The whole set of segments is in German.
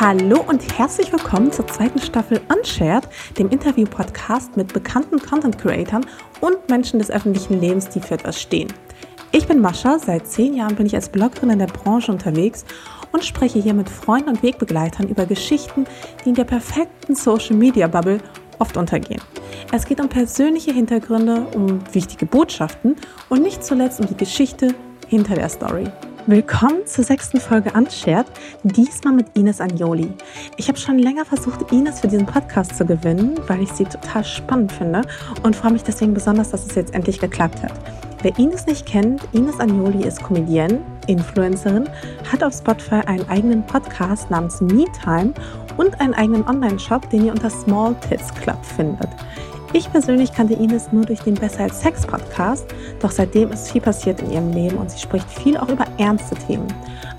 Hallo und herzlich willkommen zur zweiten Staffel Unshared, dem Interview-Podcast mit bekannten Content-Creatern und Menschen des öffentlichen Lebens, die für etwas stehen. Ich bin Mascha, seit zehn Jahren bin ich als Bloggerin in der Branche unterwegs und spreche hier mit Freunden und Wegbegleitern über Geschichten, die in der perfekten Social-Media-Bubble oft untergehen. Es geht um persönliche Hintergründe, um wichtige Botschaften und nicht zuletzt um die Geschichte hinter der Story. Willkommen zur sechsten Folge Unshared, diesmal mit Ines Agnoli. Ich habe schon länger versucht, Ines für diesen Podcast zu gewinnen, weil ich sie total spannend finde und freue mich deswegen besonders, dass es jetzt endlich geklappt hat. Wer Ines nicht kennt, Ines Agnoli ist Comedienne, Influencerin, hat auf Spotify einen eigenen Podcast namens MeTime und einen eigenen Online-Shop, den ihr unter Small Tits Club findet. Ich persönlich kannte Ines nur durch den Besser als Sex Podcast, doch seitdem ist viel passiert in ihrem Leben und sie spricht viel auch über ernste Themen.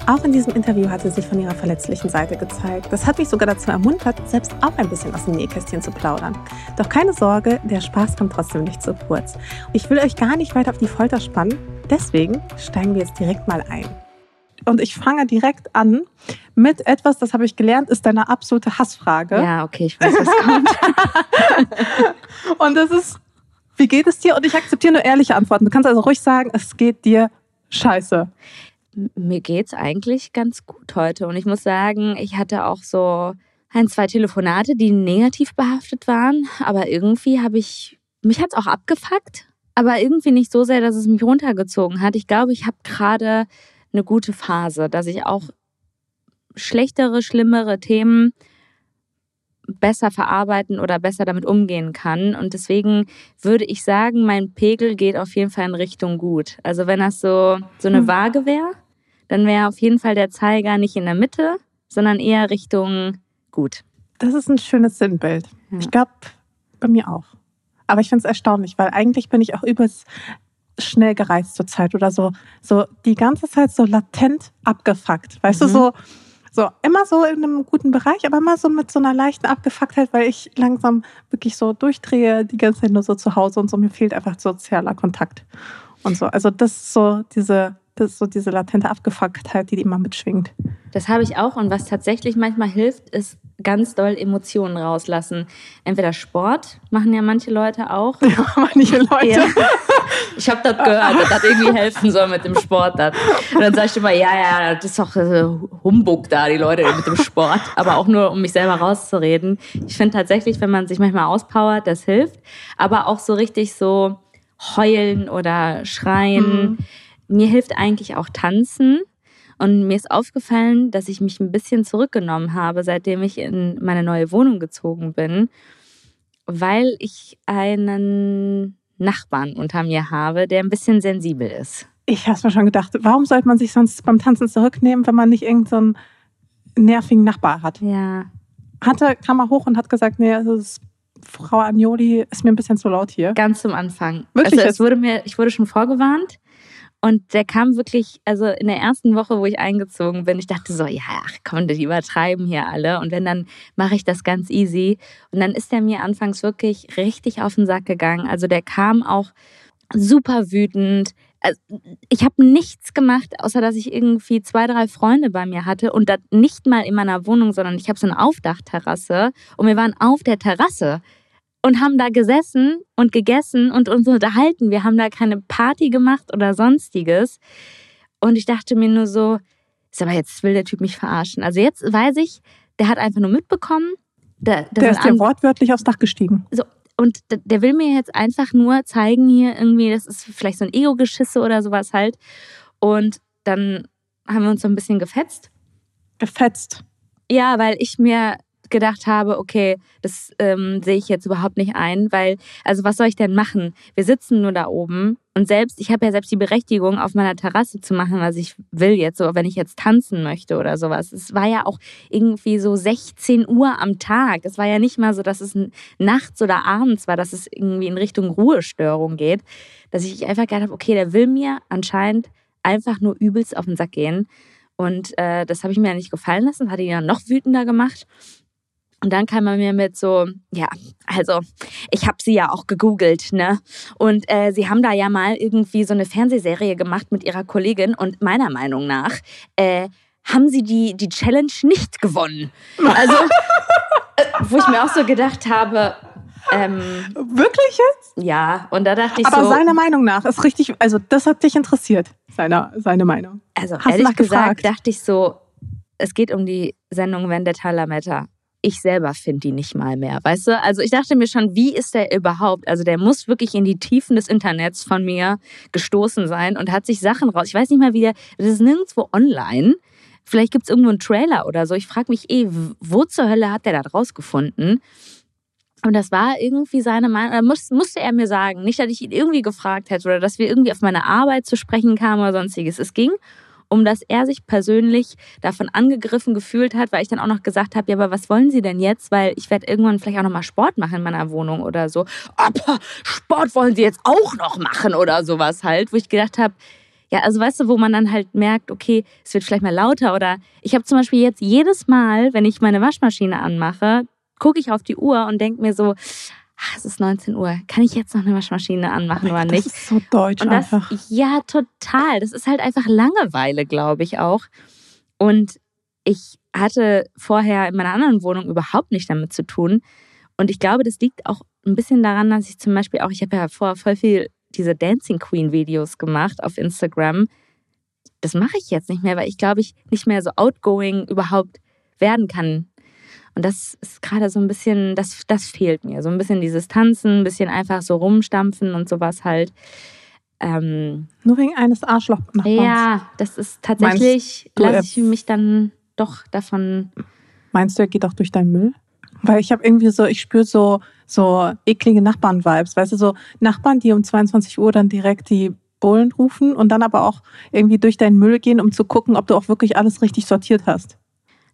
Auch in diesem Interview hat sie sich von ihrer verletzlichen Seite gezeigt. Das hat mich sogar dazu ermuntert, selbst auch ein bisschen aus dem Nähkästchen zu plaudern. Doch keine Sorge, der Spaß kommt trotzdem nicht zu kurz. Ich will euch gar nicht weiter auf die Folter spannen, deswegen steigen wir jetzt direkt mal ein. Und ich fange direkt an mit etwas, das habe ich gelernt, ist deine absolute Hassfrage. Ja, okay, ich weiß, was kommt. und das ist, wie geht es dir? Und ich akzeptiere nur ehrliche Antworten. Du kannst also ruhig sagen, es geht dir scheiße. Mir geht's eigentlich ganz gut heute. Und ich muss sagen, ich hatte auch so ein, zwei Telefonate, die negativ behaftet waren. Aber irgendwie habe ich, mich hat's auch abgefuckt. Aber irgendwie nicht so sehr, dass es mich runtergezogen hat. Ich glaube, ich habe gerade eine gute Phase, dass ich auch schlechtere, schlimmere Themen besser verarbeiten oder besser damit umgehen kann. Und deswegen würde ich sagen, mein Pegel geht auf jeden Fall in Richtung gut. Also wenn das so, so eine hm. Waage wäre, dann wäre auf jeden Fall der Zeiger nicht in der Mitte, sondern eher Richtung gut. Das ist ein schönes Sinnbild. Ja. Ich glaube, bei mir auch. Aber ich finde es erstaunlich, weil eigentlich bin ich auch übers schnell gereist zur Zeit oder so, so die ganze Zeit so latent abgefuckt. Weißt mhm. du, so, so immer so in einem guten Bereich, aber immer so mit so einer leichten Abgefucktheit, weil ich langsam wirklich so durchdrehe, die ganze Zeit nur so zu Hause und so, mir fehlt einfach sozialer Kontakt und so. Also das ist so diese, das ist so diese latente Abgefucktheit, die immer mitschwingt. Das habe ich auch und was tatsächlich manchmal hilft, ist ganz doll Emotionen rauslassen. Entweder Sport, machen ja manche Leute auch. Ja, manche Leute. Ja. Ich habe das gehört, dass das irgendwie helfen soll mit dem Sport. Das. Und dann sage ich immer, ja, ja, das ist doch äh, Humbug da, die Leute mit dem Sport. Aber auch nur, um mich selber rauszureden. Ich finde tatsächlich, wenn man sich manchmal auspowert, das hilft. Aber auch so richtig so heulen oder schreien. Mhm. Mir hilft eigentlich auch tanzen. Und mir ist aufgefallen, dass ich mich ein bisschen zurückgenommen habe, seitdem ich in meine neue Wohnung gezogen bin, weil ich einen Nachbarn unter mir habe, der ein bisschen sensibel ist. Ich habe mir schon gedacht, warum sollte man sich sonst beim Tanzen zurücknehmen, wenn man nicht irgendeinen so nervigen Nachbar hat? Ja. Hatte, kam er hoch und hat gesagt, nee, also ist, Frau Agnoli ist mir ein bisschen zu laut hier. Ganz zum Anfang. Wirklich? Also es wurde mir, ich wurde schon vorgewarnt. Und der kam wirklich, also in der ersten Woche, wo ich eingezogen bin, ich dachte so, ja, ach komm, die übertreiben hier alle. Und wenn, dann mache ich das ganz easy. Und dann ist er mir anfangs wirklich richtig auf den Sack gegangen. Also der kam auch super wütend. Also ich habe nichts gemacht, außer dass ich irgendwie zwei, drei Freunde bei mir hatte und das nicht mal in meiner Wohnung, sondern ich habe so eine Aufdachterrasse und wir waren auf der Terrasse und haben da gesessen und gegessen und uns unterhalten. Wir haben da keine Party gemacht oder sonstiges. Und ich dachte mir nur so, ist aber jetzt will der Typ mich verarschen. Also jetzt weiß ich, der hat einfach nur mitbekommen. Der, der ist dir wortwörtlich aufs Dach gestiegen. So, und der will mir jetzt einfach nur zeigen hier irgendwie, das ist vielleicht so ein Ego-Geschisse oder sowas halt. Und dann haben wir uns so ein bisschen gefetzt. Gefetzt? Ja, weil ich mir gedacht habe, okay, das ähm, sehe ich jetzt überhaupt nicht ein, weil, also was soll ich denn machen? Wir sitzen nur da oben und selbst, ich habe ja selbst die Berechtigung, auf meiner Terrasse zu machen, was ich will jetzt, so wenn ich jetzt tanzen möchte oder sowas. Es war ja auch irgendwie so 16 Uhr am Tag. Es war ja nicht mal so, dass es nachts oder abends war, dass es irgendwie in Richtung Ruhestörung geht, dass ich einfach gedacht habe, okay, der will mir anscheinend einfach nur übelst auf den Sack gehen. Und äh, das habe ich mir ja nicht gefallen lassen, hat ihn ja noch wütender gemacht. Und dann kam er mir mit so, ja, also ich habe sie ja auch gegoogelt, ne? Und äh, sie haben da ja mal irgendwie so eine Fernsehserie gemacht mit ihrer Kollegin und meiner Meinung nach äh, haben sie die, die Challenge nicht gewonnen. Also, äh, wo ich mir auch so gedacht habe, ähm, Wirklich jetzt? ja, und da dachte ich Aber so, seiner Meinung nach ist richtig, also das hat dich interessiert, seine, seine Meinung. also hast du ehrlich gesagt, dachte ich so, es geht um die Sendung Vendetta Lametta. Ich selber finde die nicht mal mehr, weißt du? Also ich dachte mir schon, wie ist der überhaupt? Also der muss wirklich in die Tiefen des Internets von mir gestoßen sein und hat sich Sachen raus. Ich weiß nicht mal, wie der, das ist nirgendwo online. Vielleicht gibt es irgendwo einen Trailer oder so. Ich frage mich eh, wo zur Hölle hat der das rausgefunden? Und das war irgendwie seine Meinung, da muss, musste er mir sagen. Nicht, dass ich ihn irgendwie gefragt hätte oder dass wir irgendwie auf meine Arbeit zu sprechen kamen oder sonstiges. Es ging um, dass er sich persönlich davon angegriffen gefühlt hat, weil ich dann auch noch gesagt habe, ja, aber was wollen Sie denn jetzt? Weil ich werde irgendwann vielleicht auch noch mal Sport machen in meiner Wohnung oder so. Aber Sport wollen Sie jetzt auch noch machen oder sowas halt, wo ich gedacht habe, ja, also weißt du, wo man dann halt merkt, okay, es wird vielleicht mal lauter oder ich habe zum Beispiel jetzt jedes Mal, wenn ich meine Waschmaschine anmache, gucke ich auf die Uhr und denke mir so, es ist 19 Uhr, kann ich jetzt noch eine Waschmaschine anmachen oder das nicht? ist so deutsch das, einfach. ja, total. Das ist halt einfach Langeweile, glaube ich auch. Und ich hatte vorher in meiner anderen Wohnung überhaupt nicht damit zu tun. Und ich glaube, das liegt auch ein bisschen daran, dass ich zum Beispiel auch, ich habe ja vorher voll viel diese Dancing Queen Videos gemacht auf Instagram. Das mache ich jetzt nicht mehr, weil ich glaube, ich nicht mehr so outgoing überhaupt werden kann. Und das ist gerade so ein bisschen, das, das fehlt mir. So ein bisschen dieses Tanzen, ein bisschen einfach so rumstampfen und sowas halt. Ähm, Nur wegen eines Arschloch-Nachbarns. ja, das ist tatsächlich, lasse ich mich dann doch davon. Meinst du, er geht auch durch deinen Müll? Weil ich habe irgendwie so, ich spüre so, so eklige Nachbarn-Vibes. Weißt du, so Nachbarn, die um 22 Uhr dann direkt die Bullen rufen und dann aber auch irgendwie durch deinen Müll gehen, um zu gucken, ob du auch wirklich alles richtig sortiert hast.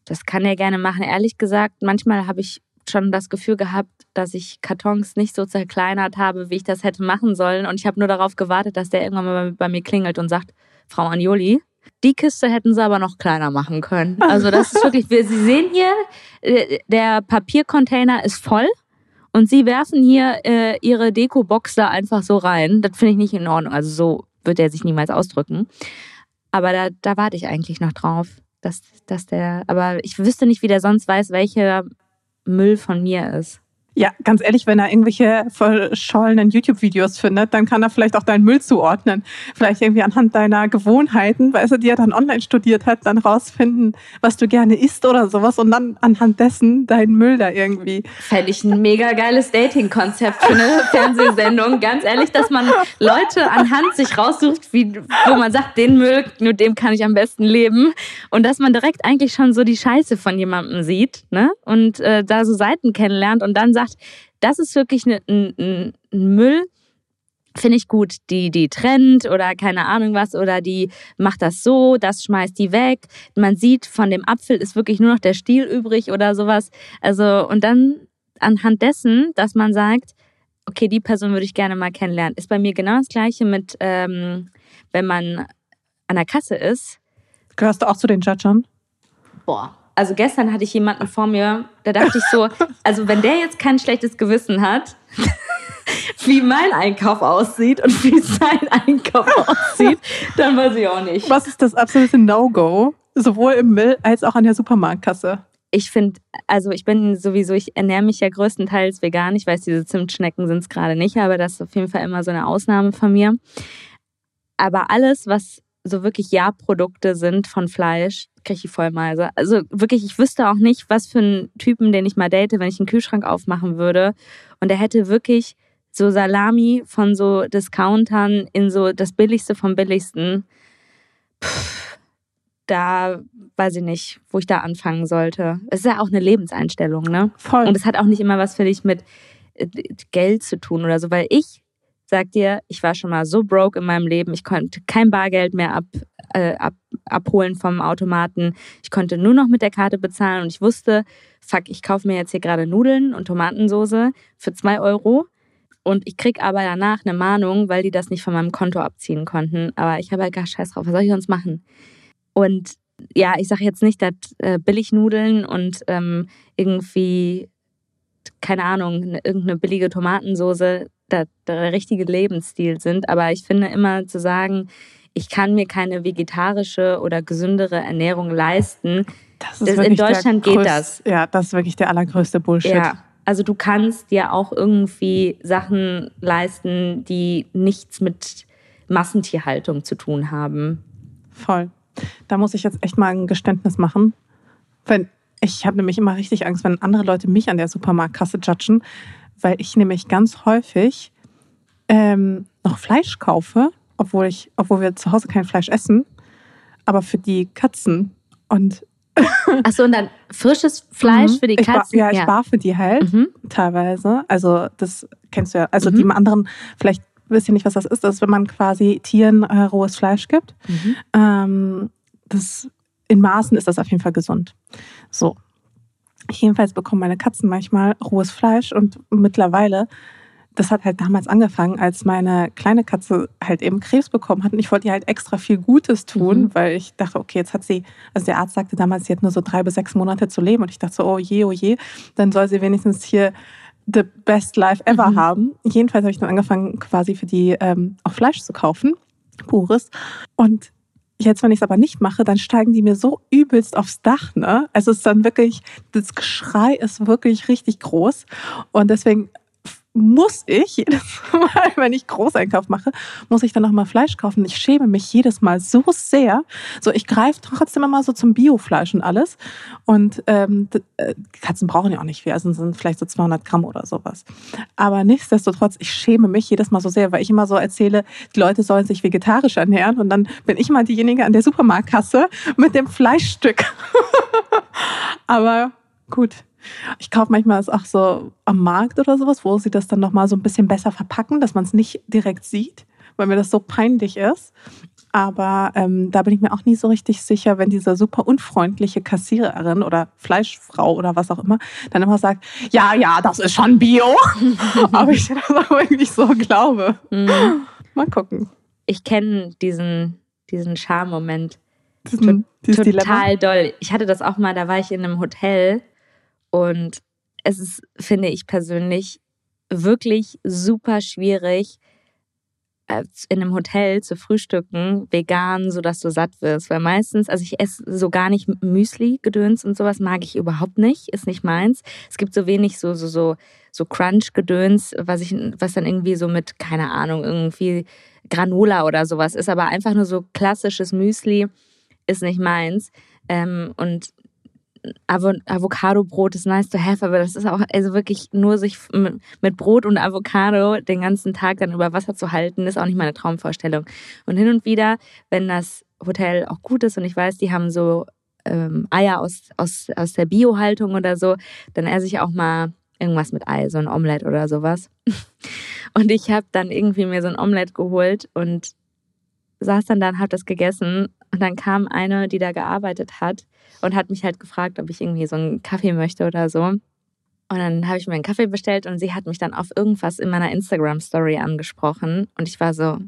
Das kann er gerne machen. Ehrlich gesagt, manchmal habe ich schon das Gefühl gehabt, dass ich Kartons nicht so zerkleinert habe, wie ich das hätte machen sollen. Und ich habe nur darauf gewartet, dass der irgendwann mal bei mir klingelt und sagt, Frau Anjoli, die Kiste hätten sie aber noch kleiner machen können. Also das ist wirklich, wir, Sie sehen hier, äh, der Papiercontainer ist voll und Sie werfen hier äh, Ihre Deko-Box da einfach so rein. Das finde ich nicht in Ordnung. Also so wird er sich niemals ausdrücken. Aber da, da warte ich eigentlich noch drauf, dass, dass der, aber ich wüsste nicht, wie der sonst weiß, welcher Müll von mir ist. Ja, ganz ehrlich, wenn er irgendwelche verschollenen YouTube-Videos findet, dann kann er vielleicht auch deinen Müll zuordnen. Vielleicht irgendwie anhand deiner Gewohnheiten, die er dann online studiert hat, dann rausfinden, was du gerne isst oder sowas und dann anhand dessen deinen Müll da irgendwie. Fände ich ein mega geiles Dating-Konzept für eine Fernsehsendung. Ganz ehrlich, dass man Leute anhand sich raussucht, wie, wo man sagt, den Müll, nur dem kann ich am besten leben. Und dass man direkt eigentlich schon so die Scheiße von jemandem sieht ne? und äh, da so Seiten kennenlernt und dann sagt, das ist wirklich ne- ein, ein, ein Müll, finde ich gut, die, die trennt oder keine Ahnung was oder die macht das so, das schmeißt die weg. Man sieht, von dem Apfel ist wirklich nur noch der Stiel übrig oder sowas. Also, und dann anhand dessen, dass man sagt, okay, die Person würde ich gerne mal kennenlernen, ist bei mir genau das Gleiche mit, ähm, wenn man an der Kasse ist. Gehörst du auch zu den Judgern? Boah. Also gestern hatte ich jemanden vor mir, da dachte ich so, also wenn der jetzt kein schlechtes Gewissen hat, wie mein Einkauf aussieht und wie sein Einkauf aussieht, dann weiß ich auch nicht. Was ist das absolute No-Go? Sowohl im Müll als auch an der Supermarktkasse. Ich finde, also ich bin sowieso, ich ernähre mich ja größtenteils vegan. Ich weiß, diese Zimtschnecken sind es gerade nicht, aber das ist auf jeden Fall immer so eine Ausnahme von mir. Aber alles, was so wirklich Ja-Produkte sind von Fleisch, kriege ich Vollmeise. Also wirklich, ich wüsste auch nicht, was für einen Typen, den ich mal date, wenn ich einen Kühlschrank aufmachen würde. Und der hätte wirklich so Salami von so Discountern in so das Billigste vom Billigsten. Puh, da weiß ich nicht, wo ich da anfangen sollte. Es ist ja auch eine Lebenseinstellung, ne? Voll. Und es hat auch nicht immer was für dich mit äh, Geld zu tun oder so, weil ich sag dir, ich war schon mal so broke in meinem Leben, ich konnte kein Bargeld mehr ab, äh, ab, abholen vom Automaten. Ich konnte nur noch mit der Karte bezahlen und ich wusste, fuck, ich kaufe mir jetzt hier gerade Nudeln und Tomatensoße für zwei Euro. Und ich krieg aber danach eine Mahnung, weil die das nicht von meinem Konto abziehen konnten. Aber ich habe halt gar scheiß drauf. Was soll ich sonst machen? Und ja, ich sage jetzt nicht, dass äh, Billignudeln und ähm, irgendwie, keine Ahnung, ne, irgendeine billige Tomatensoße der richtige Lebensstil sind. Aber ich finde immer zu sagen, ich kann mir keine vegetarische oder gesündere Ernährung leisten. Das ist das, in Deutschland größte, geht das. Ja, das ist wirklich der allergrößte Bullshit. Ja. Also du kannst dir auch irgendwie Sachen leisten, die nichts mit Massentierhaltung zu tun haben. Voll. Da muss ich jetzt echt mal ein Geständnis machen. Wenn, ich habe nämlich immer richtig Angst, wenn andere Leute mich an der Supermarktkasse judgen, weil ich nämlich ganz häufig ähm, noch Fleisch kaufe, obwohl, ich, obwohl wir zu Hause kein Fleisch essen, aber für die Katzen. Und Achso, und dann frisches Fleisch mhm. für die Katzen? Ich ja, ich ja. barfe die halt mhm. teilweise. Also das kennst du ja. Also mhm. die anderen, vielleicht wisst ihr nicht, was das ist. Das ist, wenn man quasi Tieren äh, rohes Fleisch gibt. Mhm. Ähm, das, in Maßen ist das auf jeden Fall gesund. So. Jedenfalls bekommen meine Katzen manchmal rohes Fleisch und mittlerweile das hat halt damals angefangen, als meine kleine Katze halt eben Krebs bekommen hat. Und ich wollte ihr halt extra viel Gutes tun, mhm. weil ich dachte, okay, jetzt hat sie, also der Arzt sagte damals, sie hat nur so drei bis sechs Monate zu leben. Und ich dachte so, oh je, oh je, dann soll sie wenigstens hier the best life ever mhm. haben. Jedenfalls habe ich dann angefangen, quasi für die ähm, auch Fleisch zu kaufen, pures. Und Jetzt, wenn ich es aber nicht mache, dann steigen die mir so übelst aufs Dach. Ne? Also es ist dann wirklich, das Geschrei ist wirklich richtig groß. Und deswegen muss ich jedes Mal, wenn ich Großeinkauf mache, muss ich dann noch mal Fleisch kaufen. Ich schäme mich jedes Mal so sehr. So, ich greife trotzdem immer so zum Biofleisch und alles. Und ähm, äh, Katzen brauchen ja auch nicht viel, also sind vielleicht so 200 Gramm oder sowas. Aber nichtsdestotrotz, ich schäme mich jedes Mal so sehr, weil ich immer so erzähle, die Leute sollen sich vegetarisch ernähren und dann bin ich mal diejenige an der Supermarktkasse mit dem Fleischstück. Aber gut, ich kaufe manchmal es auch so am Markt oder sowas, wo sie das dann nochmal so ein bisschen besser verpacken, dass man es nicht direkt sieht, weil mir das so peinlich ist. Aber ähm, da bin ich mir auch nie so richtig sicher, wenn diese super unfreundliche Kassiererin oder Fleischfrau oder was auch immer dann immer sagt, ja, ja, das ist schon Bio. Aber ich das auch irgendwie so glaube. Mhm. Mal gucken. Ich kenne diesen, diesen Charme-Moment. Total Dilemma. doll. Ich hatte das auch mal, da war ich in einem Hotel und es ist, finde ich persönlich, wirklich super schwierig, äh, in einem Hotel zu frühstücken, vegan, sodass du satt wirst. Weil meistens, also ich esse so gar nicht Müsli, Gedöns und sowas mag ich überhaupt nicht, ist nicht meins. Es gibt so wenig so, so, so, so Crunch-Gedöns, was was dann irgendwie so mit, keine Ahnung, irgendwie Granola oder sowas ist, aber einfach nur so klassisches Müsli ist nicht meins. Ähm, und Avocado-Brot ist nice to have, aber das ist auch also wirklich nur sich mit Brot und Avocado den ganzen Tag dann über Wasser zu halten, ist auch nicht meine Traumvorstellung. Und hin und wieder, wenn das Hotel auch gut ist und ich weiß, die haben so ähm, Eier aus, aus, aus der Bio-Haltung oder so, dann esse ich auch mal irgendwas mit Ei, so ein Omelette oder sowas. Und ich habe dann irgendwie mir so ein Omelette geholt und saß dann da und habe das gegessen. Und dann kam eine, die da gearbeitet hat und hat mich halt gefragt, ob ich irgendwie so einen Kaffee möchte oder so. Und dann habe ich mir einen Kaffee bestellt und sie hat mich dann auf irgendwas in meiner Instagram-Story angesprochen. Und ich war so,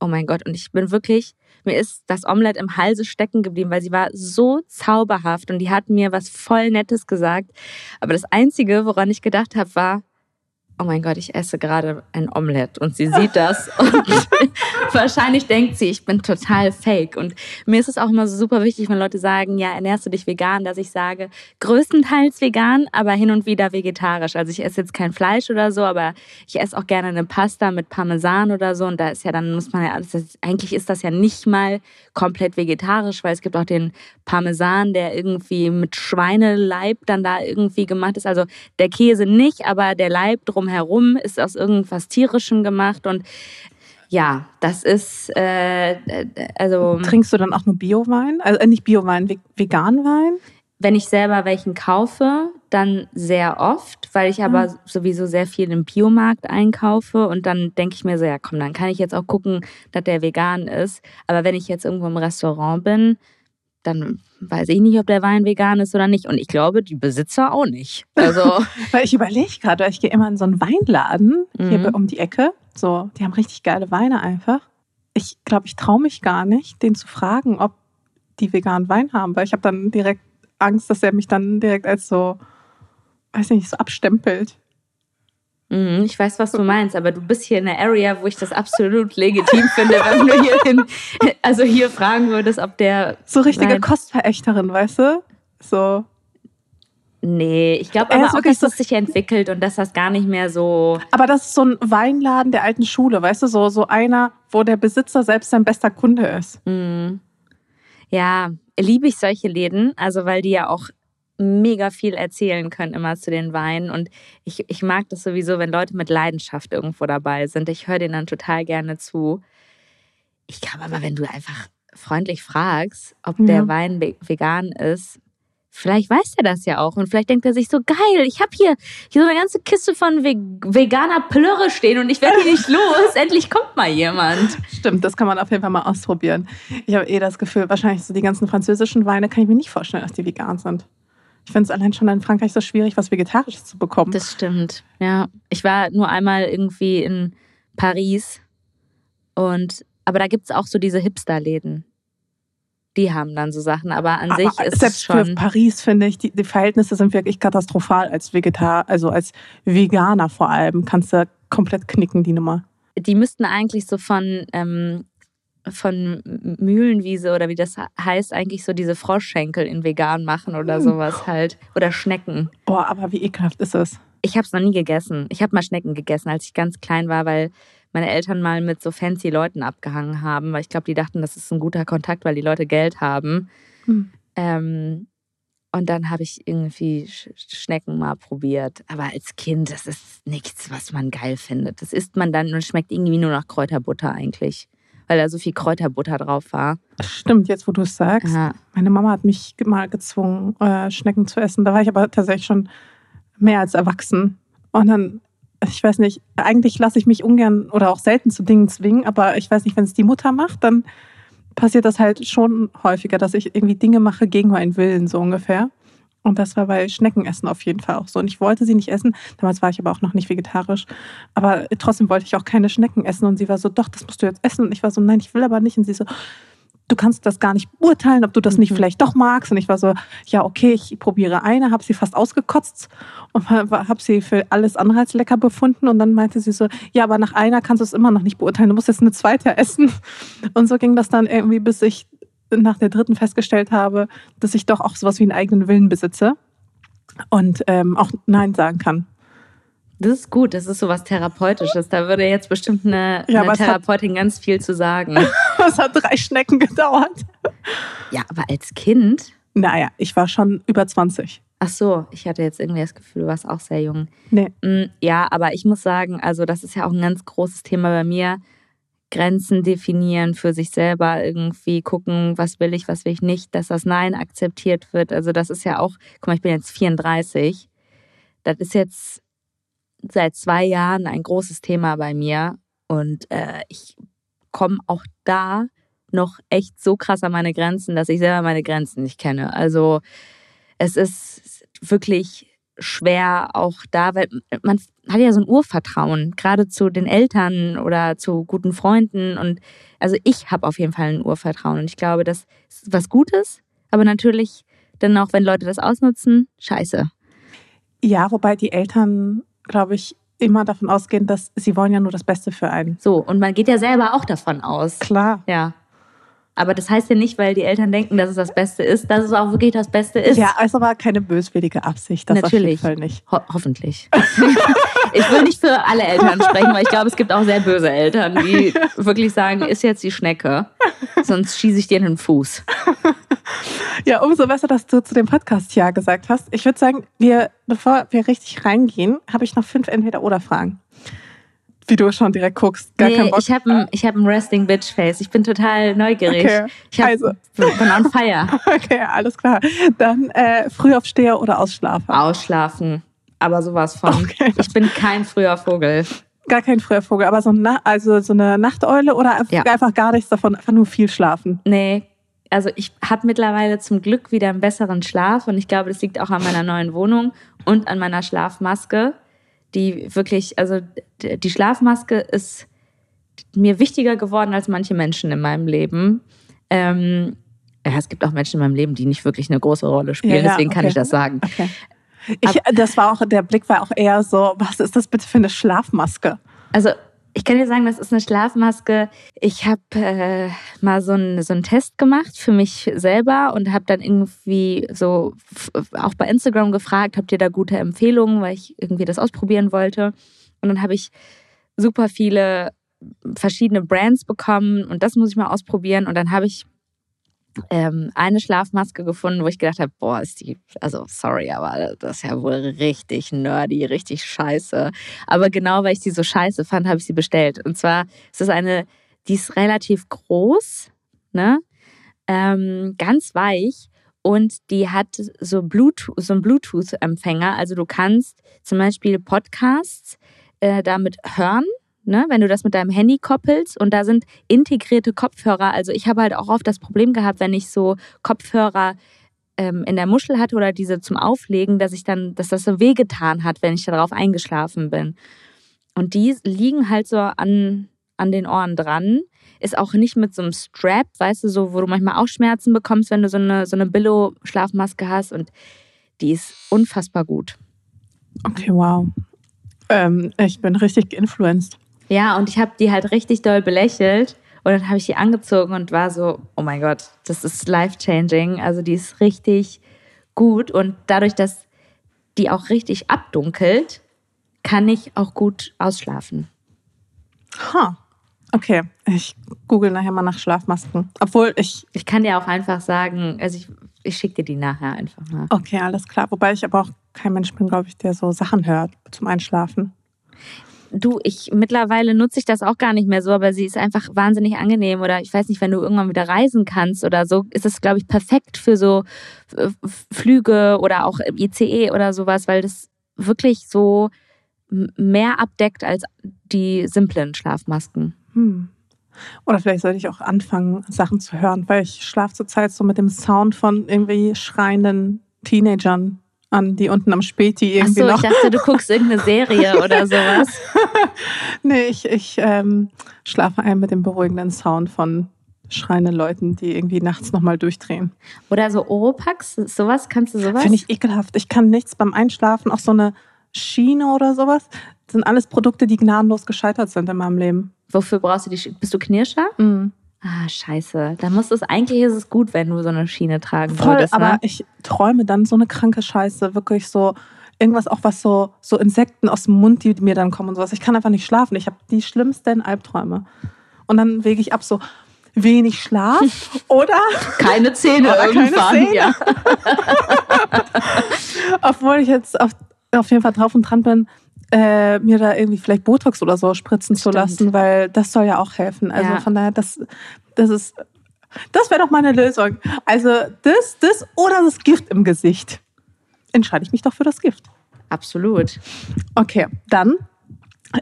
oh mein Gott. Und ich bin wirklich, mir ist das Omelette im Halse stecken geblieben, weil sie war so zauberhaft und die hat mir was voll Nettes gesagt. Aber das Einzige, woran ich gedacht habe, war, oh mein Gott, ich esse gerade ein Omelette und sie sieht das und wahrscheinlich denkt sie, ich bin total fake. Und mir ist es auch immer so super wichtig, wenn Leute sagen, ja, ernährst du dich vegan, dass ich sage, größtenteils vegan, aber hin und wieder vegetarisch. Also ich esse jetzt kein Fleisch oder so, aber ich esse auch gerne eine Pasta mit Parmesan oder so und da ist ja dann muss man ja alles, eigentlich ist das ja nicht mal komplett vegetarisch, weil es gibt auch den Parmesan, der irgendwie mit Schweineleib dann da irgendwie gemacht ist. Also der Käse nicht, aber der Leib drum drumherum ist aus irgendwas Tierischem gemacht und ja, das ist äh, also. Trinkst du dann auch nur Biowein? Also äh, nicht Biowein, Veganwein? Wenn ich selber welchen kaufe, dann sehr oft, weil ich aber mhm. sowieso sehr viel im Biomarkt einkaufe und dann denke ich mir so, ja komm, dann kann ich jetzt auch gucken, dass der vegan ist. Aber wenn ich jetzt irgendwo im Restaurant bin, dann weiß ich nicht, ob der Wein vegan ist oder nicht. Und ich glaube, die Besitzer auch nicht. Also weil ich überlege gerade, ich gehe immer in so einen Weinladen hier mhm. um die Ecke. So, die haben richtig geile Weine einfach. Ich glaube, ich traue mich gar nicht, den zu fragen, ob die veganen Wein haben, weil ich habe dann direkt Angst, dass er mich dann direkt als so, weiß nicht, so abstempelt. Mhm, ich weiß, was du meinst, aber du bist hier in einer Area, wo ich das absolut legitim finde, wenn du hier hin, also hier fragen würdest, ob der. So richtige Wein Kostverächterin, weißt du? So. Nee, ich glaube aber auch, dass das sich entwickelt und dass das gar nicht mehr so. Aber das ist so ein Weinladen der alten Schule, weißt du, so, so einer, wo der Besitzer selbst sein bester Kunde ist. Mhm. Ja, liebe ich solche Läden, also weil die ja auch mega viel erzählen können immer zu den Weinen. Und ich, ich mag das sowieso, wenn Leute mit Leidenschaft irgendwo dabei sind. Ich höre denen dann total gerne zu. Ich glaube aber, wenn du einfach freundlich fragst, ob ja. der Wein vegan ist, vielleicht weiß er das ja auch und vielleicht denkt er sich so, geil, ich habe hier, hier so eine ganze Kiste von veganer Plörre stehen und ich werde hier nicht los. Endlich kommt mal jemand. Stimmt, das kann man auf jeden Fall mal ausprobieren. Ich habe eh das Gefühl, wahrscheinlich so die ganzen französischen Weine kann ich mir nicht vorstellen, dass die vegan sind. Ich finde es allein schon in Frankreich so schwierig, was Vegetarisches zu bekommen. Das stimmt, ja. Ich war nur einmal irgendwie in Paris und aber da gibt es auch so diese Hipster-Läden. Die haben dann so Sachen, aber an aber sich ist selbst es schon. Für Paris finde ich, die, die, Verhältnisse sind wirklich katastrophal als Vegetar, also als Veganer vor allem. Kannst du komplett knicken, die Nummer. Die müssten eigentlich so von ähm, von Mühlenwiese oder wie das heißt, eigentlich so diese Froschschenkel in vegan machen oder hm. sowas halt. Oder Schnecken. Boah, aber wie ekelhaft ist es? Ich habe es noch nie gegessen. Ich habe mal Schnecken gegessen, als ich ganz klein war, weil meine Eltern mal mit so fancy Leuten abgehangen haben, weil ich glaube, die dachten, das ist ein guter Kontakt, weil die Leute Geld haben. Hm. Ähm, und dann habe ich irgendwie Schnecken mal probiert. Aber als Kind, das ist nichts, was man geil findet. Das isst man dann und schmeckt irgendwie nur nach Kräuterbutter eigentlich weil da so viel Kräuterbutter drauf war. Stimmt, jetzt wo du es sagst. Ja. Meine Mama hat mich mal gezwungen, äh, Schnecken zu essen. Da war ich aber tatsächlich schon mehr als erwachsen. Und dann, ich weiß nicht, eigentlich lasse ich mich ungern oder auch selten zu Dingen zwingen, aber ich weiß nicht, wenn es die Mutter macht, dann passiert das halt schon häufiger, dass ich irgendwie Dinge mache gegen meinen Willen, so ungefähr. Und das war bei Schneckenessen auf jeden Fall auch so. Und ich wollte sie nicht essen. Damals war ich aber auch noch nicht vegetarisch. Aber trotzdem wollte ich auch keine Schnecken essen. Und sie war so, doch, das musst du jetzt essen. Und ich war so, nein, ich will aber nicht. Und sie so, du kannst das gar nicht beurteilen, ob du das nicht mhm. vielleicht doch magst. Und ich war so, ja, okay, ich probiere eine, habe sie fast ausgekotzt und habe sie für alles andere als lecker befunden. Und dann meinte sie so, ja, aber nach einer kannst du es immer noch nicht beurteilen. Du musst jetzt eine zweite essen. Und so ging das dann irgendwie, bis ich nach der dritten festgestellt habe, dass ich doch auch sowas wie einen eigenen Willen besitze und ähm, auch Nein sagen kann. Das ist gut, das ist sowas Therapeutisches. Da würde jetzt bestimmt eine, ja, eine Therapeutin hat, ganz viel zu sagen. Es hat drei Schnecken gedauert. Ja, aber als Kind? Naja, ich war schon über 20. Ach so, ich hatte jetzt irgendwie das Gefühl, du warst auch sehr jung. Nee. Mm, ja, aber ich muss sagen, also das ist ja auch ein ganz großes Thema bei mir. Grenzen definieren für sich selber, irgendwie gucken, was will ich, was will ich nicht, dass das Nein akzeptiert wird. Also das ist ja auch, guck mal, ich bin jetzt 34. Das ist jetzt seit zwei Jahren ein großes Thema bei mir und äh, ich komme auch da noch echt so krass an meine Grenzen, dass ich selber meine Grenzen nicht kenne. Also es ist wirklich schwer auch da, weil man hat ja so ein Urvertrauen, gerade zu den Eltern oder zu guten Freunden. Und also ich habe auf jeden Fall ein Urvertrauen. Und ich glaube, das ist was Gutes, aber natürlich dann auch, wenn Leute das ausnutzen, scheiße. Ja, wobei die Eltern, glaube ich, immer davon ausgehen, dass sie wollen ja nur das Beste für einen. So, und man geht ja selber auch davon aus. Klar. Ja. Aber das heißt ja nicht, weil die Eltern denken, dass es das Beste ist, dass es auch wirklich das Beste ist. Ja, ist aber keine böswillige Absicht. Das Natürlich. Auf jeden Fall nicht. Ho hoffentlich. ich will nicht für alle Eltern sprechen, weil ich glaube, es gibt auch sehr böse Eltern, die wirklich sagen, ist jetzt die Schnecke, sonst schieße ich dir in den Fuß. Ja, umso besser, dass du zu dem Podcast Ja gesagt hast. Ich würde sagen, wir, bevor wir richtig reingehen, habe ich noch fünf Entweder-Oder-Fragen wie du schon direkt guckst. Gar nee, kein Bock. ich habe ein, hab ein Resting Bitch Face. Ich bin total neugierig. Okay. Ich hab, also. bin on fire. Okay, alles klar. Dann äh, Frühaufsteher oder Ausschlafen? Ausschlafen. Aber sowas von. Okay. Ich bin kein früher Vogel. Gar kein früher Vogel, aber so, eine, also so eine Nachteule oder ja. einfach gar nichts davon, einfach nur viel schlafen? Nee, also ich habe mittlerweile zum Glück wieder einen besseren Schlaf und ich glaube, das liegt auch an meiner neuen Wohnung und an meiner Schlafmaske die wirklich, also die Schlafmaske ist mir wichtiger geworden als manche Menschen in meinem Leben. Ähm, ja, es gibt auch Menschen in meinem Leben, die nicht wirklich eine große Rolle spielen, ja, ja, deswegen okay. kann ich das sagen. Okay. Ich, das war auch, der Blick war auch eher so, was ist das bitte für eine Schlafmaske? Also ich kann dir sagen, das ist eine Schlafmaske. Ich habe äh, mal so einen so Test gemacht für mich selber und habe dann irgendwie so auch bei Instagram gefragt, habt ihr da gute Empfehlungen, weil ich irgendwie das ausprobieren wollte. Und dann habe ich super viele verschiedene Brands bekommen und das muss ich mal ausprobieren. Und dann habe ich ähm, eine Schlafmaske gefunden, wo ich gedacht habe, boah, ist die, also sorry, aber das ist ja wohl richtig nerdy, richtig scheiße. Aber genau weil ich die so scheiße fand, habe ich sie bestellt. Und zwar ist es eine, die ist relativ groß, ne? Ähm, ganz weich und die hat so, Bluetooth, so einen Bluetooth-Empfänger. Also du kannst zum Beispiel Podcasts äh, damit hören ne, wenn du das mit deinem Handy koppelst und da sind integrierte Kopfhörer. Also ich habe halt auch oft das Problem gehabt, wenn ich so Kopfhörer ähm, in der Muschel hatte oder diese zum Auflegen, dass ich dann, dass das so wehgetan hat, wenn ich darauf eingeschlafen bin. Und die liegen halt so an, an den Ohren dran. Ist auch nicht mit so einem Strap, weißt du, so, wo du manchmal auch Schmerzen bekommst, wenn du so eine, so eine Billo-Schlafmaske hast. Und die ist unfassbar gut. Okay, wow. Ähm, ich bin richtig geinfluenced. Ja, und ich habe die halt richtig doll belächelt. Und dann habe ich die angezogen und war so, oh mein Gott, das ist life-changing. Also die ist richtig gut. Und dadurch, dass die auch richtig abdunkelt, kann ich auch gut ausschlafen. Ha. Okay, ich google nachher mal nach Schlafmasken. Obwohl ich. Ich kann dir auch einfach sagen, also ich, ich schicke dir die nachher einfach mal. Okay, alles klar. Wobei ich aber auch kein Mensch bin, glaube ich, der so Sachen hört zum Einschlafen. Du, ich mittlerweile nutze ich das auch gar nicht mehr so, aber sie ist einfach wahnsinnig angenehm. Oder ich weiß nicht, wenn du irgendwann wieder reisen kannst oder so, ist es, glaube ich, perfekt für so äh, Flüge oder auch ICE oder sowas, weil das wirklich so mehr abdeckt als die simplen Schlafmasken. Hm. Oder vielleicht sollte ich auch anfangen, Sachen zu hören, weil ich schlafe zurzeit so mit dem Sound von irgendwie schreienden Teenagern an, die unten am Späti irgendwie Ach so, noch. ich dachte, du guckst irgendeine Serie oder sowas. nee, ich, ich ähm, schlafe ein mit dem beruhigenden Sound von schreienden Leuten, die irgendwie nachts nochmal durchdrehen. Oder so Oropax, sowas, kannst du sowas? Finde ich ekelhaft. Ich kann nichts beim Einschlafen, auch so eine Schiene oder sowas. Das sind alles Produkte, die gnadenlos gescheitert sind in meinem Leben. Wofür brauchst du die? Bist du Knirscher? Mhm. Ah, scheiße. Da muss es, eigentlich ist es gut, wenn du so eine Schiene tragen Voll, würdest. Aber ne? ich träume dann so eine kranke Scheiße. Wirklich so, irgendwas auch was so, so Insekten aus dem Mund, die mir dann kommen und sowas. Ich kann einfach nicht schlafen. Ich habe die schlimmsten Albträume. Und dann wege ich ab so, wenig Schlaf oder keine Zähne oder irgendwann. Keine Zähne. Ja. Obwohl ich jetzt auf, auf jeden Fall drauf und dran bin, äh, mir da irgendwie vielleicht Botox oder so spritzen Stimmt. zu lassen, weil das soll ja auch helfen. Also ja. von daher, das, das ist, das wäre doch meine Lösung. Also das, das oder das Gift im Gesicht. Entscheide ich mich doch für das Gift. Absolut. Okay, dann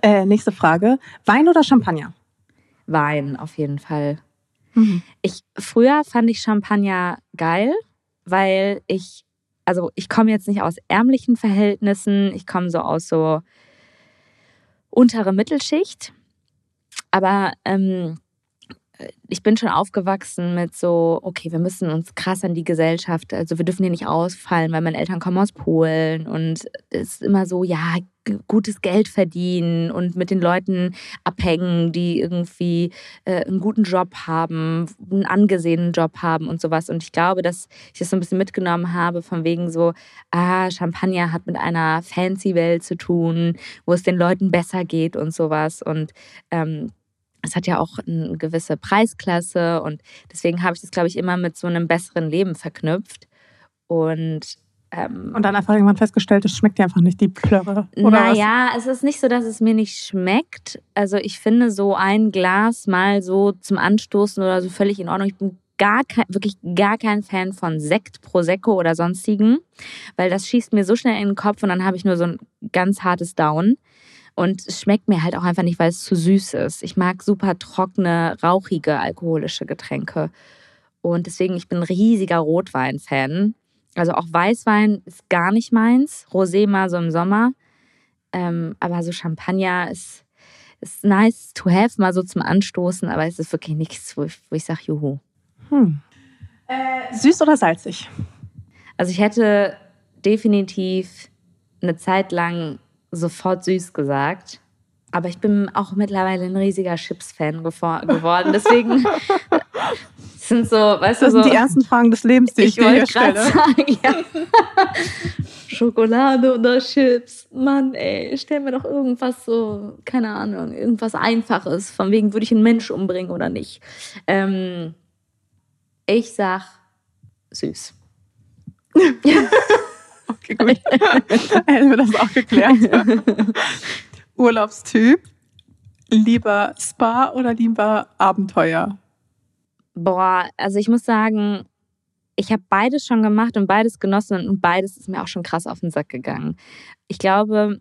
äh, nächste Frage. Wein oder Champagner? Wein, auf jeden Fall. Mhm. Ich, früher fand ich Champagner geil, weil ich also ich komme jetzt nicht aus ärmlichen Verhältnissen, ich komme so aus so untere Mittelschicht, aber ähm, ich bin schon aufgewachsen mit so, okay, wir müssen uns krass an die Gesellschaft, also wir dürfen hier nicht ausfallen, weil meine Eltern kommen aus Polen und es ist immer so, ja, gutes Geld verdienen und mit den Leuten abhängen, die irgendwie äh, einen guten Job haben, einen angesehenen Job haben und sowas. Und ich glaube, dass ich das so ein bisschen mitgenommen habe, von wegen so, ah, Champagner hat mit einer fancy Welt zu tun, wo es den Leuten besser geht und sowas. Und ähm, es hat ja auch eine gewisse Preisklasse und deswegen habe ich das, glaube ich, immer mit so einem besseren Leben verknüpft. Und ähm, und dann einfach irgendwann festgestellt, es schmeckt dir einfach nicht die Plörre. naja, es ist nicht so, dass es mir nicht schmeckt. Also ich finde so ein Glas mal so zum Anstoßen oder so völlig in Ordnung. Ich bin gar kein, wirklich gar kein Fan von Sekt, Prosecco oder sonstigen, weil das schießt mir so schnell in den Kopf und dann habe ich nur so ein ganz hartes Down. Und es schmeckt mir halt auch einfach nicht, weil es zu süß ist. Ich mag super trockene, rauchige, alkoholische Getränke. Und deswegen, ich bin ein riesiger Rotwein-Fan. Also auch Weißwein ist gar nicht meins. Rosé mal so im Sommer. Ähm, aber so Champagner ist, ist nice to have, mal so zum Anstoßen. Aber es ist wirklich nichts, wo ich, wo ich sage, juhu. Hm. Äh, süß oder salzig? Also ich hätte definitiv eine Zeit lang sofort süß gesagt. Aber ich bin auch mittlerweile ein riesiger Chips-Fan geworden. Deswegen sind so, weißt das du, so, sind die ersten Fragen des Lebens, die ich, ich dir stelle. Sagen, ja. Schokolade oder Chips. Mann, ey, stell mir doch irgendwas so, keine Ahnung, irgendwas Einfaches. Von wegen, würde ich einen Mensch umbringen oder nicht. Ähm, ich sag süß. okay, gut. Hätten wir das auch geklärt. Urlaubstyp. Lieber Spa oder lieber Abenteuer? Boah, also ich muss sagen, ich habe beides schon gemacht und beides genossen und beides ist mir auch schon krass auf den Sack gegangen. Ich glaube,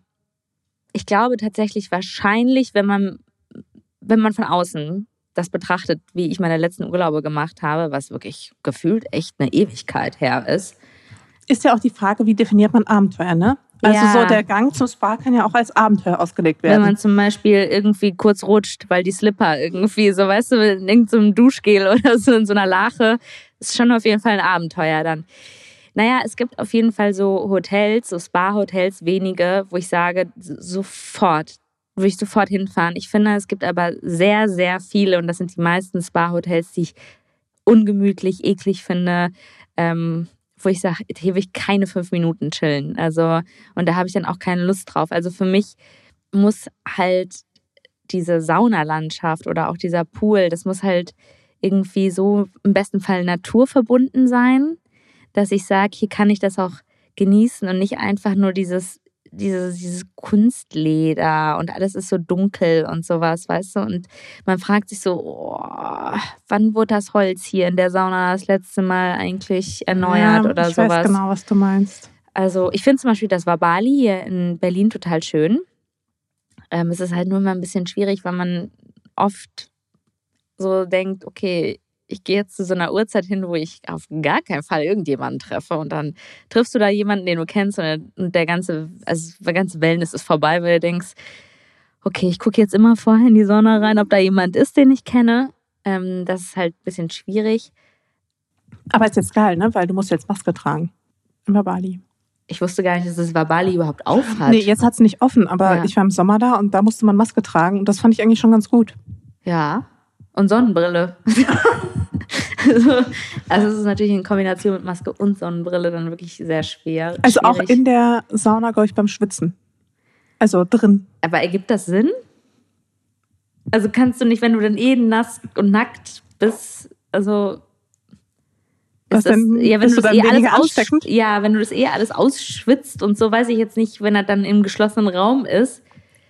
ich glaube tatsächlich wahrscheinlich, wenn man, wenn man von außen das betrachtet, wie ich meine letzten Urlaube gemacht habe, was wirklich gefühlt echt eine Ewigkeit her ist. Ist ja auch die Frage, wie definiert man Abenteuer, ne? Also ja. so der Gang zum Spa kann ja auch als Abenteuer ausgelegt werden. Wenn man zum Beispiel irgendwie kurz rutscht, weil die Slipper irgendwie so, weißt du, in irgendeinem Duschgel oder so in so einer Lache, ist schon auf jeden Fall ein Abenteuer dann. Naja, es gibt auf jeden Fall so Hotels, so Spa-Hotels, wenige, wo ich sage, sofort, würde ich sofort hinfahren. Ich finde, es gibt aber sehr, sehr viele und das sind die meisten Spa-Hotels, die ich ungemütlich, eklig finde. Ähm, wo ich sage, hier will ich keine fünf Minuten chillen. Also, und da habe ich dann auch keine Lust drauf. Also für mich muss halt diese Saunalandschaft oder auch dieser Pool, das muss halt irgendwie so im besten Fall naturverbunden sein, dass ich sage, hier kann ich das auch genießen und nicht einfach nur dieses dieses, dieses Kunstleder und alles ist so dunkel und sowas, weißt du? Und man fragt sich so, oh, wann wurde das Holz hier in der Sauna das letzte Mal eigentlich erneuert ja, oder ich sowas? Ich weiß genau, was du meinst. Also ich finde zum Beispiel das Wabali hier in Berlin total schön. Ähm, es ist halt nur immer ein bisschen schwierig, weil man oft so denkt, okay, ich gehe jetzt zu so einer Uhrzeit hin, wo ich auf gar keinen Fall irgendjemanden treffe. Und dann triffst du da jemanden, den du kennst, und der ganze, also der ganze Wellness ist vorbei, weil du denkst, okay, ich gucke jetzt immer vorher in die Sonne rein, ob da jemand ist, den ich kenne. Ähm, das ist halt ein bisschen schwierig. Aber ist jetzt geil, ne? Weil du musst jetzt Maske tragen. In Bali. Ich wusste gar nicht, dass das Wabali überhaupt auf hat. Nee, jetzt hat es nicht offen, aber ja. ich war im Sommer da und da musste man Maske tragen und das fand ich eigentlich schon ganz gut. Ja. Und Sonnenbrille. also, also es ist natürlich in Kombination mit Maske und Sonnenbrille dann wirklich sehr schwer. Also schwierig. auch in der Sauna, glaube ich, beim Schwitzen. Also drin. Aber ergibt das Sinn? Also kannst du nicht, wenn du dann eh nass und nackt bist, also was das, denn, ja, wenn du, das eh alles ansteckend? Ja, wenn du das eh alles ausschwitzt und so, weiß ich jetzt nicht, wenn er dann im geschlossenen Raum ist.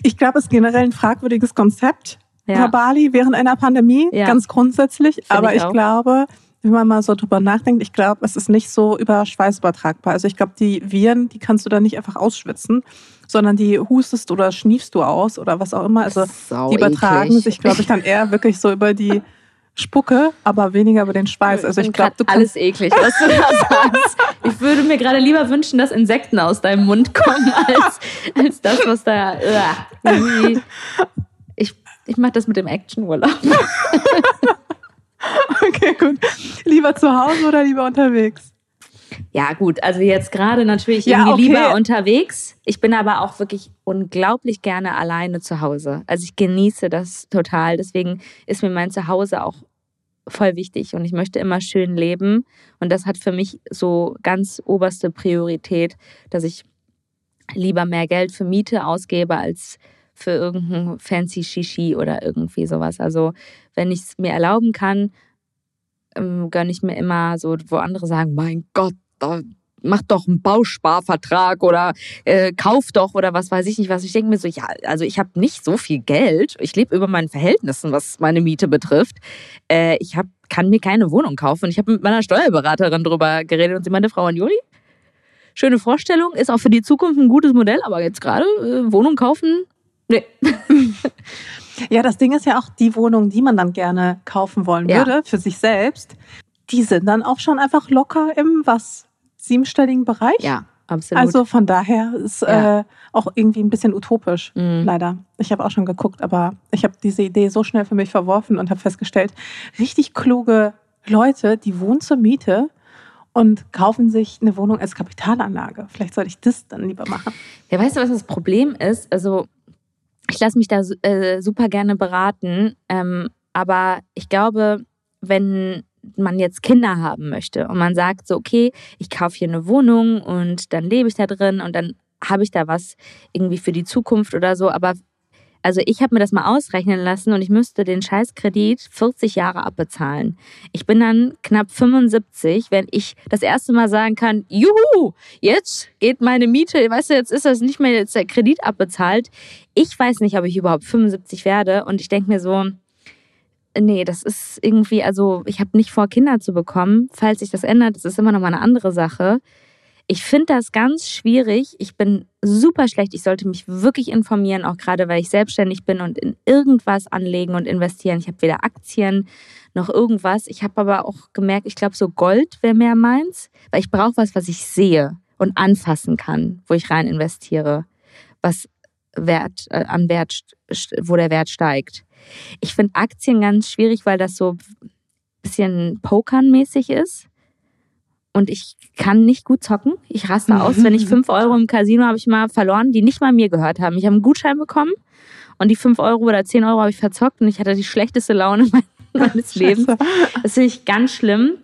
Ich glaube, es ist generell ein fragwürdiges Konzept ja. Bali während einer Pandemie, ja. ganz grundsätzlich. Find Aber ich, ich glaube, wenn man mal so drüber nachdenkt, ich glaube, es ist nicht so über Schweiß übertragbar. Also ich glaube, die Viren, die kannst du da nicht einfach ausschwitzen, sondern die hustest oder schniefst du aus oder was auch immer. Also die übertragen eklig. sich, glaube ich, dann eher wirklich so über die Spucke, aber weniger über den Schweiß. Also ich glaube, du alles eklig, was du da sagst. Ich würde mir gerade lieber wünschen, dass Insekten aus deinem Mund kommen, als, als das, was da. Uh, ich mache das mit dem Actionurlaub. okay, gut. Lieber zu Hause oder lieber unterwegs? Ja, gut. Also jetzt gerade natürlich ja, irgendwie okay. lieber unterwegs. Ich bin aber auch wirklich unglaublich gerne alleine zu Hause. Also ich genieße das total. Deswegen ist mir mein Zuhause auch voll wichtig und ich möchte immer schön leben. Und das hat für mich so ganz oberste Priorität, dass ich lieber mehr Geld für Miete ausgebe als für irgendein fancy Shishi oder irgendwie sowas. Also wenn ich es mir erlauben kann, ähm, gönne ich mir immer so, wo andere sagen, mein Gott, mach doch einen Bausparvertrag oder äh, kauf doch oder was weiß ich nicht was. Ich denke mir so, ja, also ich habe nicht so viel Geld. Ich lebe über meinen Verhältnissen, was meine Miete betrifft. Äh, ich hab, kann mir keine Wohnung kaufen. Ich habe mit meiner Steuerberaterin drüber geredet und sie meinte, Frau Anjoli, schöne Vorstellung, ist auch für die Zukunft ein gutes Modell, aber jetzt gerade äh, Wohnung kaufen, Nee. ja, das Ding ist ja auch die Wohnung, die man dann gerne kaufen wollen ja. würde für sich selbst. Die sind dann auch schon einfach locker im was siebenstelligen Bereich. Ja, absolut. Also von daher ist ja. äh, auch irgendwie ein bisschen utopisch, mhm. leider. Ich habe auch schon geguckt, aber ich habe diese Idee so schnell für mich verworfen und habe festgestellt, richtig kluge Leute, die wohnen zur Miete und kaufen sich eine Wohnung als Kapitalanlage. Vielleicht sollte ich das dann lieber machen. Ja, weißt du, was das Problem ist? Also, ich lasse mich da äh, super gerne beraten, ähm, aber ich glaube, wenn man jetzt Kinder haben möchte und man sagt so, okay, ich kaufe hier eine Wohnung und dann lebe ich da drin und dann habe ich da was irgendwie für die Zukunft oder so, aber also ich habe mir das mal ausrechnen lassen und ich müsste den Scheißkredit 40 Jahre abbezahlen. Ich bin dann knapp 75, wenn ich das erste Mal sagen kann, juhu, jetzt geht meine Miete, weißt du, jetzt ist das nicht mehr jetzt der Kredit abbezahlt. Ich weiß nicht, ob ich überhaupt 75 werde und ich denke mir so, nee, das ist irgendwie, also ich habe nicht vor, Kinder zu bekommen. Falls sich das ändert, das ist immer noch mal eine andere Sache. Ich finde das ganz schwierig. Ich bin super schlecht. Ich sollte mich wirklich informieren, auch gerade weil ich selbstständig bin und in irgendwas anlegen und investieren. Ich habe weder Aktien noch irgendwas. Ich habe aber auch gemerkt, ich glaube, so Gold wäre mehr meins, weil ich brauche was, was ich sehe und anfassen kann, wo ich rein investiere, was Wert, äh, an Wert, wo der Wert steigt. Ich finde Aktien ganz schwierig, weil das so ein bisschen Pokern-mäßig ist und ich kann nicht gut zocken. Ich raste aus, wenn ich fünf Euro im Casino habe ich mal verloren, die nicht mal mir gehört haben. Ich habe einen Gutschein bekommen und die fünf Euro oder zehn Euro habe ich verzockt und ich hatte die schlechteste Laune meines Lebens. Das finde ich ganz schlimm.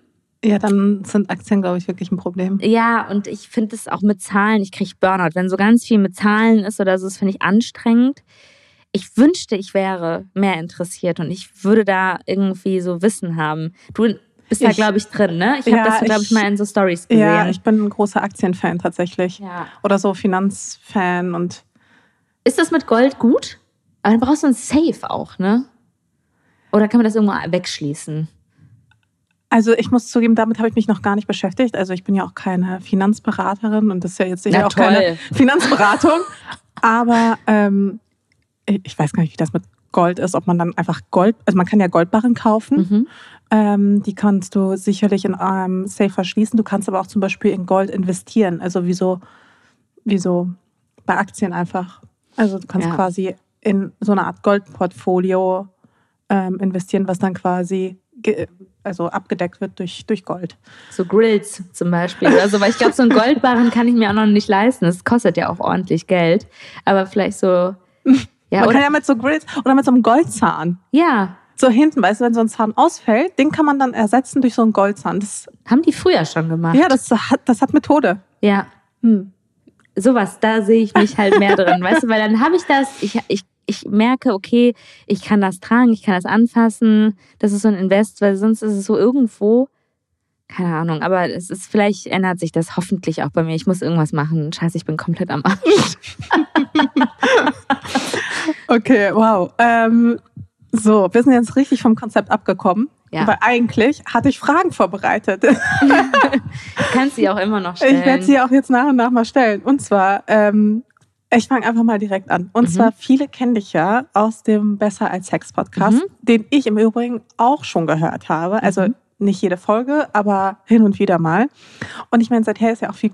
Ja, dann sind Aktien, glaube ich, wirklich ein Problem. Ja, und ich finde es auch mit Zahlen, ich kriege Burnout. Wenn so ganz viel mit Zahlen ist oder so, das finde ich anstrengend. Ich wünschte, ich wäre mehr interessiert und ich würde da irgendwie so Wissen haben. Du bist ich, da, glaube ich, drin, ne? Ich habe ja, das, glaube ich, mal in so Stories gesehen. Ja, ich bin ein großer Aktienfan tatsächlich. Ja. Oder so Finanzfan und. Ist das mit Gold gut? Aber dann brauchst du ein Safe auch, ne? Oder kann man das irgendwo wegschließen? Also ich muss zugeben, damit habe ich mich noch gar nicht beschäftigt. Also ich bin ja auch keine Finanzberaterin und das ist ja jetzt sicher auch keine Finanzberatung. Aber ähm, ich weiß gar nicht, wie das mit Gold ist, ob man dann einfach Gold, also man kann ja Goldbarren kaufen. Mhm. Ähm, die kannst du sicherlich in einem Safe verschließen. Du kannst aber auch zum Beispiel in Gold investieren. Also wie so, wie so bei Aktien einfach. Also du kannst ja. quasi in so eine Art Goldportfolio ähm, investieren, was dann quasi also abgedeckt wird durch, durch Gold. So Grills zum Beispiel. Also, weil ich glaube, so ein Goldbarren kann ich mir auch noch nicht leisten. Das kostet ja auch ordentlich Geld. Aber vielleicht so. Ja, man oder, kann ja mit so Grills oder mit so einem Goldzahn. Ja. So hinten, weißt du, wenn so ein Zahn ausfällt, den kann man dann ersetzen durch so einen Goldzahn. Das haben die früher schon gemacht. Ja, das hat, das hat Methode. Ja. Hm. Sowas, da sehe ich mich halt mehr drin, weißt du, weil dann habe ich das, ich, ich ich merke, okay, ich kann das tragen, ich kann das anfassen. Das ist so ein Invest, weil sonst ist es so irgendwo, keine Ahnung, aber es ist, vielleicht ändert sich das hoffentlich auch bei mir. Ich muss irgendwas machen. Scheiße, ich bin komplett am Arsch. okay, wow. Ähm, so, wir sind jetzt richtig vom Konzept abgekommen. Ja. Weil eigentlich hatte ich Fragen vorbereitet. Kannst sie auch immer noch stellen. Ich werde sie auch jetzt nach und nach mal stellen. Und zwar, ähm, ich fange einfach mal direkt an. Und mhm. zwar, viele kennen dich ja aus dem Besser als Sex Podcast, mhm. den ich im Übrigen auch schon gehört habe. Also mhm. nicht jede Folge, aber hin und wieder mal. Und ich meine, seither ist ja auch viel,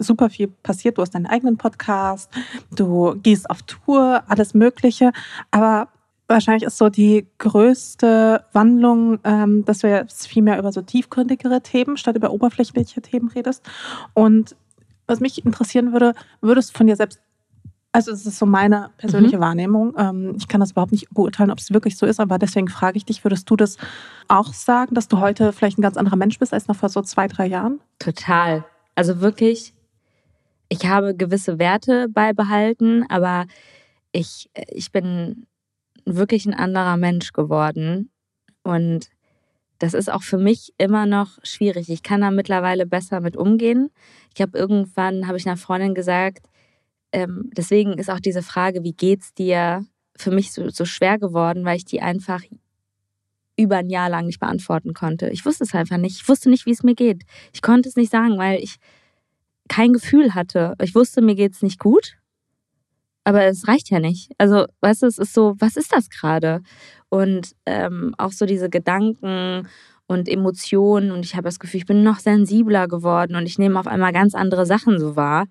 super viel passiert. Du hast deinen eigenen Podcast, du gehst auf Tour, alles Mögliche. Aber wahrscheinlich ist so die größte Wandlung, ähm, dass du jetzt viel mehr über so tiefgründigere Themen statt über oberflächliche Themen redest. Und was mich interessieren würde, würdest du von dir selbst also es ist so meine persönliche mhm. Wahrnehmung. Ähm, ich kann das überhaupt nicht beurteilen, ob es wirklich so ist, aber deswegen frage ich dich, würdest du das auch sagen, dass du heute vielleicht ein ganz anderer Mensch bist als noch vor so zwei, drei Jahren? Total. Also wirklich, ich habe gewisse Werte beibehalten, aber ich, ich bin wirklich ein anderer Mensch geworden. Und das ist auch für mich immer noch schwierig. Ich kann da mittlerweile besser mit umgehen. Ich habe irgendwann, habe ich einer Freundin gesagt, ähm, deswegen ist auch diese Frage, wie geht's dir, für mich so, so schwer geworden, weil ich die einfach über ein Jahr lang nicht beantworten konnte. Ich wusste es einfach nicht. Ich wusste nicht, wie es mir geht. Ich konnte es nicht sagen, weil ich kein Gefühl hatte. Ich wusste, mir geht es nicht gut, aber es reicht ja nicht. Also, weißt du, es ist so, was ist das gerade? Und ähm, auch so diese Gedanken und Emotionen und ich habe das Gefühl, ich bin noch sensibler geworden und ich nehme auf einmal ganz andere Sachen so wahr.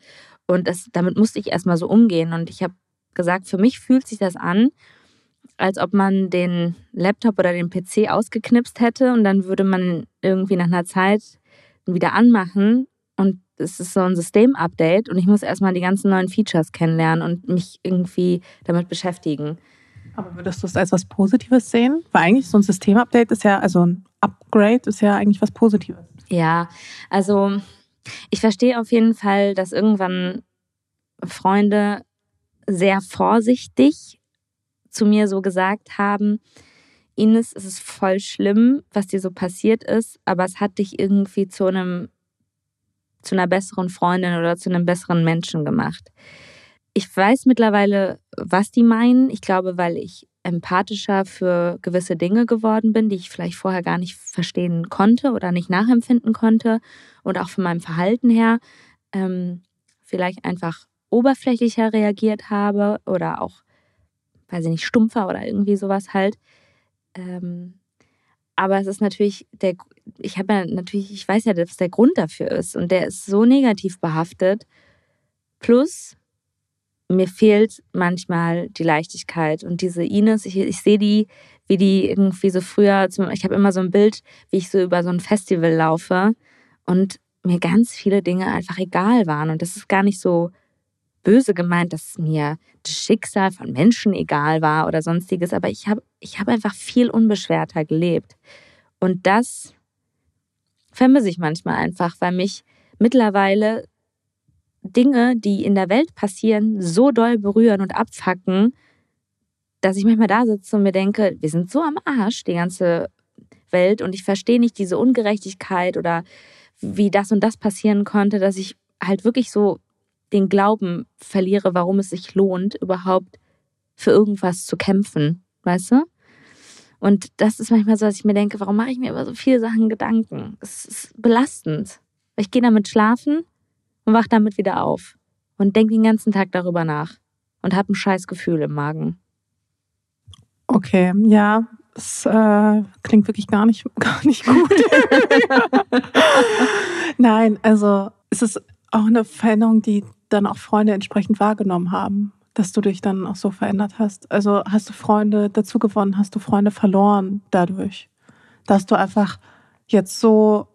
Und das, damit musste ich erstmal so umgehen. Und ich habe gesagt, für mich fühlt sich das an, als ob man den Laptop oder den PC ausgeknipst hätte und dann würde man irgendwie nach einer Zeit wieder anmachen und es ist so ein System-Update und ich muss erstmal die ganzen neuen Features kennenlernen und mich irgendwie damit beschäftigen. Aber würdest du es als was Positives sehen? Weil eigentlich so ein System-Update ist ja, also ein Upgrade ist ja eigentlich was Positives. Ja, also ich verstehe auf jeden Fall, dass irgendwann Freunde sehr vorsichtig zu mir so gesagt haben, Ines, es ist voll schlimm, was dir so passiert ist, aber es hat dich irgendwie zu einem zu einer besseren Freundin oder zu einem besseren Menschen gemacht. Ich weiß mittlerweile, was die meinen. Ich glaube, weil ich empathischer für gewisse Dinge geworden bin, die ich vielleicht vorher gar nicht verstehen konnte oder nicht nachempfinden konnte und auch von meinem Verhalten her ähm, vielleicht einfach oberflächlicher reagiert habe oder auch, weiß ich nicht, stumpfer oder irgendwie sowas halt. Ähm, aber es ist natürlich der, ich habe ja natürlich, ich weiß ja, was der Grund dafür ist und der ist so negativ behaftet. Plus, mir fehlt manchmal die Leichtigkeit und diese Ines, ich, ich sehe die, wie die irgendwie so früher, ich habe immer so ein Bild, wie ich so über so ein Festival laufe und mir ganz viele Dinge einfach egal waren und das ist gar nicht so böse gemeint, dass mir das Schicksal von Menschen egal war oder sonstiges, aber ich habe ich hab einfach viel unbeschwerter gelebt und das vermisse ich manchmal einfach, weil mich mittlerweile Dinge, die in der Welt passieren, so doll berühren und abfacken, dass ich manchmal da sitze und mir denke, wir sind so am Arsch, die ganze Welt, und ich verstehe nicht diese Ungerechtigkeit oder wie das und das passieren konnte, dass ich halt wirklich so den Glauben verliere, warum es sich lohnt, überhaupt für irgendwas zu kämpfen, weißt du? Und das ist manchmal so, dass ich mir denke, warum mache ich mir über so viele Sachen Gedanken? Es ist belastend. Ich gehe damit schlafen und wach damit wieder auf und denke den ganzen Tag darüber nach und habe ein scheiß Gefühl im Magen. Okay, ja, es äh, klingt wirklich gar nicht, gar nicht gut. Nein, also es ist auch eine Veränderung, die dann auch Freunde entsprechend wahrgenommen haben, dass du dich dann auch so verändert hast. Also hast du Freunde dazu gewonnen, hast du Freunde verloren dadurch, dass du einfach jetzt so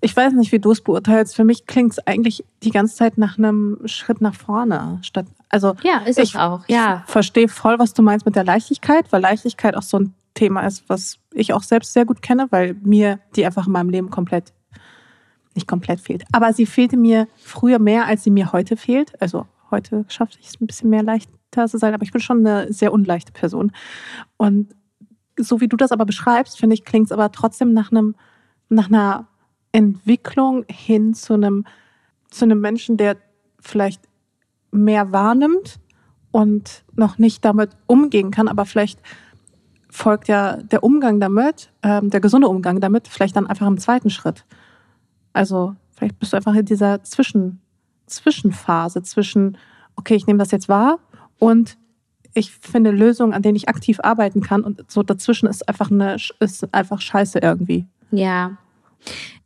ich weiß nicht, wie du es beurteilst. Für mich klingt es eigentlich die ganze Zeit nach einem Schritt nach vorne. Statt, also ja, ist ich, es auch. Ja. Ich verstehe voll, was du meinst mit der Leichtigkeit, weil Leichtigkeit auch so ein Thema ist, was ich auch selbst sehr gut kenne, weil mir die einfach in meinem Leben komplett, nicht komplett fehlt. Aber sie fehlte mir früher mehr, als sie mir heute fehlt. Also heute schaffe ich es ein bisschen mehr leichter zu sein, aber ich bin schon eine sehr unleichte Person. Und so wie du das aber beschreibst, finde ich, klingt es aber trotzdem nach einem, nach einer Entwicklung hin zu einem, zu einem Menschen, der vielleicht mehr wahrnimmt und noch nicht damit umgehen kann, aber vielleicht folgt ja der Umgang damit, ähm, der gesunde Umgang damit, vielleicht dann einfach im zweiten Schritt. Also vielleicht bist du einfach in dieser Zwischen, Zwischenphase zwischen, okay, ich nehme das jetzt wahr und ich finde Lösungen, an denen ich aktiv arbeiten kann und so dazwischen ist einfach eine ist einfach Scheiße irgendwie. Ja,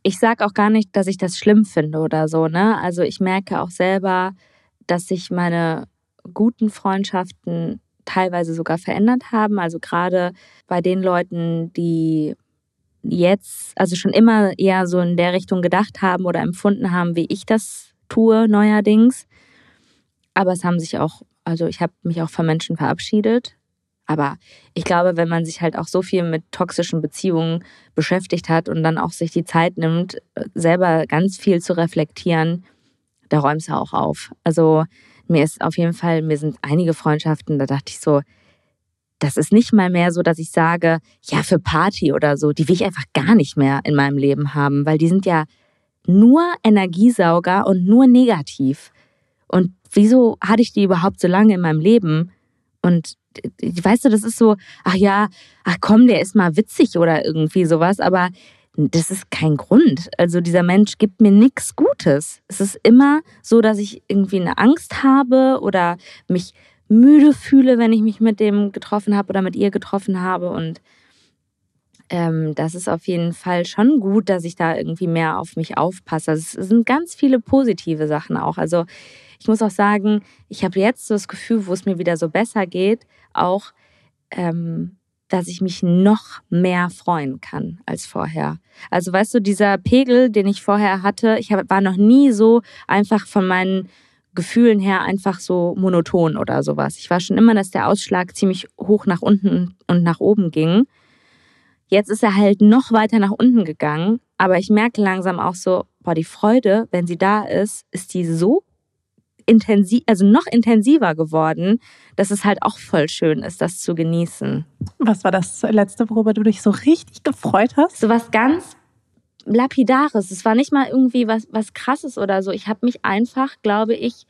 ich sage auch gar nicht, dass ich das schlimm finde oder so, ne? Also ich merke auch selber, dass sich meine guten Freundschaften teilweise sogar verändert haben. Also gerade bei den Leuten, die jetzt, also schon immer eher so in der Richtung gedacht haben oder empfunden haben, wie ich das tue neuerdings. Aber es haben sich auch, also ich habe mich auch von Menschen verabschiedet, aber ich glaube, wenn man sich halt auch so viel mit toxischen Beziehungen beschäftigt hat und dann auch sich die Zeit nimmt, selber ganz viel zu reflektieren, da räumst du auch auf. Also mir ist auf jeden Fall, mir sind einige Freundschaften, da dachte ich so, das ist nicht mal mehr so, dass ich sage, ja, für Party oder so, die will ich einfach gar nicht mehr in meinem Leben haben, weil die sind ja nur Energiesauger und nur negativ. Und wieso hatte ich die überhaupt so lange in meinem Leben? Und weißt du, das ist so, ach ja, ach komm, der ist mal witzig oder irgendwie sowas, aber das ist kein Grund. Also dieser Mensch gibt mir nichts Gutes. Es ist immer so, dass ich irgendwie eine Angst habe oder mich müde fühle, wenn ich mich mit dem getroffen habe oder mit ihr getroffen habe. Und ähm, das ist auf jeden Fall schon gut, dass ich da irgendwie mehr auf mich aufpasse. Es sind ganz viele positive Sachen auch. Also ich muss auch sagen, ich habe jetzt so das Gefühl, wo es mir wieder so besser geht, auch, ähm, dass ich mich noch mehr freuen kann als vorher. Also weißt du, dieser Pegel, den ich vorher hatte, ich war noch nie so einfach von meinen Gefühlen her einfach so monoton oder sowas. Ich war schon immer, dass der Ausschlag ziemlich hoch nach unten und nach oben ging. Jetzt ist er halt noch weiter nach unten gegangen, aber ich merke langsam auch so, boah, die Freude, wenn sie da ist, ist die so intensiv, also noch intensiver geworden, dass es halt auch voll schön ist, das zu genießen. Was war das letzte, worüber du dich so richtig gefreut hast? So was ganz Lapidares. Es war nicht mal irgendwie was, was Krasses oder so. Ich habe mich einfach, glaube ich,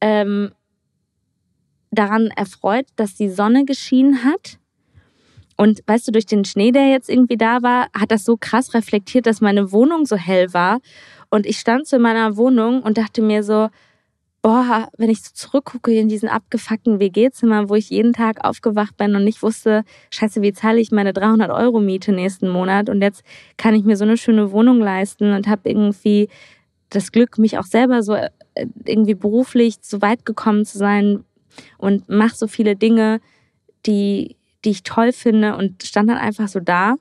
ähm, daran erfreut, dass die Sonne geschienen hat. Und weißt du, durch den Schnee, der jetzt irgendwie da war, hat das so krass reflektiert, dass meine Wohnung so hell war. Und ich stand in meiner Wohnung und dachte mir so, boah, wenn ich so zurückgucke in diesen abgefuckten WG-Zimmer, wo ich jeden Tag aufgewacht bin und nicht wusste, scheiße, wie zahle ich meine 300 Euro Miete nächsten Monat und jetzt kann ich mir so eine schöne Wohnung leisten und habe irgendwie das Glück, mich auch selber so äh, irgendwie beruflich so weit gekommen zu sein und mache so viele Dinge, die, die ich toll finde und stand dann einfach so da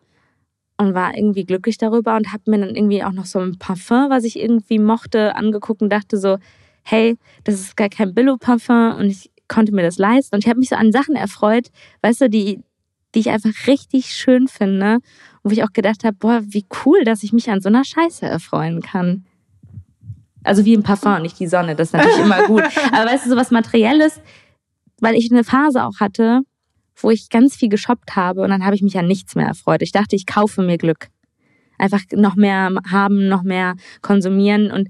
und war irgendwie glücklich darüber und habe mir dann irgendwie auch noch so ein Parfum, was ich irgendwie mochte, angeguckt und dachte so, hey, das ist gar kein Billo-Parfum und ich konnte mir das leisten. Und ich habe mich so an Sachen erfreut, weißt du, die, die ich einfach richtig schön finde. Und wo ich auch gedacht habe, boah, wie cool, dass ich mich an so einer Scheiße erfreuen kann. Also wie ein Parfum, nicht die Sonne, das ist natürlich immer gut. Aber weißt du, so was Materielles, weil ich eine Phase auch hatte, wo ich ganz viel geshoppt habe und dann habe ich mich an nichts mehr erfreut. Ich dachte, ich kaufe mir Glück. Einfach noch mehr haben, noch mehr konsumieren und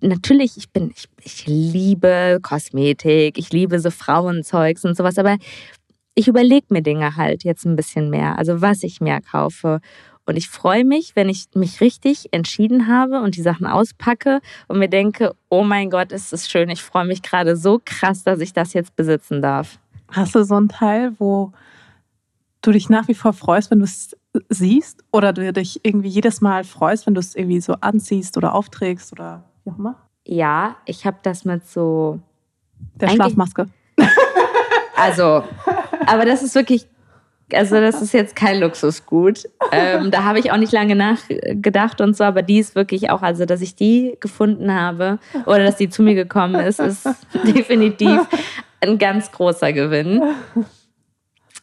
natürlich, ich bin, ich, ich liebe Kosmetik, ich liebe so Frauenzeugs und sowas, aber ich überlege mir Dinge halt jetzt ein bisschen mehr, also was ich mehr kaufe. Und ich freue mich, wenn ich mich richtig entschieden habe und die Sachen auspacke und mir denke, oh mein Gott, ist das schön. Ich freue mich gerade so krass, dass ich das jetzt besitzen darf. Hast du so einen Teil, wo du dich nach wie vor freust, wenn du es siehst? Oder du dich irgendwie jedes Mal freust, wenn du es irgendwie so anziehst oder aufträgst oder wie auch immer? Ja, ich habe das mit so. Der Schlafmaske. Also, aber das ist wirklich, also das ist jetzt kein Luxusgut. Ähm, da habe ich auch nicht lange nachgedacht und so, aber die ist wirklich auch, also dass ich die gefunden habe oder dass die zu mir gekommen ist, ist definitiv ein ganz großer Gewinn.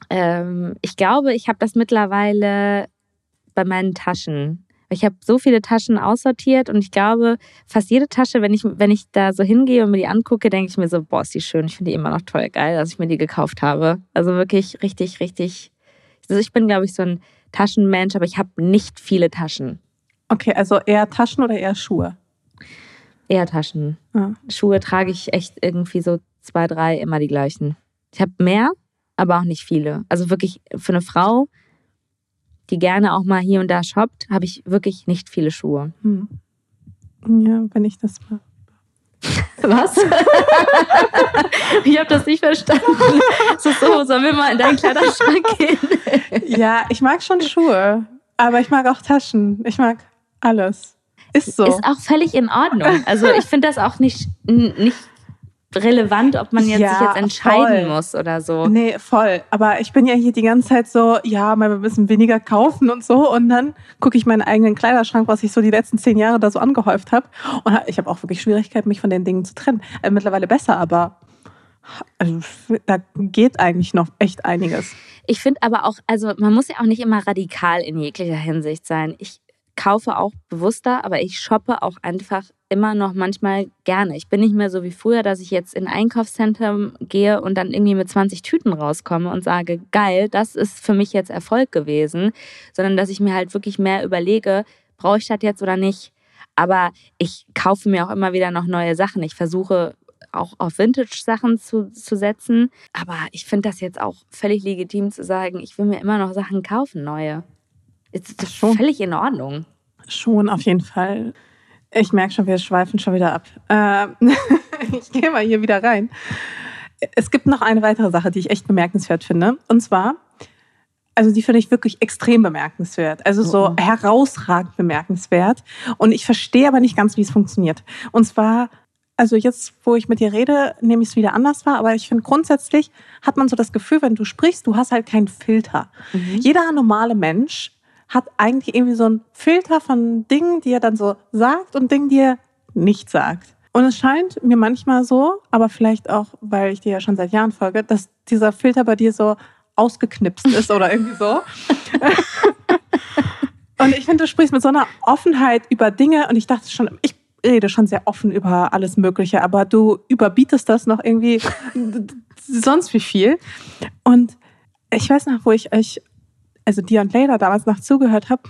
Ähm, ich glaube, ich habe das mittlerweile bei meinen Taschen. Ich habe so viele Taschen aussortiert und ich glaube, fast jede Tasche, wenn ich, wenn ich da so hingehe und mir die angucke, denke ich mir so, boah, ist die schön. Ich finde die immer noch toll geil, dass ich mir die gekauft habe. Also wirklich richtig, richtig. Also ich bin, glaube ich, so ein Taschenmensch, aber ich habe nicht viele Taschen. Okay, also eher Taschen oder eher Schuhe? Eher Taschen. Ja. Schuhe trage ich echt irgendwie so zwei, drei, immer die gleichen. Ich habe mehr, aber auch nicht viele. Also wirklich für eine Frau die gerne auch mal hier und da shoppt, habe ich wirklich nicht viele Schuhe. Hm. Ja, wenn ich das mal. Was? ich habe das nicht verstanden. So, so, sollen wir mal in deinen Kleiderschrank gehen? ja, ich mag schon Schuhe, aber ich mag auch Taschen. Ich mag alles. Ist so. Ist auch völlig in Ordnung. Also ich finde das auch nicht, nicht relevant, ob man jetzt ja, sich jetzt entscheiden voll. muss oder so. Nee, voll. Aber ich bin ja hier die ganze Zeit so, ja, mal ein bisschen weniger kaufen und so. Und dann gucke ich meinen eigenen Kleiderschrank, was ich so die letzten zehn Jahre da so angehäuft habe. Und ich habe auch wirklich Schwierigkeiten, mich von den Dingen zu trennen. Also mittlerweile besser, aber also, da geht eigentlich noch echt einiges. Ich finde aber auch, also man muss ja auch nicht immer radikal in jeglicher Hinsicht sein. Ich kaufe auch bewusster, aber ich shoppe auch einfach immer noch manchmal gerne. Ich bin nicht mehr so wie früher, dass ich jetzt in Einkaufszentren gehe und dann irgendwie mit 20 Tüten rauskomme und sage, geil, das ist für mich jetzt Erfolg gewesen, sondern dass ich mir halt wirklich mehr überlege, brauche ich das jetzt oder nicht. Aber ich kaufe mir auch immer wieder noch neue Sachen. Ich versuche auch auf Vintage-Sachen zu, zu setzen. Aber ich finde das jetzt auch völlig legitim zu sagen, ich will mir immer noch Sachen kaufen, neue. Ist das schon völlig in Ordnung. Schon, auf jeden Fall. Ich merke schon, wir schweifen schon wieder ab. Ähm, ich gehe mal hier wieder rein. Es gibt noch eine weitere Sache, die ich echt bemerkenswert finde. Und zwar, also die finde ich wirklich extrem bemerkenswert. Also so oh. herausragend bemerkenswert. Und ich verstehe aber nicht ganz, wie es funktioniert. Und zwar also jetzt, wo ich mit dir rede, nehme ich es wieder anders wahr, aber ich finde grundsätzlich hat man so das Gefühl, wenn du sprichst, du hast halt keinen Filter. Mhm. Jeder normale Mensch hat eigentlich irgendwie so einen Filter von Dingen, die er dann so sagt und Dingen, die er nicht sagt. Und es scheint mir manchmal so, aber vielleicht auch, weil ich dir ja schon seit Jahren folge, dass dieser Filter bei dir so ausgeknipst ist oder irgendwie so. und ich finde, du sprichst mit so einer Offenheit über Dinge und ich dachte schon, ich rede schon sehr offen über alles Mögliche, aber du überbietest das noch irgendwie sonst wie viel. Und ich weiß noch, wo ich euch, also dir und Leila damals noch zugehört habe,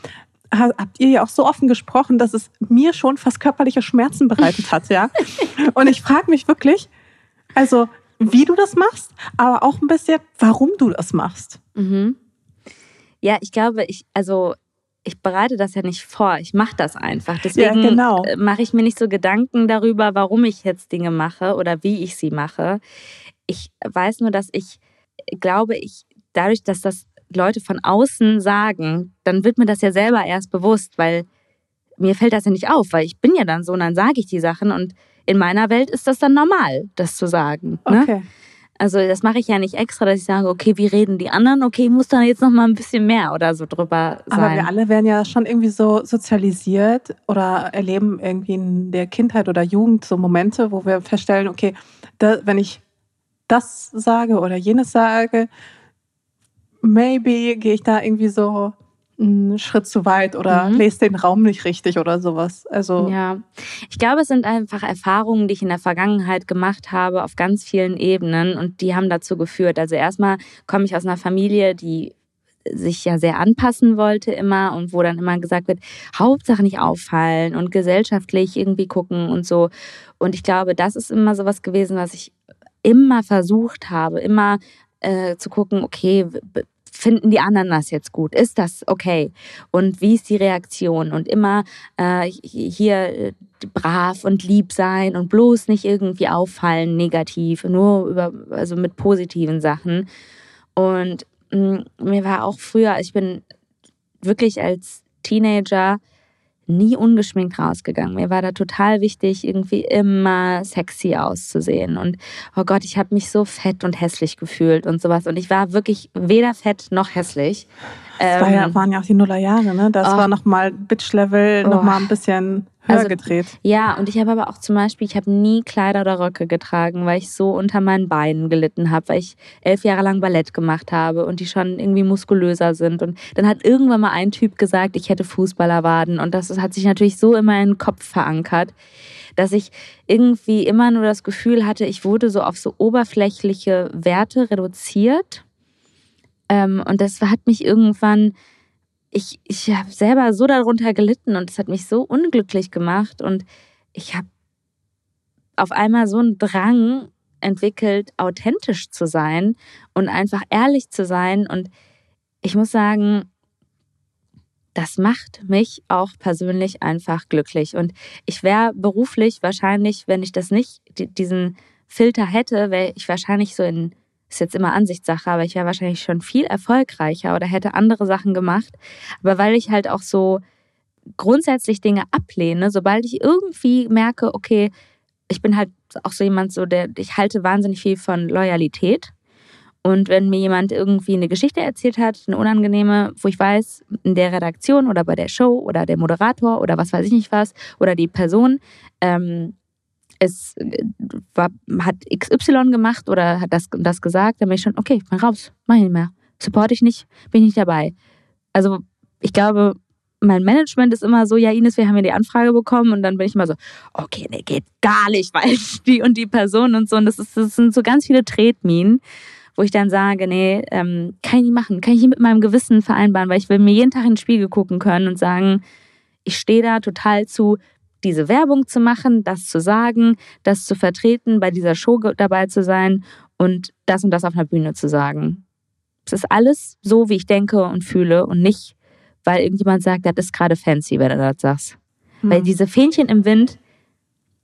habt ihr ja auch so offen gesprochen, dass es mir schon fast körperliche Schmerzen bereitet hat, ja. Und ich frage mich wirklich, also wie du das machst, aber auch ein bisschen, warum du das machst. Mhm. Ja, ich glaube, ich, also ich bereite das ja nicht vor, ich mache das einfach. Deswegen ja, genau. Äh, mache ich mir nicht so Gedanken darüber, warum ich jetzt Dinge mache oder wie ich sie mache. Ich weiß nur, dass ich glaube, ich dadurch, dass das Leute von außen sagen, dann wird mir das ja selber erst bewusst, weil mir fällt das ja nicht auf, weil ich bin ja dann so und dann sage ich die Sachen und in meiner Welt ist das dann normal, das zu sagen. Ne? Okay. Also das mache ich ja nicht extra, dass ich sage, okay, wie reden die anderen? Okay, ich muss dann jetzt noch mal ein bisschen mehr oder so drüber sein. Aber wir alle werden ja schon irgendwie so sozialisiert oder erleben irgendwie in der Kindheit oder Jugend so Momente, wo wir feststellen, okay, da, wenn ich das sage oder jenes sage, maybe gehe ich da irgendwie so einen Schritt zu weit oder mhm. lese den Raum nicht richtig oder sowas. Also ja, ich glaube, es sind einfach Erfahrungen, die ich in der Vergangenheit gemacht habe auf ganz vielen Ebenen und die haben dazu geführt. Also erstmal komme ich aus einer Familie, die sich ja sehr anpassen wollte immer und wo dann immer gesagt wird, Hauptsache nicht auffallen und gesellschaftlich irgendwie gucken und so. Und ich glaube, das ist immer so was gewesen, was ich immer versucht habe, immer äh, zu gucken, okay, finden die anderen das jetzt gut? Ist das okay? Und wie ist die Reaktion? Und immer äh, hier äh, brav und lieb sein und bloß nicht irgendwie auffallen negativ, nur über, also mit positiven Sachen. Und mh, mm, mir war auch früher, ich bin wirklich als Teenager nie ungeschminkt rausgegangen. Mir war da total wichtig, irgendwie immer sexy auszusehen. Und oh Gott, ich habe mich so fett und hässlich gefühlt und sowas. Und ich war wirklich weder fett noch hässlich. Das war ja, ähm, waren ja auch die Nullerjahre, ne? Das oh, war nochmal Bitch-Level, oh, nochmal ein bisschen also, gedreht. Ja, und ich habe aber auch zum Beispiel, ich habe nie Kleider oder Röcke getragen, weil ich so unter meinen Beinen gelitten habe, weil ich elf Jahre lang Ballett gemacht habe und die schon irgendwie muskulöser sind. Und dann hat irgendwann mal ein Typ gesagt, ich hätte Fußballerwaden. Und das hat sich natürlich so immer in den Kopf verankert, dass ich irgendwie immer nur das Gefühl hatte, ich wurde so auf so oberflächliche Werte reduziert ähm, und das hat mich irgendwann, ich, ich habe selber so darunter gelitten und es hat mich so unglücklich gemacht. Und ich habe auf einmal so einen Drang entwickelt, authentisch zu sein und einfach ehrlich zu sein. Und ich muss sagen, das macht mich auch persönlich einfach glücklich. Und ich wäre beruflich wahrscheinlich, wenn ich das nicht, diesen Filter hätte, wäre ich wahrscheinlich so in ist jetzt immer Ansichtssache, aber ich wäre wahrscheinlich schon viel erfolgreicher oder hätte andere Sachen gemacht. Aber weil ich halt auch so grundsätzlich Dinge ablehne, sobald ich irgendwie merke, okay, ich bin halt auch so jemand, so der, ich halte wahnsinnig viel von Loyalität. Und wenn mir jemand irgendwie eine Geschichte erzählt hat, eine unangenehme, wo ich weiß, in der Redaktion oder bei der Show oder der Moderator oder was weiß ich nicht was oder die Person ähm, es war, hat XY gemacht oder hat das und das gesagt, dann bin ich schon, okay, bin raus, mach ich nicht mehr. Support ich nicht, bin ich nicht dabei. Also ich glaube, mein Management ist immer so, ja Ines, wir haben ja die Anfrage bekommen und dann bin ich immer so, okay, nee, geht gar nicht, weil die und die Person und so. Und das, ist, das sind so ganz viele Tretminen, wo ich dann sage, nee, ähm, kann ich nicht machen, kann ich nicht mit meinem Gewissen vereinbaren, weil ich will mir jeden Tag in den Spiegel gucken können und sagen, ich stehe da total zu, diese Werbung zu machen, das zu sagen, das zu vertreten, bei dieser Show dabei zu sein und das und das auf einer Bühne zu sagen. Es ist alles so, wie ich denke und fühle und nicht, weil irgendjemand sagt, das ist gerade fancy, wenn du das sagst. Hm. Weil diese Fähnchen im Wind,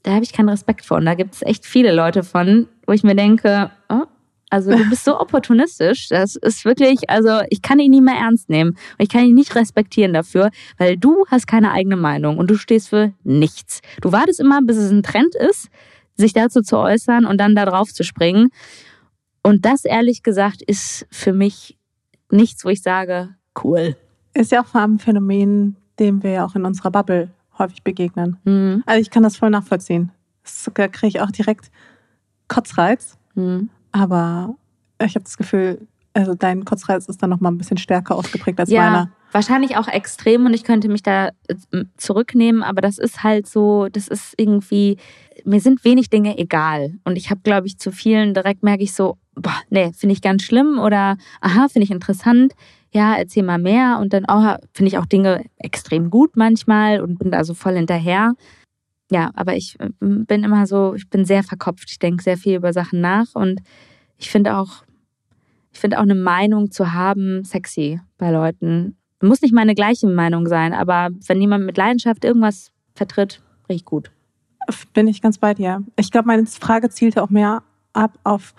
da habe ich keinen Respekt vor. Und da gibt es echt viele Leute von, wo ich mir denke, oh, also du bist so opportunistisch, das ist wirklich, also ich kann ihn nie mehr ernst nehmen und ich kann ihn nicht respektieren dafür, weil du hast keine eigene Meinung und du stehst für nichts. Du wartest immer, bis es ein Trend ist, sich dazu zu äußern und dann da drauf zu springen. Und das ehrlich gesagt ist für mich nichts, wo ich sage, cool. Ist ja auch vor allem ein Phänomen, dem wir ja auch in unserer Bubble häufig begegnen. Mhm. Also ich kann das voll nachvollziehen. Da kriege ich auch direkt Kotzreiz. Mhm. Aber ich habe das Gefühl, also dein Kotzreiz ist dann noch mal ein bisschen stärker ausgeprägt als ja, meiner. Wahrscheinlich auch extrem und ich könnte mich da äh, zurücknehmen, aber das ist halt so, das ist irgendwie, mir sind wenig Dinge egal. Und ich habe, glaube ich, zu vielen direkt merke ich so, boah, nee, finde ich ganz schlimm oder aha, finde ich interessant. Ja, erzähl mal mehr. Und dann auch finde ich auch Dinge extrem gut manchmal und bin da so voll hinterher. Ja, aber ich äh, bin immer so, ich bin sehr verkopft. Ich denke sehr viel über Sachen nach und ich finde auch, ich finde auch eine Meinung zu haben sexy bei Leuten. Muss nicht meine gleiche Meinung sein, aber wenn jemand mit Leidenschaft irgendwas vertritt, riecht gut. Bin ich ganz bei dir. Ich glaube, meine Frage zielte auch mehr ab auf,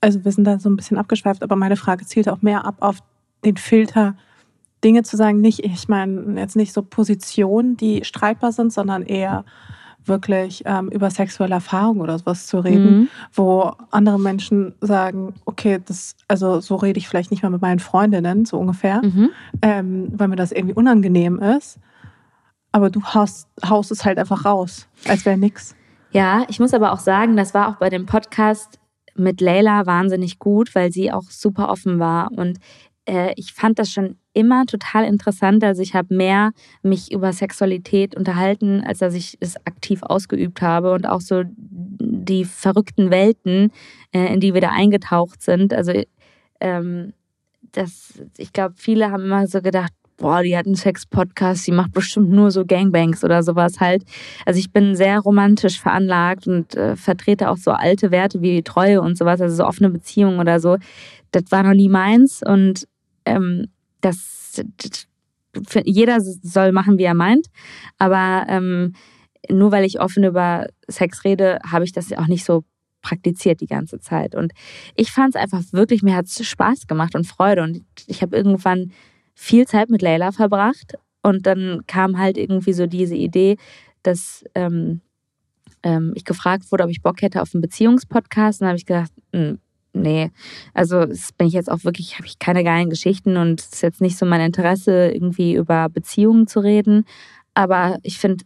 also wir sind da so ein bisschen abgeschweift, aber meine Frage zielte auch mehr ab auf den Filter, Dinge zu sagen, nicht, ich meine jetzt nicht so Positionen, die streitbar sind, sondern eher wirklich ähm, über sexuelle Erfahrung oder sowas zu reden, mhm. wo andere Menschen sagen, okay, das, also so rede ich vielleicht nicht mal mit meinen Freundinnen, so ungefähr, mhm. ähm, weil mir das irgendwie unangenehm ist. Aber du haust, haust es halt einfach raus, als wäre nichts. Ja, ich muss aber auch sagen, das war auch bei dem Podcast mit Leila wahnsinnig gut, weil sie auch super offen war. Und äh, ich fand das schon immer total interessant. Also ich habe mehr mich über Sexualität unterhalten, als dass ich es aktiv ausgeübt habe und auch so die verrückten Welten, äh, in die wir da eingetaucht sind. Also ähm, das, ich glaube, viele haben immer so gedacht, boah, die hat einen Sex-Podcast, die macht bestimmt nur so Gangbangs oder sowas halt. Also ich bin sehr romantisch veranlagt und äh, vertrete auch so alte Werte wie Treue und sowas, also so offene Beziehungen oder so. Das war noch nie meins und ähm, das, jeder soll machen, wie er meint. Aber ähm, nur weil ich offen über Sex rede, habe ich das auch nicht so praktiziert die ganze Zeit. Und ich fand es einfach wirklich, mir hat es Spaß gemacht und Freude. Und ich habe irgendwann viel Zeit mit Leila verbracht. Und dann kam halt irgendwie so diese Idee, dass ähm, ähm, ich gefragt wurde, ob ich Bock hätte auf einen Beziehungspodcast. Und dann habe ich gedacht, hm, nee, also das bin ich jetzt auch wirklich, habe ich keine geilen Geschichten und es ist jetzt nicht so mein Interesse, irgendwie über Beziehungen zu reden. Aber ich finde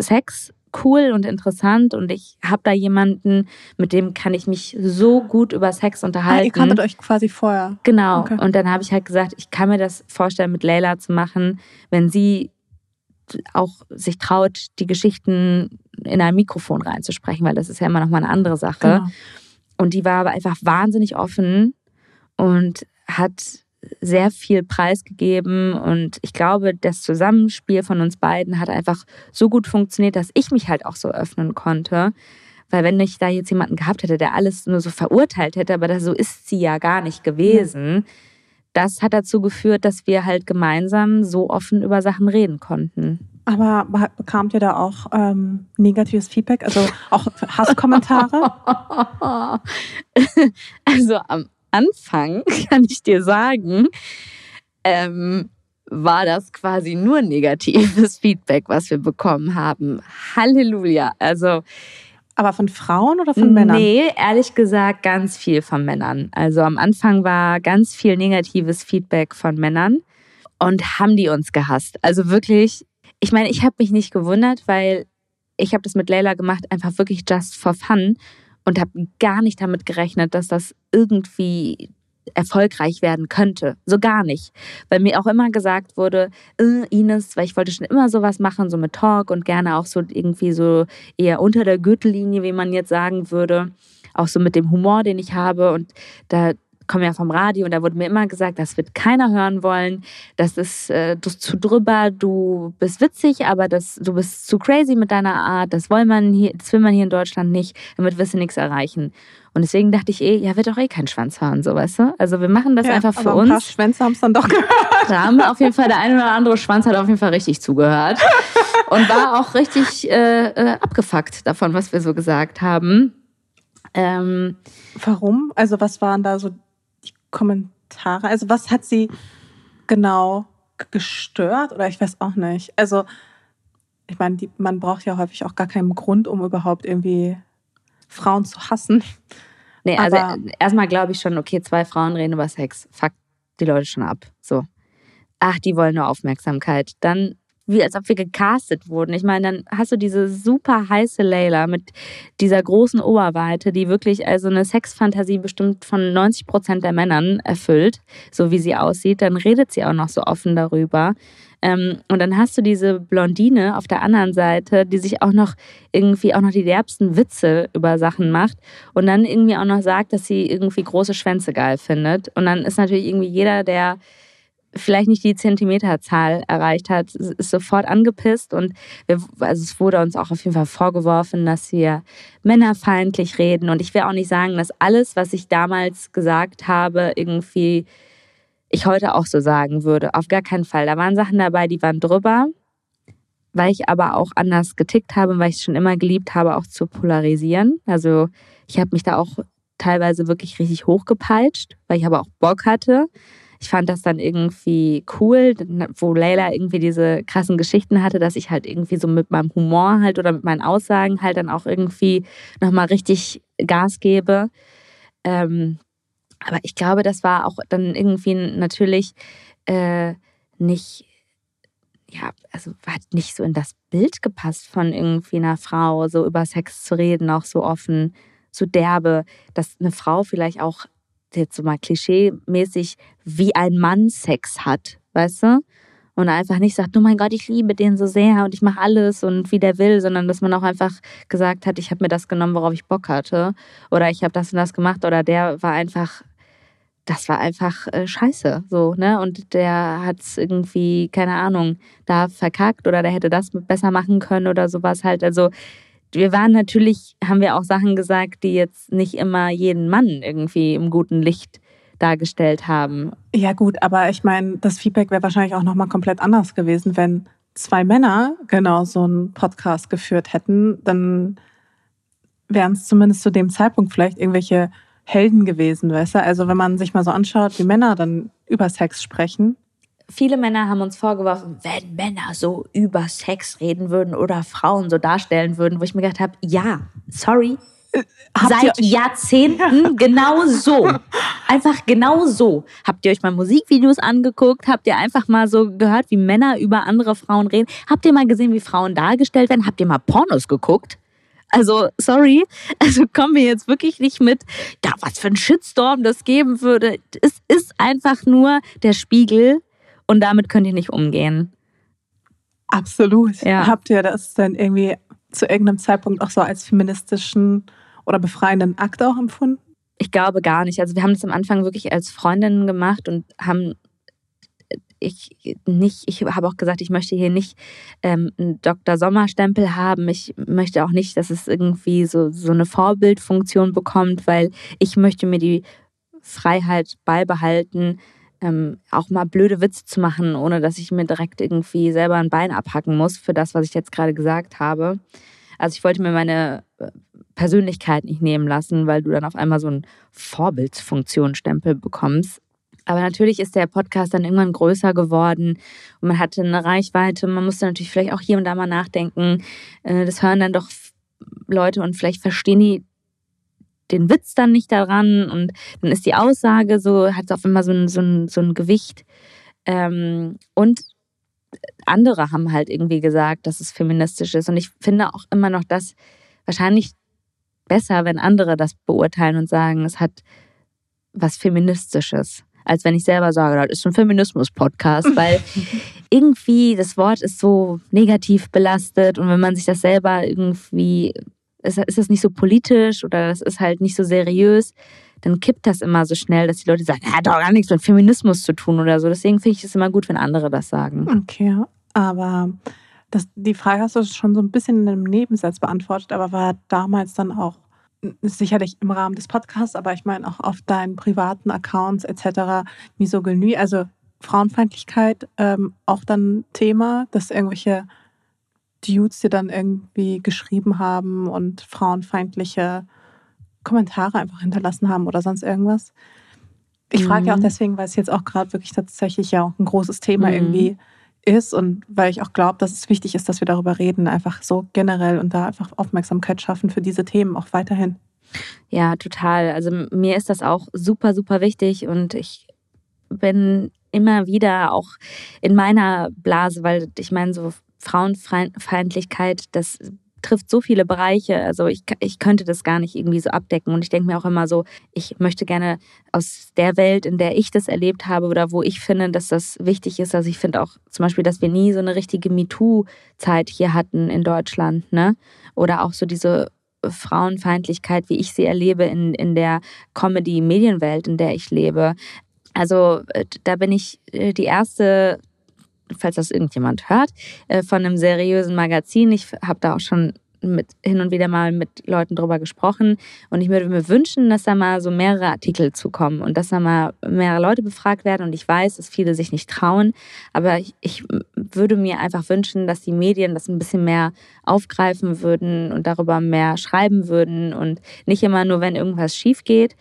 Sex cool und interessant und ich habe da jemanden, mit dem kann ich mich so gut über Sex unterhalten. Ah, ihr kanntet euch quasi vorher. Genau. Okay. Und dann habe ich halt gesagt, ich kann mir das vorstellen, mit Leila zu machen, wenn sie auch sich traut, die Geschichten in ein Mikrofon reinzusprechen, weil das ist ja immer noch mal eine andere Sache. Genau. Und die war aber einfach wahnsinnig offen und hat sehr viel preisgegeben. Und ich glaube, das Zusammenspiel von uns beiden hat einfach so gut funktioniert, dass ich mich halt auch so öffnen konnte. Weil wenn ich da jetzt jemanden gehabt hätte, der alles nur so verurteilt hätte, aber das, so ist sie ja gar nicht gewesen, das hat dazu geführt, dass wir halt gemeinsam so offen über Sachen reden konnten. Aber bekamt ihr da auch ähm, negatives Feedback, also auch Hasskommentare? also am Anfang kann ich dir sagen, ähm, war das quasi nur negatives Feedback, was wir bekommen haben. Halleluja. Also aber von Frauen oder von Männern? Nee, ehrlich gesagt ganz viel von Männern. Also am Anfang war ganz viel negatives Feedback von Männern und haben die uns gehasst. Also wirklich ich meine, ich habe mich nicht gewundert, weil ich habe das mit Leila gemacht, einfach wirklich just for fun und habe gar nicht damit gerechnet, dass das irgendwie erfolgreich werden könnte. So gar nicht. Weil mir auch immer gesagt wurde, äh, Ines, weil ich wollte schon immer sowas machen, so mit Talk und gerne auch so irgendwie so eher unter der Gürtellinie, wie man jetzt sagen würde. Auch so mit dem Humor, den ich habe. Und da komme ja vom Radio und da wurde mir immer gesagt, das wird keiner hören wollen. Das ist, äh, du zu drüber, du bist witzig, aber das, du bist zu crazy mit deiner Art. Das will man hier, das will man hier in Deutschland nicht. Damit wirst du nichts erreichen. Und deswegen dachte ich eh, ja, wird doch eh kein Schwanz fahren, so weißt du? Also wir machen das ja, einfach für aber ein uns. Paar Schwänze haben es dann doch gehört. Da haben auf jeden Fall, der eine oder andere Schwanz hat auf jeden Fall richtig zugehört. Und war auch richtig äh, äh, abgefuckt davon, was wir so gesagt haben. Ähm, Warum? Also was waren da so Kommentare? Also was hat sie genau gestört? Oder ich weiß auch nicht. Also ich meine, die, man braucht ja häufig auch gar keinen Grund, um überhaupt irgendwie Frauen zu hassen. Nee, also Aber erstmal glaube ich schon, okay, zwei Frauen reden über Sex. Fuck die Leute schon ab. So. Ach, die wollen nur Aufmerksamkeit. Dann wie als ob wir gecastet wurden. Ich meine, dann hast du diese super heiße Layla mit dieser großen Oberweite, die wirklich also eine Sexfantasie bestimmt von 90 Prozent der Männern erfüllt, so wie sie aussieht. Dann redet sie auch noch so offen darüber. Ähm, und dann hast du diese Blondine auf der anderen Seite, die sich auch noch irgendwie auch noch die derbsten Witze über Sachen macht und dann irgendwie auch noch sagt, dass sie irgendwie große Schwänze geil findet. Und dann ist natürlich irgendwie jeder, der vielleicht nicht die Zentimeterzahl erreicht hat, ist sofort angepisst und wir, also es wurde uns auch auf jeden Fall vorgeworfen, dass wir männerfeindlich reden und ich will auch nicht sagen, dass alles, was ich damals gesagt habe, irgendwie ich heute auch so sagen würde. Auf gar keinen Fall. Da waren Sachen dabei, die waren drüber, weil ich aber auch anders getickt habe, weil ich es schon immer geliebt habe, auch zu polarisieren. Also ich habe mich da auch teilweise wirklich richtig hochgepeitscht, weil ich aber auch Bock hatte ich fand das dann irgendwie cool, wo Leila irgendwie diese krassen Geschichten hatte, dass ich halt irgendwie so mit meinem Humor halt oder mit meinen Aussagen halt dann auch irgendwie nochmal richtig Gas gebe. Ähm, aber ich glaube, das war auch dann irgendwie natürlich äh, nicht, ja, also hat nicht so in das Bild gepasst von irgendwie einer Frau, so über Sex zu reden, auch so offen, so derbe, dass eine Frau vielleicht auch jetzt so mal klischee-mäßig, wie ein Mann Sex hat, weißt du? Und einfach nicht sagt, oh mein Gott, ich liebe den so sehr und ich mache alles und wie der will, sondern dass man auch einfach gesagt hat, ich habe mir das genommen, worauf ich Bock hatte. Oder ich habe das und das gemacht. Oder der war einfach, das war einfach äh, scheiße. So, ne? Und der hat es irgendwie, keine Ahnung, da verkackt oder der hätte das besser machen können oder sowas halt. Also wir waren natürlich, haben wir auch Sachen gesagt, die jetzt nicht immer jeden Mann irgendwie im guten Licht dargestellt haben. Ja gut, aber ich meine, das Feedback wäre wahrscheinlich auch nochmal komplett anders gewesen, wenn zwei Männer genau so einen Podcast geführt hätten, dann wären es zumindest zu dem Zeitpunkt vielleicht irgendwelche Helden gewesen, weißt du? Also wenn man sich mal so anschaut, wie Männer dann über Sex sprechen, viele Männer haben uns vorgeworfen, wenn Männer so über Sex reden würden oder Frauen so darstellen würden, wo ich mir gedacht habe, ja, sorry, äh, Habt Seit Jahrzehnten ja. genau so. Einfach genau so. Habt ihr euch mal Musikvideos angeguckt? Habt ihr einfach mal so gehört, wie Männer über andere Frauen reden? Habt ihr mal gesehen, wie Frauen dargestellt werden? Habt ihr mal Pornos geguckt? Also, sorry, also kommen wir jetzt wirklich nicht mit, ja, was für ein Shitstorm das geben würde. Es ist einfach nur der Spiegel und damit könnt ihr nicht umgehen. Absolut. Ja. Habt ihr das denn irgendwie zu irgendeinem Zeitpunkt auch so als feministischen oder befreienden Akt auch empfunden? Ich glaube gar nicht. Also wir haben das am Anfang wirklich als Freundinnen gemacht und haben ich nicht, ich habe auch gesagt, ich möchte hier nicht ähm, einen Dr. Sommerstempel haben. Ich möchte auch nicht, dass es irgendwie so, so eine Vorbildfunktion bekommt, weil ich möchte mir die Freiheit beibehalten, ähm, auch mal blöde Witze zu machen, ohne dass ich mir direkt irgendwie selber ein Bein abhacken muss für das, was ich jetzt gerade gesagt habe. Also ich wollte mir meine äh, Persönlichkeit nicht nehmen lassen, weil du dann auf einmal so einen Vorbildsfunktionsstempel bekommst. Aber natürlich ist der Podcast dann irgendwann größer geworden und man hatte eine Reichweite. Man musste natürlich vielleicht auch hier und da mal nachdenken. Äh, das hören dann doch Leute und vielleicht verstehen die den Witz dann nicht daran und dann ist die Aussage so, hat es auf immer so ein, so ein, so ein Gewicht. Ähm, und andere haben halt irgendwie gesagt, dass es feministisch ist. Und ich finde auch immer noch das wahrscheinlich besser, wenn andere das beurteilen und sagen, es hat was Feministisches, als wenn ich selber sage, das ist ein Feminismus-Podcast, weil irgendwie das Wort ist so negativ belastet und wenn man sich das selber irgendwie ist, ist das nicht so politisch oder das ist halt nicht so seriös, dann kippt das immer so schnell, dass die Leute sagen, hat doch gar nichts mit Feminismus zu tun oder so. Deswegen finde ich es immer gut, wenn andere das sagen. Okay, aber das, die Frage hast du schon so ein bisschen in einem Nebensatz beantwortet, aber war damals dann auch sicherlich im Rahmen des Podcasts, aber ich meine auch auf deinen privaten Accounts etc. Misogynie, also Frauenfeindlichkeit ähm, auch dann Thema, dass irgendwelche Dudes dir dann irgendwie geschrieben haben und frauenfeindliche Kommentare einfach hinterlassen haben oder sonst irgendwas. Ich frage ja auch mhm. deswegen, weil es jetzt auch gerade wirklich tatsächlich ja auch ein großes Thema mhm. irgendwie ist und weil ich auch glaube, dass es wichtig ist, dass wir darüber reden, einfach so generell und da einfach Aufmerksamkeit schaffen für diese Themen auch weiterhin. Ja, total. Also mir ist das auch super, super wichtig und ich bin immer wieder auch in meiner Blase, weil ich meine, so Frauenfeindlichkeit, das trifft so viele Bereiche. Also ich, ich könnte das gar nicht irgendwie so abdecken. Und ich denke mir auch immer so, ich möchte gerne aus der Welt, in der ich das erlebt habe oder wo ich finde, dass das wichtig ist. Also ich finde auch zum Beispiel, dass wir nie so eine richtige MeToo-Zeit hier hatten in Deutschland. Ne? Oder auch so diese Frauenfeindlichkeit, wie ich sie erlebe in, in der Comedy-Medienwelt, in der ich lebe. Also äh, da bin ich äh, die erste falls das irgendjemand hört, äh, von einem seriösen Magazin. Ich habe da auch schon mit, hin und wieder mal mit Leuten drüber gesprochen. Und ich würde mir wünschen, dass da mal so mehrere Artikel zukommen und dass da mal mehrere Leute befragt werden. Und ich weiß, dass viele sich nicht trauen. Aber ich, ich würde mir einfach wünschen, dass die Medien das ein bisschen mehr aufgreifen würden und darüber mehr schreiben würden und nicht immer nur, wenn irgendwas schief geht,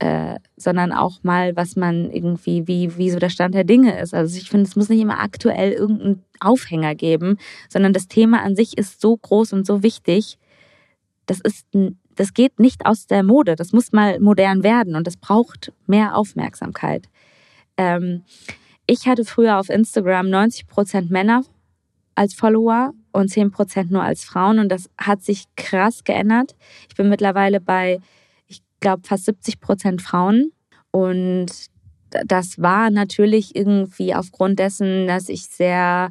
äh, sondern auch mal, was man irgendwie, wie, wie so der Stand der Dinge ist. Also ich finde, es muss nicht immer aktuell irgendeinen Aufhänger geben, sondern das Thema an sich ist so groß und so wichtig. Das ist, das geht nicht aus der Mode. Das muss mal modern werden und das braucht mehr Aufmerksamkeit. Ähm, ich hatte früher auf Instagram 90 Prozent Männer als Follower und 10 Prozent nur als Frauen und das hat sich krass geändert. Ich bin mittlerweile bei glaube, fast 70 Prozent Frauen. Und das war natürlich irgendwie aufgrund dessen, dass ich sehr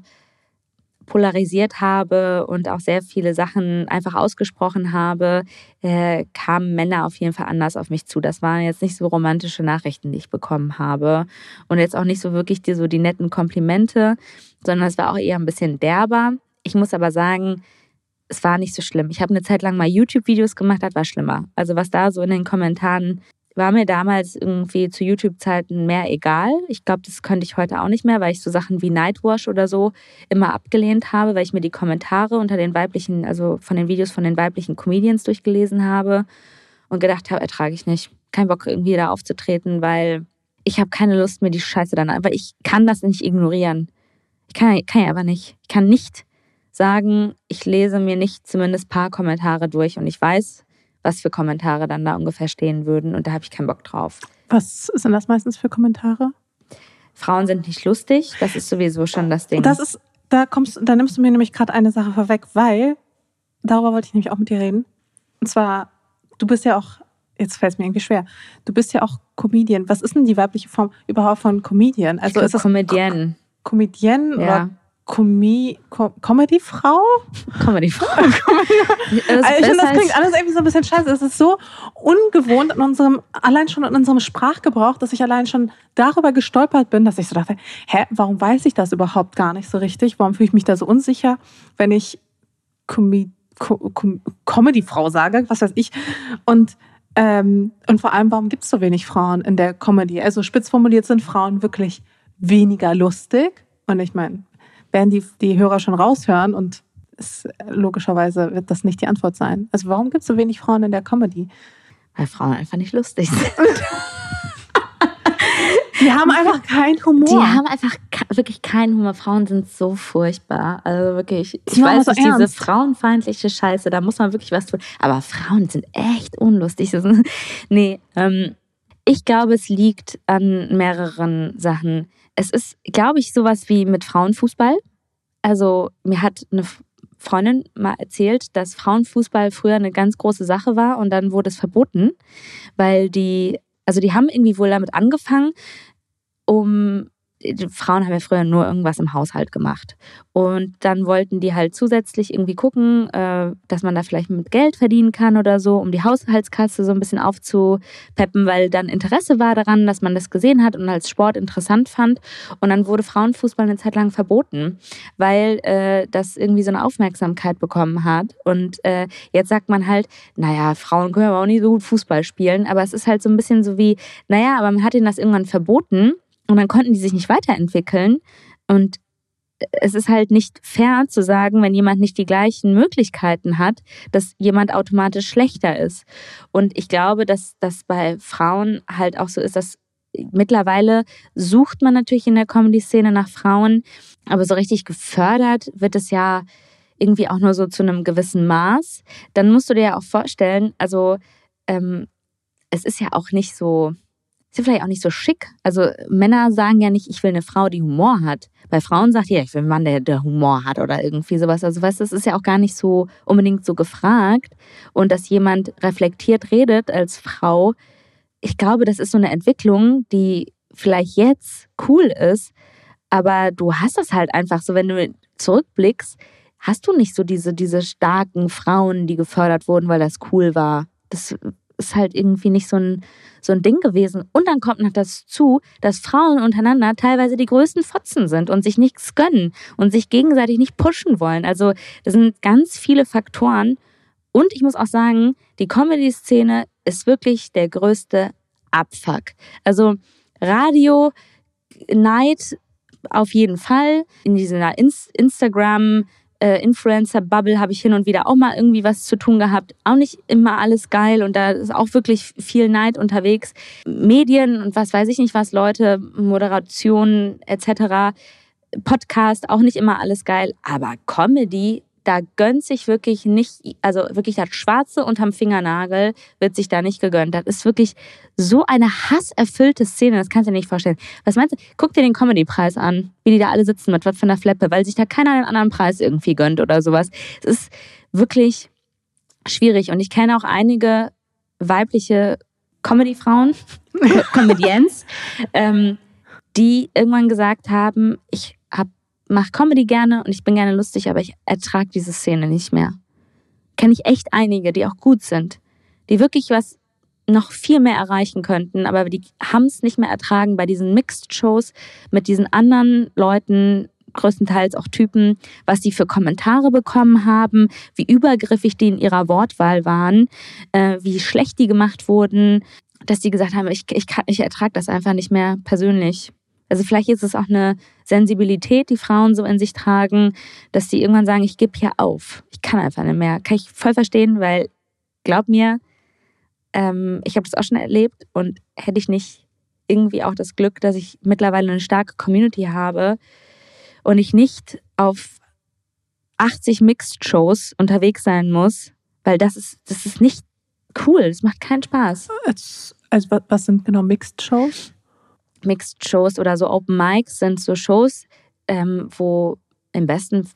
polarisiert habe und auch sehr viele Sachen einfach ausgesprochen habe, äh, kamen Männer auf jeden Fall anders auf mich zu. Das waren jetzt nicht so romantische Nachrichten, die ich bekommen habe. Und jetzt auch nicht so wirklich die, so die netten Komplimente, sondern es war auch eher ein bisschen derber. Ich muss aber sagen, es war nicht so schlimm. Ich habe eine Zeit lang mal YouTube-Videos gemacht, das war schlimmer. Also was da so in den Kommentaren war mir damals irgendwie zu YouTube-Zeiten mehr egal. Ich glaube, das könnte ich heute auch nicht mehr, weil ich so Sachen wie Nightwash oder so immer abgelehnt habe, weil ich mir die Kommentare unter den weiblichen, also von den Videos von den weiblichen Comedians durchgelesen habe und gedacht habe, ertrage ich nicht. Kein Bock irgendwie da aufzutreten, weil ich habe keine Lust mir die Scheiße dann, weil ich kann das nicht ignorieren. Ich kann, kann ja aber nicht. Ich kann nicht sagen, ich lese mir nicht zumindest ein paar Kommentare durch und ich weiß, was für Kommentare dann da ungefähr stehen würden und da habe ich keinen Bock drauf. Was sind das meistens für Kommentare? Frauen sind nicht lustig, das ist sowieso schon das Ding. Das ist, da kommst, da nimmst du mir nämlich gerade eine Sache vorweg, weil darüber wollte ich nämlich auch mit dir reden. Und zwar, du bist ja auch, jetzt fällt es mir irgendwie schwer, du bist ja auch Comedian. Was ist denn die weibliche Form überhaupt von Comedian? Also ist das Comedian. Comedian ja. oder Comedy, Comedy-Frau? Comedy-Frau. also ich finde, das klingt alles irgendwie so ein bisschen scheiße. Es ist so ungewohnt in unserem, allein schon in unserem Sprachgebrauch, dass ich allein schon darüber gestolpert bin, dass ich so dachte, hä, warum weiß ich das überhaupt gar nicht so richtig? Warum fühle ich mich da so unsicher, wenn ich Comedy-Frau sage, was weiß ich? Und ähm, und vor allem, warum gibt es so wenig Frauen in der Comedy? Also spitz formuliert sind Frauen wirklich weniger lustig. Und ich meine, werden die, die Hörer schon raushören und es, logischerweise wird das nicht die Antwort sein. Also warum gibt es so wenig Frauen in der Comedy? Weil Frauen einfach nicht lustig sind. Die haben einfach keinen Humor. Die haben einfach wirklich keinen Humor. Frauen sind so furchtbar. Also wirklich, ich weiß nicht, so diese frauenfeindliche Scheiße, da muss man wirklich was tun. Aber Frauen sind echt unlustig. nee, ähm, ich glaube, es liegt an mehreren Sachen es ist, glaube ich, sowas wie mit Frauenfußball. Also mir hat eine Freundin mal erzählt, dass Frauenfußball früher eine ganz große Sache war und dann wurde es verboten, weil die, also die haben irgendwie wohl damit angefangen, um Frauen haben ja früher nur irgendwas im Haushalt gemacht. Und dann wollten die halt zusätzlich irgendwie gucken, äh, dass man da vielleicht mit Geld verdienen kann oder so, um die Haushaltskasse so ein bisschen aufzupeppen, weil dann Interesse war daran, dass man das gesehen hat und als Sport interessant fand. Und dann wurde Frauenfußball eine Zeit lang verboten, weil äh, das irgendwie so eine Aufmerksamkeit bekommen hat. Und äh, jetzt sagt man halt, naja, Frauen können aber auch nicht so gut Fußball spielen. Aber es ist halt so ein bisschen so wie, naja, aber man hat ihnen das irgendwann verboten und dann konnten die sich nicht weiterentwickeln. Und es ist halt nicht fair zu sagen, wenn jemand nicht die gleichen Möglichkeiten hat, dass jemand automatisch schlechter ist. Und ich glaube, dass das bei Frauen halt auch so ist, dass mittlerweile sucht man natürlich in der Comedy-Szene nach Frauen, aber so richtig gefördert wird es ja irgendwie auch nur so zu einem gewissen Maß. Dann musst du dir ja auch vorstellen, also ähm, es ist ja auch nicht so, ist ja vielleicht auch nicht so schick. Also Männer sagen ja nicht, ich will eine Frau, die Humor hat. Bei Frauen sagt ja, ich will einen Mann, der, der Humor hat oder irgendwie sowas. Also weißt das ist ja auch gar nicht so unbedingt so gefragt. Und dass jemand reflektiert redet als Frau, ich glaube, das ist so eine Entwicklung, die vielleicht jetzt cool ist, aber du hast das halt einfach so, wenn du zurückblickst, hast du nicht so diese, diese starken Frauen, die gefördert wurden, weil das cool war. Das ist halt irgendwie nicht so ein, so ein Ding gewesen. Und dann kommt noch das zu, dass Frauen untereinander teilweise die größten Fotzen sind und sich nichts gönnen und sich gegenseitig nicht pushen wollen. Also das sind ganz viele Faktoren. Und ich muss auch sagen, die Comedy-Szene ist wirklich der größte Abfuck. Also Radio, Neid auf jeden Fall. In dieser Instagram- äh, Influencer-Bubble habe ich hin und wieder auch mal irgendwie was zu tun gehabt. Auch nicht immer alles geil und da ist auch wirklich viel Neid unterwegs. Medien und was weiß ich nicht was, Leute, Moderation etc. Podcast, auch nicht immer alles geil. Aber Comedy da gönnt sich wirklich nicht, also wirklich das Schwarze unterm Fingernagel wird sich da nicht gegönnt. Das ist wirklich so eine hasserfüllte Szene, das kannst du dir nicht vorstellen. Was meinst du? Guck dir den Comedy-Preis an, wie die da alle sitzen mit was von der Fleppe, weil sich da keiner einen anderen Preis irgendwie gönnt oder sowas. Es ist wirklich schwierig und ich kenne auch einige weibliche Comedy-Frauen, Comedians, ähm, die irgendwann gesagt haben, ich mache Comedy gerne und ich bin gerne lustig, aber ich ertrage diese Szene nicht mehr. Kenne ich echt einige, die auch gut sind, die wirklich was noch viel mehr erreichen könnten, aber die haben es nicht mehr ertragen bei diesen Mixed-Shows mit diesen anderen Leuten, größtenteils auch Typen, was die für Kommentare bekommen haben, wie übergriffig die in ihrer Wortwahl waren, äh, wie schlecht die gemacht wurden, dass die gesagt haben, ich, ich, ich ertrage das einfach nicht mehr persönlich. Also vielleicht ist es auch eine Sensibilität, die Frauen so in sich tragen, dass die irgendwann sagen, ich gebe hier auf. Ich kann einfach nicht mehr. Kann ich voll verstehen, weil glaub mir, ähm, ich habe das auch schon erlebt und hätte ich nicht irgendwie auch das Glück, dass ich mittlerweile eine starke Community habe und ich nicht auf 80 Mixed-Shows unterwegs sein muss, weil das ist, das ist nicht cool. Das macht keinen Spaß. Also, was sind genau Mixed-Shows? Mixed Shows oder so Open Mics sind so Shows, ähm, wo im besten,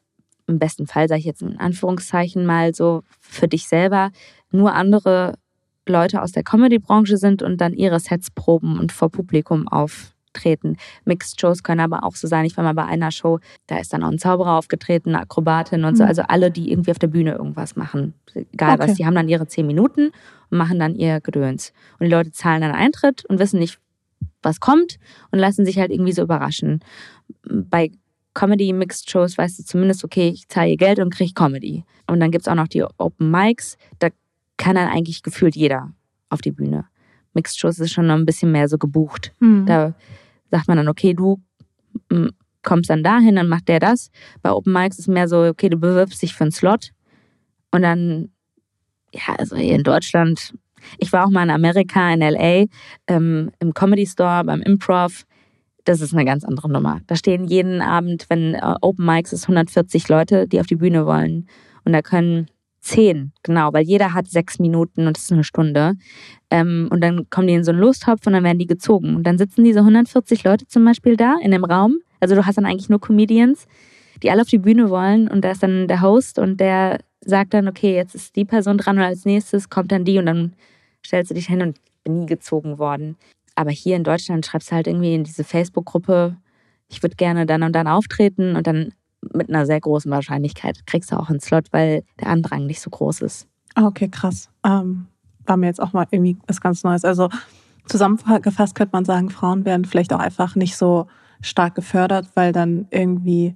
im besten Fall, sage ich jetzt in Anführungszeichen mal so für dich selber, nur andere Leute aus der Comedy-Branche sind und dann ihre Sets proben und vor Publikum auftreten. Mixed Shows können aber auch so sein. Ich war mal bei einer Show, da ist dann auch ein Zauberer aufgetreten, eine Akrobatin und so. Mhm. Also alle, die irgendwie auf der Bühne irgendwas machen. Egal okay. was, die haben dann ihre zehn Minuten und machen dann ihr Gedöns. Und die Leute zahlen dann Eintritt und wissen nicht, was kommt und lassen sich halt irgendwie so überraschen. Bei Comedy Mixed Shows weißt du zumindest, okay, ich zahle Geld und kriege Comedy. Und dann gibt es auch noch die Open Mics, da kann dann eigentlich gefühlt jeder auf die Bühne. Mixed Shows ist schon noch ein bisschen mehr so gebucht. Mhm. Da sagt man dann, okay, du mm, kommst dann dahin, dann macht der das. Bei Open Mics ist mehr so, okay, du bewirbst dich für einen Slot und dann, ja, also hier in Deutschland ich war auch mal in Amerika, in LA, ähm, im Comedy Store, beim Improv. Das ist eine ganz andere Nummer. Da stehen jeden Abend, wenn äh, Open Mics ist, 140 Leute, die auf die Bühne wollen. Und da können zehn, genau, weil jeder hat sechs Minuten und das ist eine Stunde. Ähm, und dann kommen die in so einen Lostopf und dann werden die gezogen. Und dann sitzen diese 140 Leute zum Beispiel da in dem Raum. Also du hast dann eigentlich nur Comedians, die alle auf die Bühne wollen. Und da ist dann der Host und der sagt dann, okay, jetzt ist die Person dran und als nächstes kommt dann die und dann stellst du dich hin und bin nie gezogen worden. Aber hier in Deutschland schreibst du halt irgendwie in diese Facebook-Gruppe, ich würde gerne dann und dann auftreten und dann mit einer sehr großen Wahrscheinlichkeit kriegst du auch einen Slot, weil der Andrang nicht so groß ist. Ah, okay, krass. Ähm, war mir jetzt auch mal irgendwie was ganz Neues. Also zusammengefasst könnte man sagen, Frauen werden vielleicht auch einfach nicht so stark gefördert, weil dann irgendwie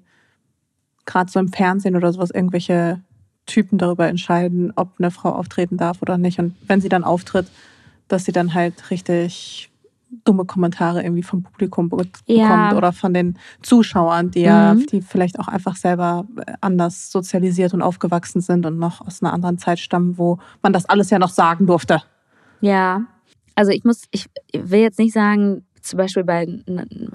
gerade so im Fernsehen oder sowas irgendwelche Typen darüber entscheiden, ob eine Frau auftreten darf oder nicht. Und wenn sie dann auftritt, dass sie dann halt richtig dumme Kommentare irgendwie vom Publikum bekommt ja. oder von den Zuschauern, die ja, mhm. die vielleicht auch einfach selber anders sozialisiert und aufgewachsen sind und noch aus einer anderen Zeit stammen, wo man das alles ja noch sagen durfte. Ja, also ich muss, ich will jetzt nicht sagen, zum Beispiel bei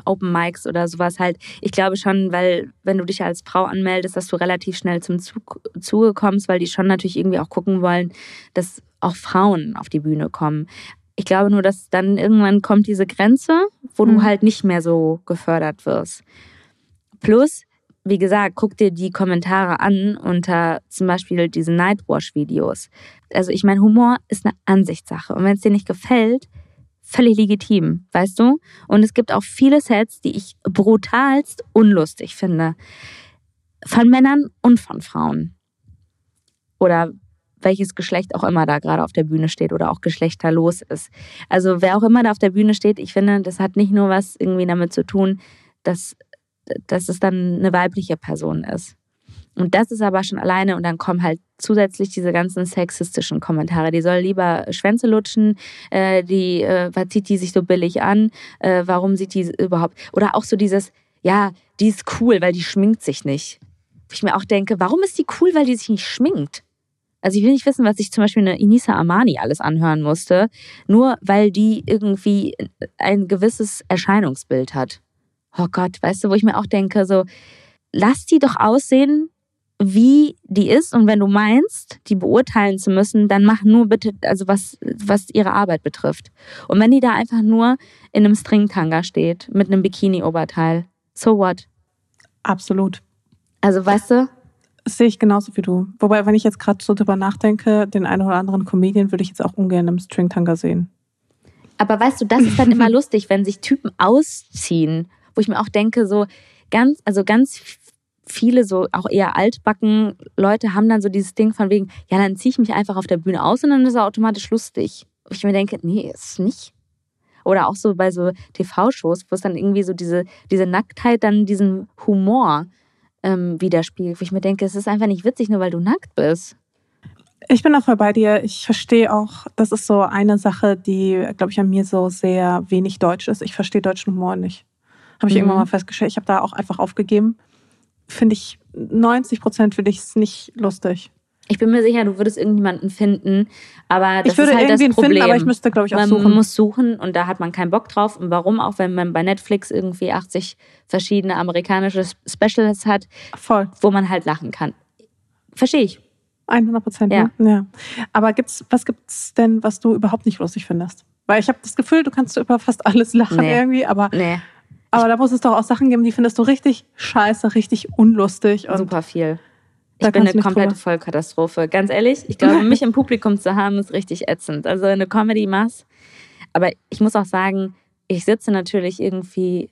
Open Mics oder sowas halt, ich glaube schon, weil wenn du dich als Frau anmeldest, dass du relativ schnell zum Zug, Zuge kommst, weil die schon natürlich irgendwie auch gucken wollen, dass auch Frauen auf die Bühne kommen. Ich glaube nur, dass dann irgendwann kommt diese Grenze, wo mhm. du halt nicht mehr so gefördert wirst. Plus, wie gesagt, guck dir die Kommentare an unter zum Beispiel diesen Nightwash-Videos. Also ich meine, Humor ist eine Ansichtssache. Und wenn es dir nicht gefällt, völlig legitim, weißt du? Und es gibt auch viele Sets, die ich brutalst unlustig finde. Von Männern und von Frauen. Oder welches Geschlecht auch immer da gerade auf der Bühne steht oder auch geschlechterlos ist. Also wer auch immer da auf der Bühne steht, ich finde, das hat nicht nur was irgendwie damit zu tun, dass, dass es dann eine weibliche Person ist. Und das ist aber schon alleine und dann kommen halt zusätzlich diese ganzen sexistischen Kommentare. Die soll lieber Schwänze lutschen, äh, die, äh, was zieht die sich so billig an, äh, warum sieht die überhaupt, oder auch so dieses, ja, die ist cool, weil die schminkt sich nicht. Wo ich mir auch denke, warum ist die cool, weil die sich nicht schminkt? Also ich will nicht wissen, was sich zum Beispiel eine Inisa Armani alles anhören musste, nur weil die irgendwie ein gewisses Erscheinungsbild hat. Oh Gott, weißt du, wo ich mir auch denke, so, lass die doch aussehen, wie die ist und wenn du meinst, die beurteilen zu müssen, dann mach nur bitte, also was, was ihre Arbeit betrifft. Und wenn die da einfach nur in einem Stringtanga steht, mit einem Bikini-Oberteil, so what? Absolut. Also weißt du, das sehe ich genauso wie du. Wobei, wenn ich jetzt gerade so drüber nachdenke, den einen oder anderen Comedian würde ich jetzt auch ungern im Stringtanga sehen. Aber weißt du, das ist dann immer lustig, wenn sich Typen ausziehen, wo ich mir auch denke, so ganz, also ganz viele so auch eher altbacken Leute haben dann so dieses Ding von wegen, ja, dann ziehe ich mich einfach auf der Bühne aus und dann ist er automatisch lustig. Wo ich mir denke, nee, ist nicht. Oder auch so bei so TV-Shows, wo es dann irgendwie so diese, diese Nacktheit dann diesen Humor ähm, widerspiegelt, wo ich mir denke, es ist einfach nicht witzig, nur weil du nackt bist. Ich bin da voll bei dir. Ich verstehe auch, das ist so eine Sache, die, glaube ich, an mir so sehr wenig deutsch ist. Ich verstehe deutschen Humor nicht. Habe ich mhm. irgendwann mal festgestellt. Ich habe da auch einfach aufgegeben. Finde ich, 90 Prozent finde ich es nicht lustig. Ich bin mir sicher, du würdest irgendjemanden finden, aber das ich würde ist halt das Problem. Finden, aber ich müsste, glaube ich, auch man suchen. Man muss suchen und da hat man keinen Bock drauf. Und warum? Auch wenn man bei Netflix irgendwie 80 verschiedene amerikanische Specials hat, Voll. wo man halt lachen kann. Verstehe ich. 100 Prozent, ja. Ne? ja. Aber gibt's, was gibt's denn, was du überhaupt nicht lustig findest? Weil ich habe das Gefühl, du kannst über fast alles lachen nee. irgendwie, aber nee. Aber da muss es doch auch Sachen geben, die findest du richtig scheiße, richtig unlustig. Super viel. Ich bin eine komplette drüber. Vollkatastrophe. Ganz ehrlich, ich glaube, mich im Publikum zu haben, ist richtig ätzend. Also eine Comedy machst. Aber ich muss auch sagen, ich sitze natürlich irgendwie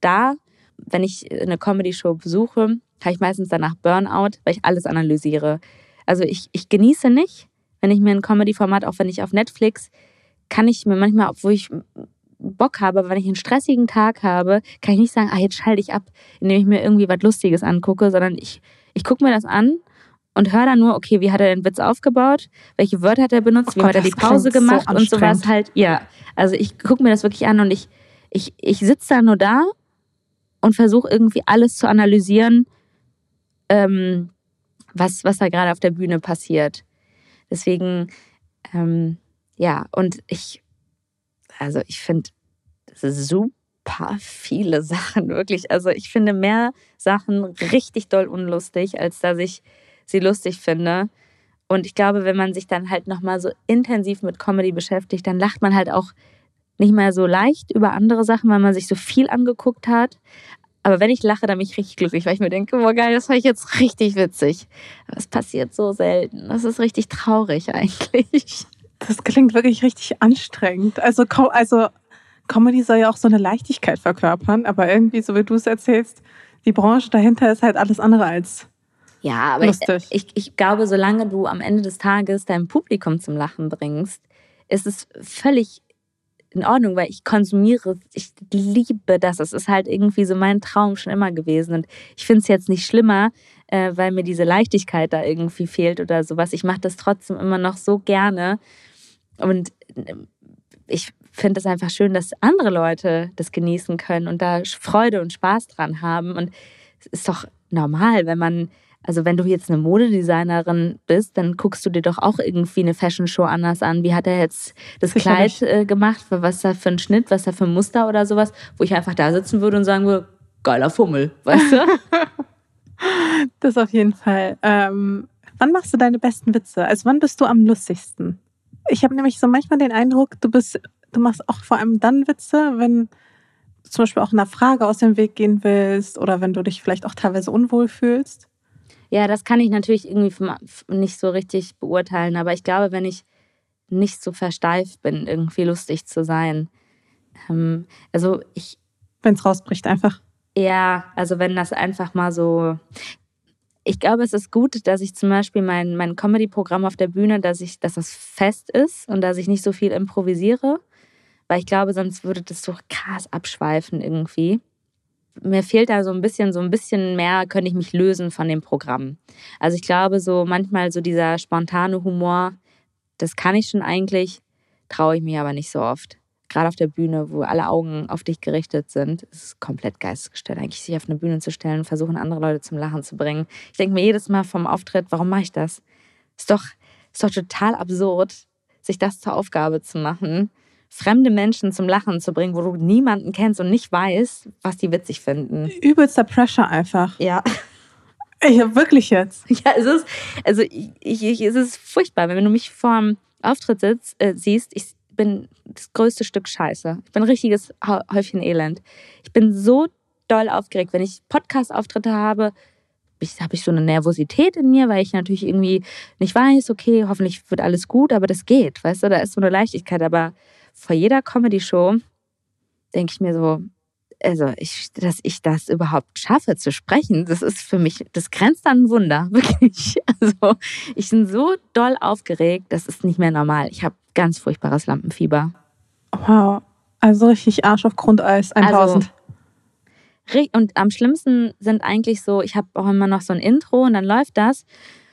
da, wenn ich eine Comedy-Show besuche, habe ich meistens danach Burnout, weil ich alles analysiere. Also ich, ich genieße nicht, wenn ich mir ein Comedy-Format, auch wenn ich auf Netflix, kann ich mir manchmal, obwohl ich Bock habe, aber wenn ich einen stressigen Tag habe, kann ich nicht sagen, ah, jetzt schalte ich ab, indem ich mir irgendwie was Lustiges angucke, sondern ich ich gucke mir das an und höre dann nur, okay, wie hat er den Witz aufgebaut, welche Wörter hat er benutzt, oh wie Gott, hat er die Pause gemacht so und sowas halt. Ja, also ich gucke mir das wirklich an und ich, ich, ich sitze da nur da und versuche irgendwie alles zu analysieren, ähm, was, was da gerade auf der Bühne passiert. Deswegen, ähm, ja, und ich, also ich finde, super viele Sachen, wirklich. Also ich finde mehr Sachen richtig doll unlustig, als dass ich sie lustig finde. Und ich glaube, wenn man sich dann halt nochmal so intensiv mit Comedy beschäftigt, dann lacht man halt auch nicht mehr so leicht über andere Sachen, weil man sich so viel angeguckt hat. Aber wenn ich lache, dann bin ich richtig glücklich, weil ich mir denke, boah geil, das war ich jetzt richtig witzig. Aber es passiert so selten. Das ist richtig traurig eigentlich. Das klingt wirklich richtig anstrengend. Also, also Comedy soll ja auch so eine Leichtigkeit verkörpern, aber irgendwie, so wie du es erzählst, die Branche dahinter ist halt alles andere als ja, aber lustig. Ich, ich, ich glaube, solange du am Ende des Tages dein Publikum zum Lachen bringst, ist es völlig in Ordnung, weil ich konsumiere, ich liebe das. Es ist halt irgendwie so mein Traum schon immer gewesen. Und ich finde es jetzt nicht schlimmer, äh, weil mir diese Leichtigkeit da irgendwie fehlt oder sowas. Ich mache das trotzdem immer noch so gerne. Und äh, ich finde es einfach schön, dass andere Leute das genießen können und da Freude und Spaß dran haben. Und es ist doch normal, wenn man also wenn du jetzt eine Modedesignerin bist, dann guckst du dir doch auch irgendwie eine Fashion Show anders an. Wie hat er jetzt das. Kleid äh, gemacht? Was da für ein Schnitt, was da für ein Muster oder sowas, wo ich einfach da sitzen würde und sagen würde, geiler Fummel, weißt du? das auf jeden Fall. Ähm, wann machst du deine besten Witze? Also wann bist du am lustigsten? Ich habe nämlich so manchmal den Eindruck, du bist, du machst auch vor allem dann Witze, wenn du zum Beispiel auch einer Frage aus dem Weg gehen willst oder wenn du dich vielleicht auch teilweise unwohl fühlst. Ja, das kann ich natürlich irgendwie nicht so richtig beurteilen, aber ich glaube, wenn ich nicht so versteift bin, irgendwie lustig zu sein. Ähm, also ich. Wenn es rausbricht, einfach. Ja, also wenn das einfach mal so. Ich glaube, es ist gut, dass ich zum Beispiel mein, mein Comedy-Programm auf der Bühne, dass ich, dass das fest ist und dass ich nicht so viel improvisiere. Weil ich glaube, sonst würde das so krass abschweifen irgendwie mir fehlt da so ein bisschen, so ein bisschen mehr, könnte ich mich lösen von dem Programm. Also ich glaube, so manchmal so dieser spontane Humor, das kann ich schon eigentlich, traue ich mir aber nicht so oft. Gerade auf der Bühne, wo alle Augen auf dich gerichtet sind, ist es komplett geistesgestellt, eigentlich sich auf eine Bühne zu stellen und versuchen, andere Leute zum Lachen zu bringen. Ich denke mir jedes Mal vom Auftritt, warum mache ich das? Ist doch, ist doch total absurd, sich das zur Aufgabe zu machen fremde Menschen zum Lachen zu bringen, wo du niemanden kennst und nicht weißt, was die witzig finden. Übelster Pressure einfach. Ja. Ich habe wirklich jetzt. Ja, es ist, also ich, ich, es ist furchtbar, wenn du mich vorm Auftritt sitzt, äh, siehst, ich bin das größte Stück Scheiße. Ich bin ein richtiges Häufchen Elend. Ich bin so doll aufgeregt, wenn ich Podcast-Auftritte habe, habe ich so eine Nervosität in mir, weil ich natürlich irgendwie nicht weiß, okay, hoffentlich wird alles gut, aber das geht, weißt du, da ist so eine Leichtigkeit, aber vor jeder Comedy-Show denke ich mir so, also ich, dass ich das überhaupt schaffe zu sprechen, das ist für mich, das grenzt an ein Wunder, wirklich. Also ich bin so doll aufgeregt, das ist nicht mehr normal. Ich habe ganz furchtbares Lampenfieber. Wow, also richtig Arsch auf Grundeis, 1000. Also, und am schlimmsten sind eigentlich so, ich habe auch immer noch so ein Intro und dann läuft das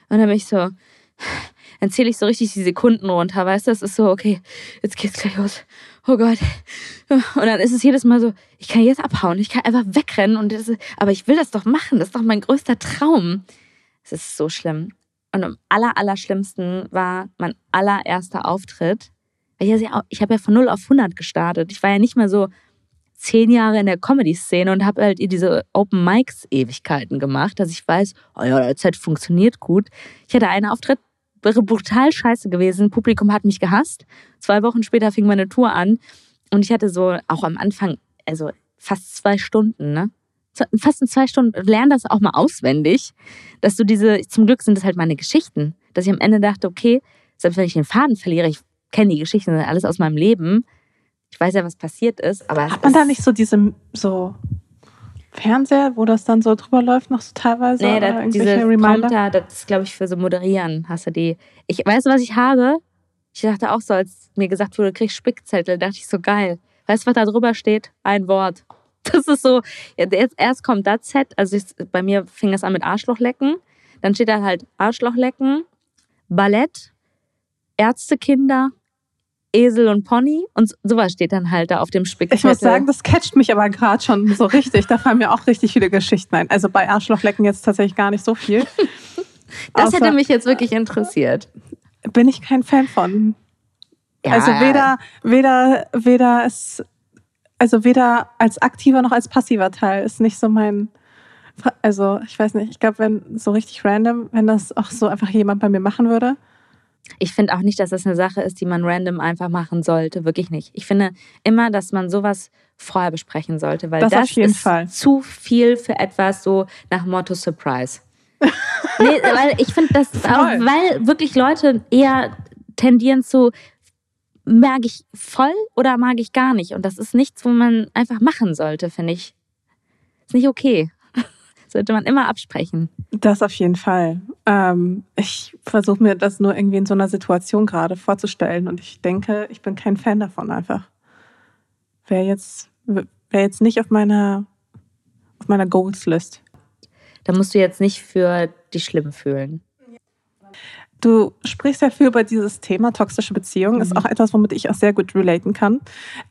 und dann bin ich so, dann zähle ich so richtig die Sekunden runter, weißt du? Es ist so, okay, jetzt geht's gleich los. Oh Gott. Und dann ist es jedes Mal so, ich kann jetzt abhauen, ich kann einfach wegrennen und das ist, aber ich will das doch machen, das ist doch mein größter Traum. Es ist so schlimm. Und am aller, aller schlimmsten war mein allererster Auftritt. Ich, ich habe ja von 0 auf 100 gestartet. Ich war ja nicht mehr so zehn Jahre in der Comedy-Szene und habe halt diese Open Mics Ewigkeiten gemacht, dass ich weiß, oh ja, der Zeit funktioniert gut. Ich hatte einen Auftritt, wäre brutal scheiße gewesen. Publikum hat mich gehasst. Zwei Wochen später fing meine Tour an und ich hatte so auch am Anfang, also fast zwei Stunden, ne? Fast in zwei Stunden, lerne das auch mal auswendig, dass du diese, zum Glück sind das halt meine Geschichten, dass ich am Ende dachte, okay, selbst wenn ich den Faden verliere, ich kenne die Geschichten, alles aus meinem Leben, ich weiß ja, was passiert ist, aber. Hat man da nicht so diese, so Fernseher, wo das dann so drüber läuft, noch so teilweise? Nee, da, diese Prompter, das ist, glaube ich, für so Moderieren hast du die. Ich weiß, was ich habe. Ich dachte auch so, als mir gesagt wurde, du kriegst Spickzettel, dachte ich so, geil. Weißt du, was da drüber steht? Ein Wort. Das ist so, jetzt erst kommt das Z, also ich, bei mir fing es an mit Arschlochlecken. Dann steht da halt Arschlochlecken, Ballett, Ärztekinder, Esel und Pony und sowas steht dann halt da auf dem Spickzettel. Ich muss sagen, das catcht mich aber gerade schon so richtig. Da fallen mir auch richtig viele Geschichten ein. Also bei Arschlochlecken jetzt tatsächlich gar nicht so viel. das Außer, hätte mich jetzt wirklich interessiert. Bin ich kein Fan von. Ja. Also weder, weder, weder es, also weder als aktiver noch als passiver Teil ist nicht so mein. Also ich weiß nicht, ich glaube, wenn so richtig random, wenn das auch so einfach jemand bei mir machen würde, ich finde auch nicht, dass das eine Sache ist, die man random einfach machen sollte. Wirklich nicht. Ich finde immer, dass man sowas vorher besprechen sollte, weil das, das ist Fall. zu viel für etwas so nach Motto Surprise. nee, weil ich finde das auch, weil wirklich Leute eher tendieren zu, mag ich voll oder mag ich gar nicht. Und das ist nichts, wo man einfach machen sollte, finde ich. Ist nicht okay sollte man immer absprechen. Das auf jeden Fall. Ähm, ich versuche mir das nur irgendwie in so einer Situation gerade vorzustellen und ich denke, ich bin kein Fan davon einfach. Wäre jetzt, wär jetzt nicht auf meiner, auf meiner Goals-List. Da musst du jetzt nicht für dich schlimm fühlen. Du sprichst ja viel über dieses Thema toxische Beziehungen. Mhm. Ist auch etwas, womit ich auch sehr gut relaten kann.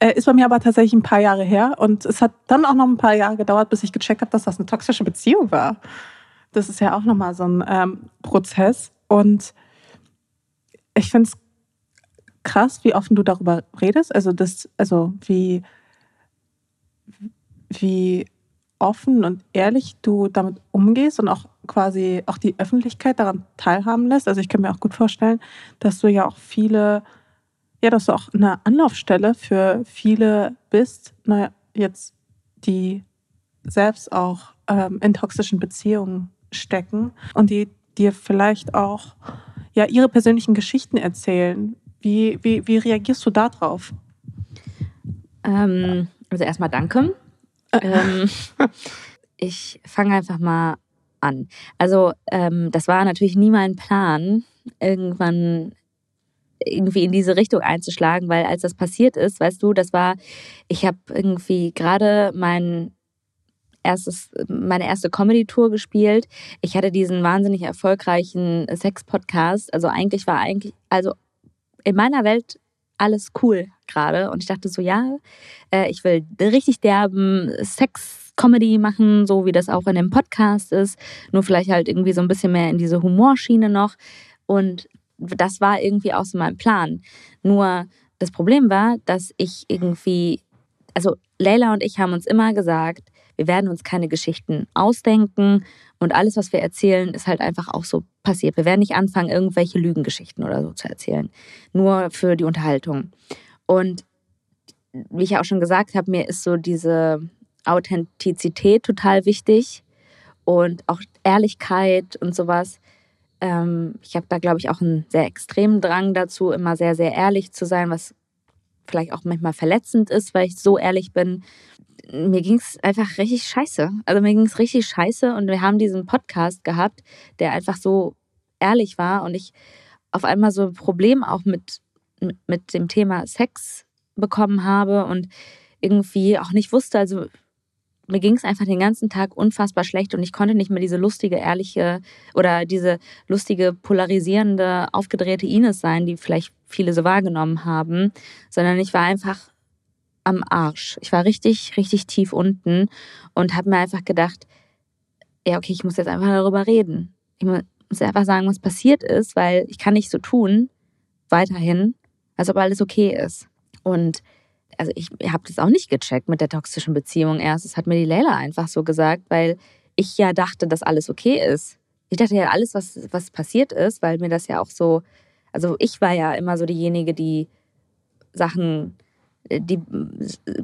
Äh, ist bei mir aber tatsächlich ein paar Jahre her. Und es hat dann auch noch ein paar Jahre gedauert, bis ich gecheckt habe, dass das eine toxische Beziehung war. das ist ja auch nochmal so ein ähm, Prozess. Und ich finde es krass, wie offen du darüber redest. Also das, also wie, wie offen und ehrlich du damit umgehst und auch quasi auch die Öffentlichkeit daran teilhaben lässt. Also ich kann mir auch gut vorstellen, dass du ja auch viele, ja, dass du auch eine Anlaufstelle für viele bist, naja, jetzt die selbst auch ähm, in toxischen Beziehungen stecken und die dir vielleicht auch ja ihre persönlichen Geschichten erzählen. Wie, wie, wie reagierst du darauf? Ähm, also erstmal danke. ähm, ich fange einfach mal an. Also ähm, das war natürlich nie mein Plan, irgendwann irgendwie in diese Richtung einzuschlagen, weil als das passiert ist, weißt du, das war, ich habe irgendwie gerade mein erstes, meine erste Comedy-Tour gespielt. Ich hatte diesen wahnsinnig erfolgreichen Sex-Podcast. Also eigentlich war eigentlich, also in meiner Welt alles cool gerade. Und ich dachte so, ja, äh, ich will richtig derben Sex-Comedy machen, so wie das auch in dem Podcast ist. Nur vielleicht halt irgendwie so ein bisschen mehr in diese Humorschiene noch. Und das war irgendwie auch so mein Plan. Nur das Problem war, dass ich irgendwie, also Leila und ich haben uns immer gesagt, wir werden uns keine Geschichten ausdenken und alles, was wir erzählen, ist halt einfach auch so passiert. Wir werden nicht anfangen, irgendwelche Lügengeschichten oder so zu erzählen. Nur für die Unterhaltung. Und wie ich auch schon gesagt habe, mir ist so diese Authentizität total wichtig und auch Ehrlichkeit und sowas. Ähm, ich habe da, glaube ich, auch einen sehr extremen Drang dazu, immer sehr, sehr ehrlich zu sein, was vielleicht auch manchmal verletzend ist, weil ich so ehrlich bin mir ging es einfach richtig scheiße. Also mir ging es richtig scheiße und wir haben diesen Podcast gehabt, der einfach so ehrlich war und ich auf einmal so ein Problem auch mit, mit dem Thema Sex bekommen habe und irgendwie auch nicht wusste, also mir ging es einfach den ganzen Tag unfassbar schlecht und ich konnte nicht mehr diese lustige, ehrliche oder diese lustige, polarisierende, aufgedrehte Ines sein, die vielleicht viele so wahrgenommen haben, sondern ich war einfach am Arsch. Ich war richtig, richtig tief unten und habe mir einfach gedacht, ja, okay, ich muss jetzt einfach darüber reden. Ich muss einfach sagen, was passiert ist, weil ich kann nicht so tun, weiterhin, als ob alles okay ist. Und also ich habe das auch nicht gecheckt mit der toxischen Beziehung erst. Das hat mir die Leila einfach so gesagt, weil ich ja dachte, dass alles okay ist. Ich dachte ja, alles, was, was passiert ist, weil mir das ja auch so, also ich war ja immer so diejenige, die Sachen die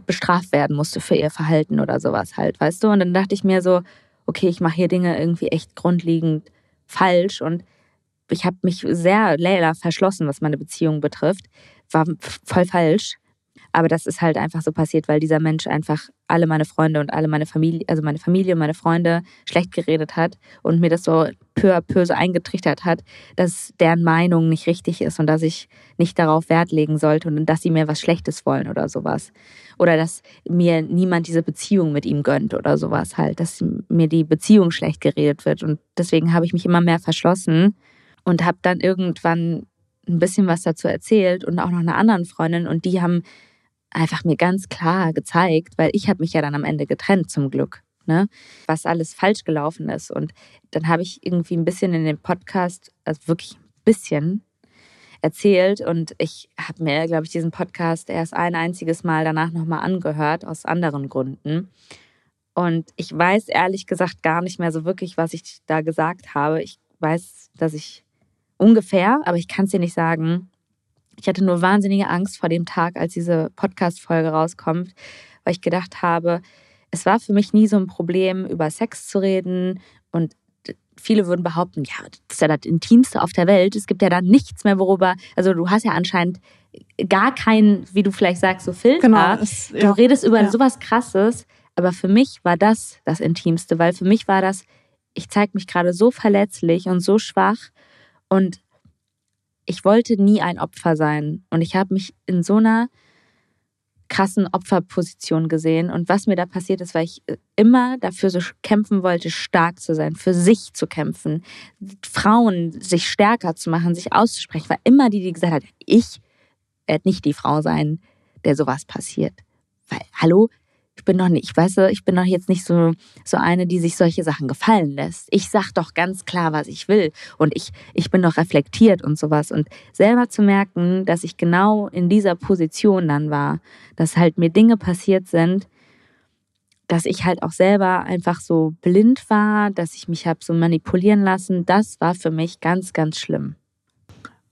bestraft werden musste für ihr Verhalten oder sowas halt, weißt du? Und dann dachte ich mir so, okay, ich mache hier Dinge irgendwie echt grundlegend falsch und ich habe mich sehr Leila verschlossen, was meine Beziehung betrifft. War voll falsch. Aber das ist halt einfach so passiert, weil dieser Mensch einfach alle meine Freunde und alle meine Familie, also meine Familie und meine Freunde schlecht geredet hat und mir das so peu à peu so eingetrichtert hat, dass deren Meinung nicht richtig ist und dass ich nicht darauf Wert legen sollte und dass sie mir was Schlechtes wollen oder sowas. Oder dass mir niemand diese Beziehung mit ihm gönnt oder sowas halt, dass mir die Beziehung schlecht geredet wird. Und deswegen habe ich mich immer mehr verschlossen und habe dann irgendwann ein bisschen was dazu erzählt und auch noch einer anderen Freundin und die haben einfach mir ganz klar gezeigt, weil ich habe mich ja dann am Ende getrennt zum Glück, ne? was alles falsch gelaufen ist. Und dann habe ich irgendwie ein bisschen in dem Podcast, also wirklich ein bisschen erzählt und ich habe mir, glaube ich, diesen Podcast erst ein einziges Mal danach nochmal angehört, aus anderen Gründen. Und ich weiß ehrlich gesagt gar nicht mehr so wirklich, was ich da gesagt habe. Ich weiß, dass ich ungefähr, aber ich kann es dir nicht sagen, ich hatte nur wahnsinnige Angst vor dem Tag, als diese Podcast-Folge rauskommt, weil ich gedacht habe, es war für mich nie so ein Problem, über Sex zu reden. Und viele würden behaupten, ja, das ist ja das Intimste auf der Welt. Es gibt ja da nichts mehr, worüber, also du hast ja anscheinend gar keinen, wie du vielleicht sagst, so Filter. Genau, es, ja. Du redest über ja. sowas Krasses. Aber für mich war das das Intimste, weil für mich war das, ich zeige mich gerade so verletzlich und so schwach und ich wollte nie ein Opfer sein. Und ich habe mich in so einer krassen Opferposition gesehen. Und was mir da passiert ist, weil ich äh, immer dafür so kämpfen wollte, stark zu sein, für sich zu kämpfen, Frauen sich stärker zu machen, sich auszusprechen, war immer die, die gesagt hat, ich werde nicht die Frau sein, der sowas passiert. Weil, hallo, ich bin doch nicht, ich weiß, ich bin doch jetzt nicht so, so eine, die sich solche Sachen gefallen lässt. Ich sag doch ganz klar, was ich will. Und ich, ich bin doch reflektiert und sowas. Und selber zu merken, dass ich genau in dieser Position dann war, dass halt mir Dinge passiert sind, dass ich halt auch selber einfach so blind war, dass ich mich habe so manipulieren lassen, das war für mich ganz, ganz schlimm.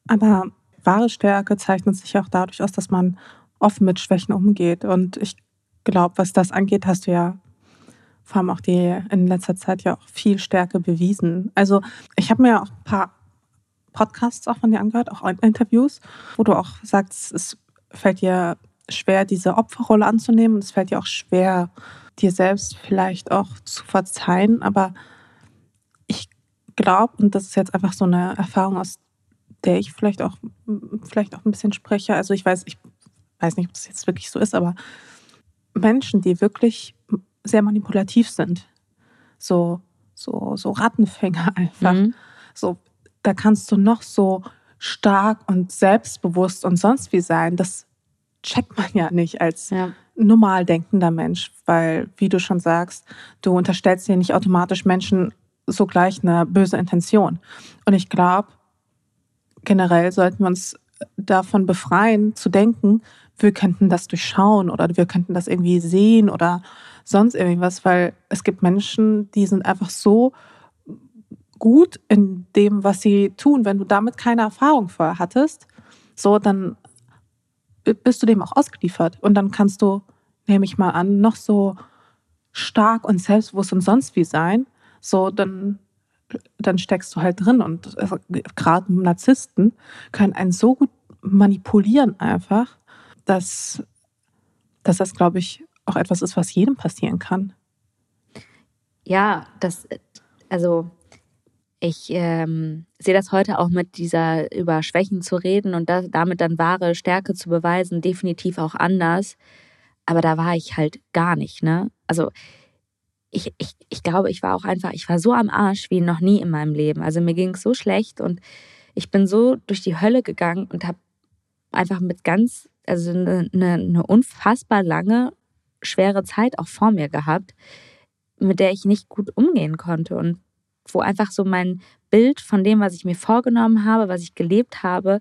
Aber wahre Stärke zeichnet sich auch dadurch aus, dass man offen mit Schwächen umgeht. Und ich glaube, was das angeht, hast du ja vor allem auch die in letzter Zeit ja auch viel Stärke bewiesen. Also ich habe mir auch ein paar Podcasts auch von dir angehört, auch Interviews, wo du auch sagst, es fällt dir schwer, diese Opferrolle anzunehmen und es fällt dir auch schwer, dir selbst vielleicht auch zu verzeihen. Aber ich glaube, und das ist jetzt einfach so eine Erfahrung, aus der ich vielleicht auch, vielleicht auch ein bisschen spreche. Also ich weiß, ich weiß nicht, ob das jetzt wirklich so ist, aber Menschen, die wirklich sehr manipulativ sind, so, so, so Rattenfänger einfach, mhm. so, da kannst du noch so stark und selbstbewusst und sonst wie sein. Das checkt man ja nicht als ja normal denkender Mensch, weil, wie du schon sagst, du unterstellst dir nicht automatisch Menschen sogleich eine böse Intention. Und ich glaube, generell sollten wir uns davon befreien, zu denken, wir könnten das durchschauen oder wir könnten das irgendwie sehen oder sonst irgendwas, weil es gibt Menschen, die sind einfach so gut in dem, was sie tun. Wenn du damit keine Erfahrung vorher hattest, so, dann bist du dem auch ausgeliefert. Und dann kannst du, nehme ich mal an, noch so stark und selbstbewusst und sonst wie sein. So, dann, dann steckst du halt drin. Und also, gerade Narzissten können einen so gut manipulieren einfach, dass, dass das, glaube ich, auch etwas ist, was jedem passieren kann. Ja, das, also ich ähm, sehe das heute auch mit dieser über Schwächen zu reden und da, damit dann wahre Stärke zu beweisen, definitiv auch anders. Aber da war ich halt gar nicht, ne? Also ich, ich, ich glaube, ich war auch einfach, ich war so am Arsch wie noch nie in meinem Leben. Also mir ging es so schlecht und ich bin so durch die Hölle gegangen und habe einfach mit ganz, also eine, eine, eine unfassbar lange, schwere Zeit auch vor mir gehabt, mit der ich nicht gut umgehen konnte. Und wo einfach so mein Bild von dem, was ich mir vorgenommen habe, was ich gelebt habe,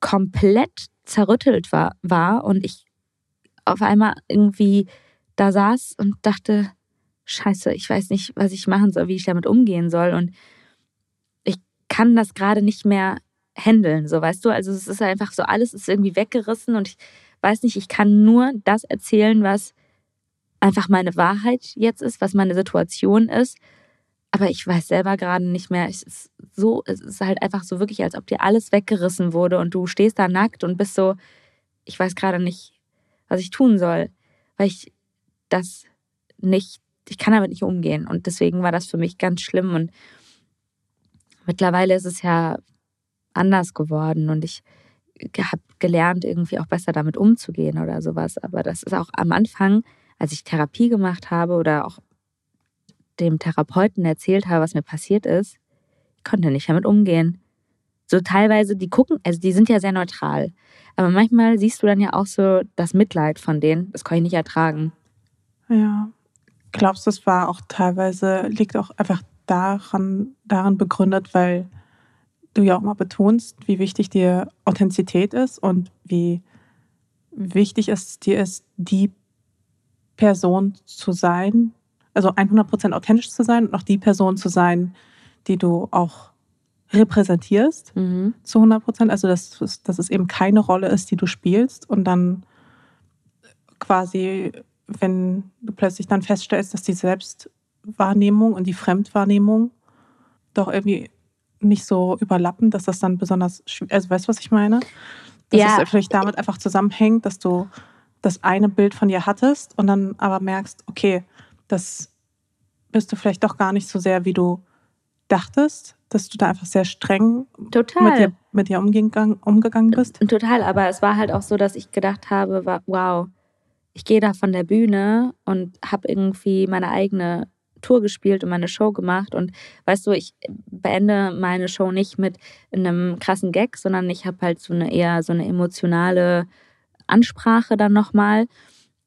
komplett zerrüttelt war, war und ich auf einmal irgendwie da saß und dachte, scheiße, ich weiß nicht, was ich machen soll, wie ich damit umgehen soll und ich kann das gerade nicht mehr handeln, so weißt du, also es ist einfach so, alles ist irgendwie weggerissen und ich weiß nicht, ich kann nur das erzählen, was einfach meine Wahrheit jetzt ist, was meine Situation ist aber ich weiß selber gerade nicht mehr. Es ist so, es ist halt einfach so wirklich, als ob dir alles weggerissen wurde und du stehst da nackt und bist so, ich weiß gerade nicht, was ich tun soll, weil ich das nicht, ich kann damit nicht umgehen. Und deswegen war das für mich ganz schlimm. Und mittlerweile ist es ja anders geworden und ich habe gelernt, irgendwie auch besser damit umzugehen oder sowas. Aber das ist auch am Anfang, als ich Therapie gemacht habe oder auch dem Therapeuten erzählt habe, was mir passiert ist, ich konnte nicht damit umgehen. So teilweise, die gucken, also die sind ja sehr neutral. Aber manchmal siehst du dann ja auch so das Mitleid von denen. Das kann ich nicht ertragen. Ja. Glaubst du, es war auch teilweise, liegt auch einfach daran, daran begründet, weil du ja auch mal betonst, wie wichtig dir Authentizität ist und wie wichtig es dir ist, die Person zu sein, also 100% authentisch zu sein und auch die Person zu sein, die du auch repräsentierst mhm. zu 100%. Also dass, dass es eben keine Rolle ist, die du spielst und dann quasi, wenn du plötzlich dann feststellst, dass die Selbstwahrnehmung und die Fremdwahrnehmung doch irgendwie nicht so überlappen, dass das dann besonders, also weißt du, was ich meine? Dass ja. es vielleicht damit einfach zusammenhängt, dass du das eine Bild von dir hattest und dann aber merkst, okay, das bist du vielleicht doch gar nicht so sehr, wie du dachtest, dass du da einfach sehr streng Total. Mit, dir, mit dir umgegangen, umgegangen bist? Total, aber es war halt auch so, dass ich gedacht habe, wow, ich gehe da von der Bühne und habe irgendwie meine eigene Tour gespielt und meine Show gemacht. Und weißt du, ich beende meine Show nicht mit einem krassen Gag, sondern ich habe halt so eine eher so eine emotionale Ansprache dann nochmal.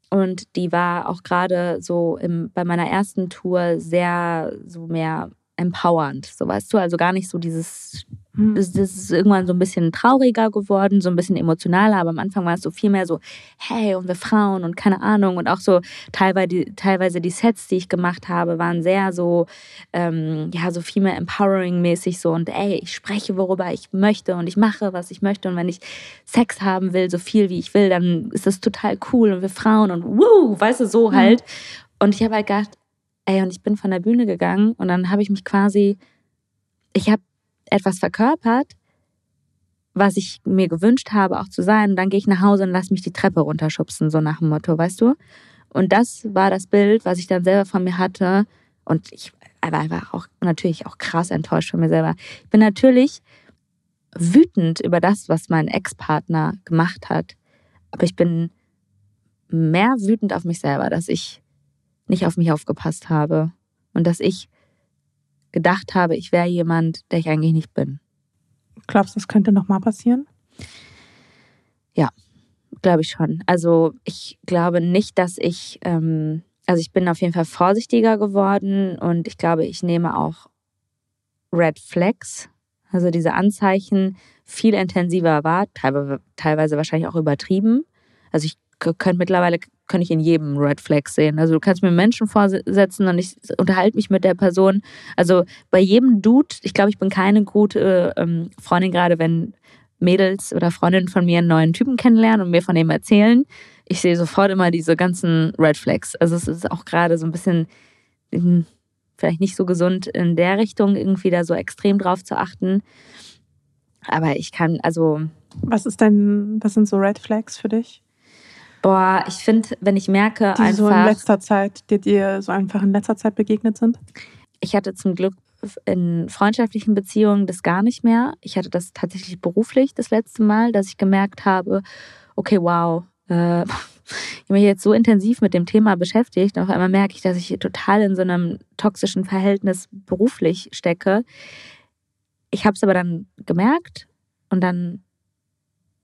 Und die war auch gerade so im, bei meiner ersten Tour sehr so mehr empowernd, so weißt du, also gar nicht so dieses, hm. das, das, ist irgendwann so ein bisschen trauriger geworden, so ein bisschen emotionaler, aber am Anfang war es so viel mehr so, hey, und wir Frauen und keine Ahnung und auch so teilweise die, teilweise die Sets, die ich gemacht habe, waren sehr so, ähm, ja, so viel mehr empowering-mäßig so und ey, ich spreche, worüber ich möchte und ich mache, was ich möchte und wenn ich Sex haben will, so viel wie ich will, dann ist das total cool und wir Frauen und wuh, weißt du, so halt. Und ich habe halt gedacht, Ey, und ich bin von der Bühne gegangen und dann habe ich mich quasi, ich habe etwas verkörpert, was ich mir gewünscht habe, auch zu sein. Und dann gehe ich nach Hause und lass mich die Treppe runterschubsen, so nach dem Motto, weißt du? Und das war das Bild, was ich dann selber von mir hatte. Und ich war einfach auch natürlich auch krass enttäuscht von mir selber. Ich bin natürlich wütend über das, was mein Ex-Partner gemacht hat. Aber ich bin mehr wütend auf mich selber, dass ich nicht auf mich aufgepasst habe und dass ich gedacht habe, ich wäre jemand, der ich eigentlich nicht bin. Glaubst du, das könnte nochmal passieren? Ja, glaube ich schon. Also ich glaube nicht, dass ich, ähm, also ich bin auf jeden Fall vorsichtiger geworden und ich glaube, ich nehme auch Red Flags, also diese Anzeichen, viel intensiver wahr, teilweise wahrscheinlich auch übertrieben. Also ich könnte mittlerweile kann ich in jedem Red Flag sehen. Also du kannst mir Menschen vorsetzen und ich unterhalte mich mit der Person. Also bei jedem Dude, ich glaube, ich bin keine gute ähm, Freundin, gerade wenn Mädels oder Freundinnen von mir einen neuen Typen kennenlernen und mir von dem erzählen. Ich sehe sofort immer diese ganzen Red Flags. Also es ist auch gerade so ein bisschen hm, vielleicht nicht so gesund in der Richtung, irgendwie da so extrem drauf zu achten. Aber ich kann, also. Was ist denn, was sind so Red Flags für dich? Boah, ich finde, wenn ich merke, die einfach. so in letzter Zeit, die dir so einfach in letzter Zeit begegnet sind? Ich hatte zum Glück in freundschaftlichen Beziehungen das gar nicht mehr. Ich hatte das tatsächlich beruflich das letzte Mal, dass ich gemerkt habe, okay, wow, äh, ich bin jetzt so intensiv mit dem Thema beschäftigt auf einmal merke ich, dass ich total in so einem toxischen Verhältnis beruflich stecke. Ich habe es aber dann gemerkt und dann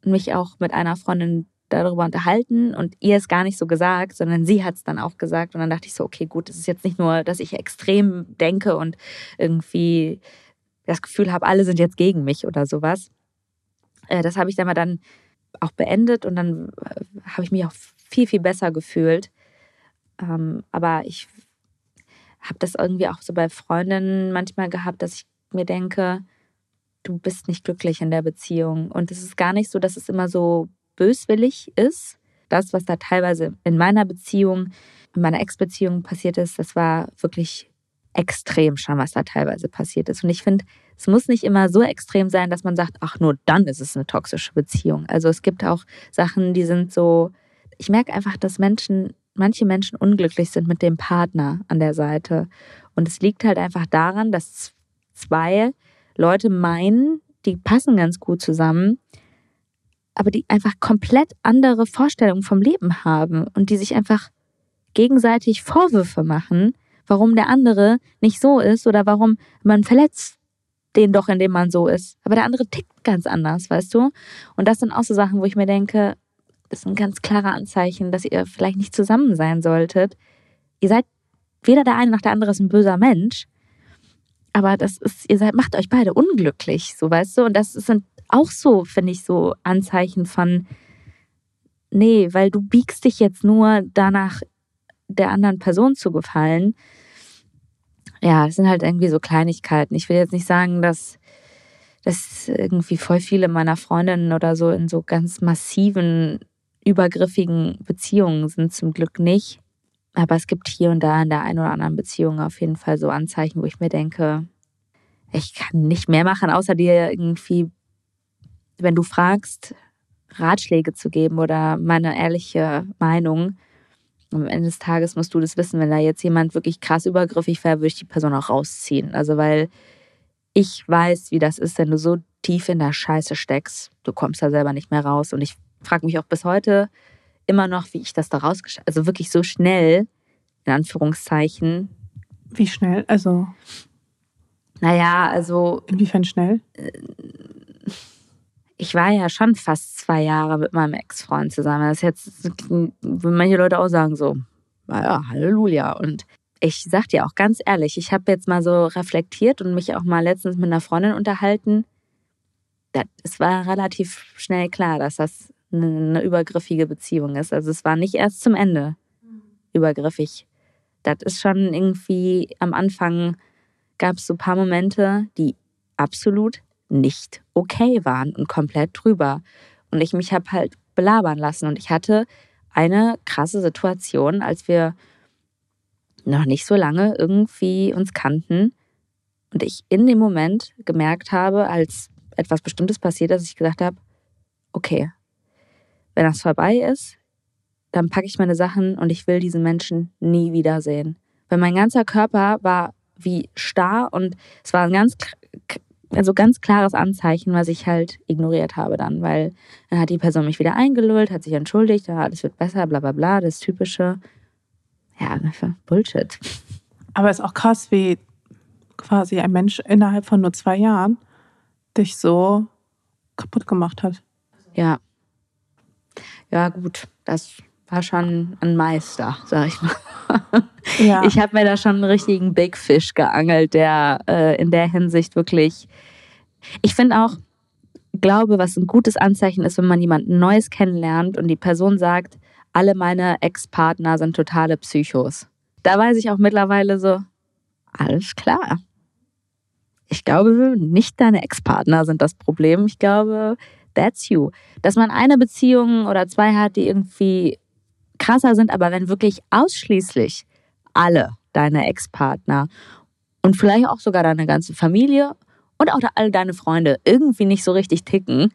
mich auch mit einer Freundin darüber unterhalten und ihr es gar nicht so gesagt, sondern sie hat es dann auch gesagt. Und dann dachte ich so, okay, gut, es ist jetzt nicht nur, dass ich extrem denke und irgendwie das Gefühl habe, alle sind jetzt gegen mich oder sowas. Äh, das habe ich dann mal dann auch beendet und dann äh, habe ich mich auch viel, viel besser gefühlt. Ähm, aber ich habe das irgendwie auch so bei Freundinnen manchmal gehabt, dass ich mir denke, du bist nicht glücklich in der Beziehung. Und es ist gar nicht so, dass es immer so böswillig ist. Das, was da teilweise in meiner Beziehung, in meiner Ex-Beziehung passiert ist, das war wirklich extrem schon, was da teilweise passiert ist. Und ich finde, es muss nicht immer so extrem sein, dass man sagt, ach, nur dann ist es eine toxische Beziehung. Also es gibt auch Sachen, die sind so, ich merke einfach, dass Menschen, manche Menschen unglücklich sind mit dem Partner an der Seite. Und es liegt halt einfach daran, dass zwei Leute meinen, die passen ganz gut zusammen, aber die einfach komplett andere Vorstellungen vom Leben haben und die sich einfach gegenseitig Vorwürfe machen, warum der andere nicht so ist oder warum man verletzt den doch, indem man so ist. Aber der andere tickt ganz anders, weißt du? Und das sind auch so Sachen, wo ich mir denke, das sind ganz klare Anzeichen, dass ihr vielleicht nicht zusammen sein solltet. Ihr seid weder der eine noch der andere ist ein böser Mensch, aber das ist, ihr seid, macht euch beide unglücklich, so weißt du? Und das sind auch so, finde ich, so Anzeichen von, nee, weil du biegst dich jetzt nur danach, der anderen Person zu gefallen. Ja, es sind halt irgendwie so Kleinigkeiten. Ich will jetzt nicht sagen, dass, dass irgendwie voll viele meiner Freundinnen oder so in so ganz massiven, übergriffigen Beziehungen sind, zum Glück nicht. Aber es gibt hier und da in der einen oder anderen Beziehung auf jeden Fall so Anzeichen, wo ich mir denke, ich kann nicht mehr machen, außer dir irgendwie wenn du fragst, Ratschläge zu geben oder meine ehrliche Meinung, am Ende des Tages musst du das wissen, wenn da jetzt jemand wirklich krass übergriffig wäre, würde ich die Person auch rausziehen. Also weil ich weiß, wie das ist, wenn du so tief in der Scheiße steckst. Du kommst da selber nicht mehr raus. Und ich frage mich auch bis heute immer noch, wie ich das da rausgeschafft Also wirklich so schnell, in Anführungszeichen. Wie schnell? Also. Naja, also. Inwiefern schnell? Äh, ich war ja schon fast zwei Jahre mit meinem Ex-Freund zusammen. Das ist jetzt, manche Leute auch sagen so, naja, Halleluja. Und ich sag dir auch ganz ehrlich, ich habe jetzt mal so reflektiert und mich auch mal letztens mit einer Freundin unterhalten. Es war relativ schnell klar, dass das eine übergriffige Beziehung ist. Also es war nicht erst zum Ende übergriffig. Das ist schon irgendwie am Anfang gab es so ein paar Momente, die absolut nicht okay waren und komplett drüber. Und ich mich habe halt belabern lassen. Und ich hatte eine krasse Situation, als wir noch nicht so lange irgendwie uns kannten und ich in dem Moment gemerkt habe, als etwas Bestimmtes passiert, dass ich gesagt habe, okay, wenn das vorbei ist, dann packe ich meine Sachen und ich will diesen Menschen nie wiedersehen. Weil mein ganzer Körper war wie starr und es war ein ganz, also ganz klares Anzeichen, was ich halt ignoriert habe dann, weil dann hat die Person mich wieder eingelullt, hat sich entschuldigt, ja, alles wird besser, bla bla bla, das Typische. Ja, Bullshit. Aber es ist auch krass, wie quasi ein Mensch innerhalb von nur zwei Jahren dich so kaputt gemacht hat. Ja. Ja, gut, das war schon ein Meister, sag ich mal. Ja. Ich habe mir da schon einen richtigen Big Fish geangelt, der äh, in der Hinsicht wirklich. Ich finde auch, glaube, was ein gutes Anzeichen ist, wenn man jemanden Neues kennenlernt und die Person sagt, alle meine Ex-Partner sind totale Psychos. Da weiß ich auch mittlerweile so, alles klar. Ich glaube, nicht deine Ex-Partner sind das Problem. Ich glaube, that's you. Dass man eine Beziehung oder zwei hat, die irgendwie krasser sind, aber wenn wirklich ausschließlich alle deine Ex-Partner und vielleicht auch sogar deine ganze Familie und auch all deine Freunde irgendwie nicht so richtig ticken,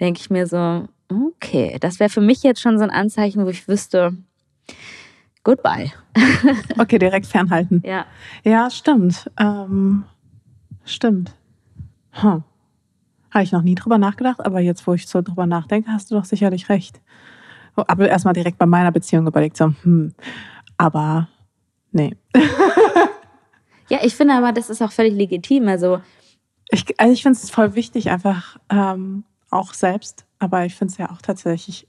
denke ich mir so, okay, das wäre für mich jetzt schon so ein Anzeichen, wo ich wüsste, goodbye. okay, direkt fernhalten. Ja. Ja, stimmt. Ähm, stimmt. Hm. Habe ich noch nie drüber nachgedacht, aber jetzt, wo ich so drüber nachdenke, hast du doch sicherlich recht. Aber erstmal direkt bei meiner Beziehung überlegt, so, hm, aber nee. ja, ich finde aber, das ist auch völlig legitim. Also ich, also ich finde es voll wichtig, einfach ähm, auch selbst, aber ich finde es ja auch tatsächlich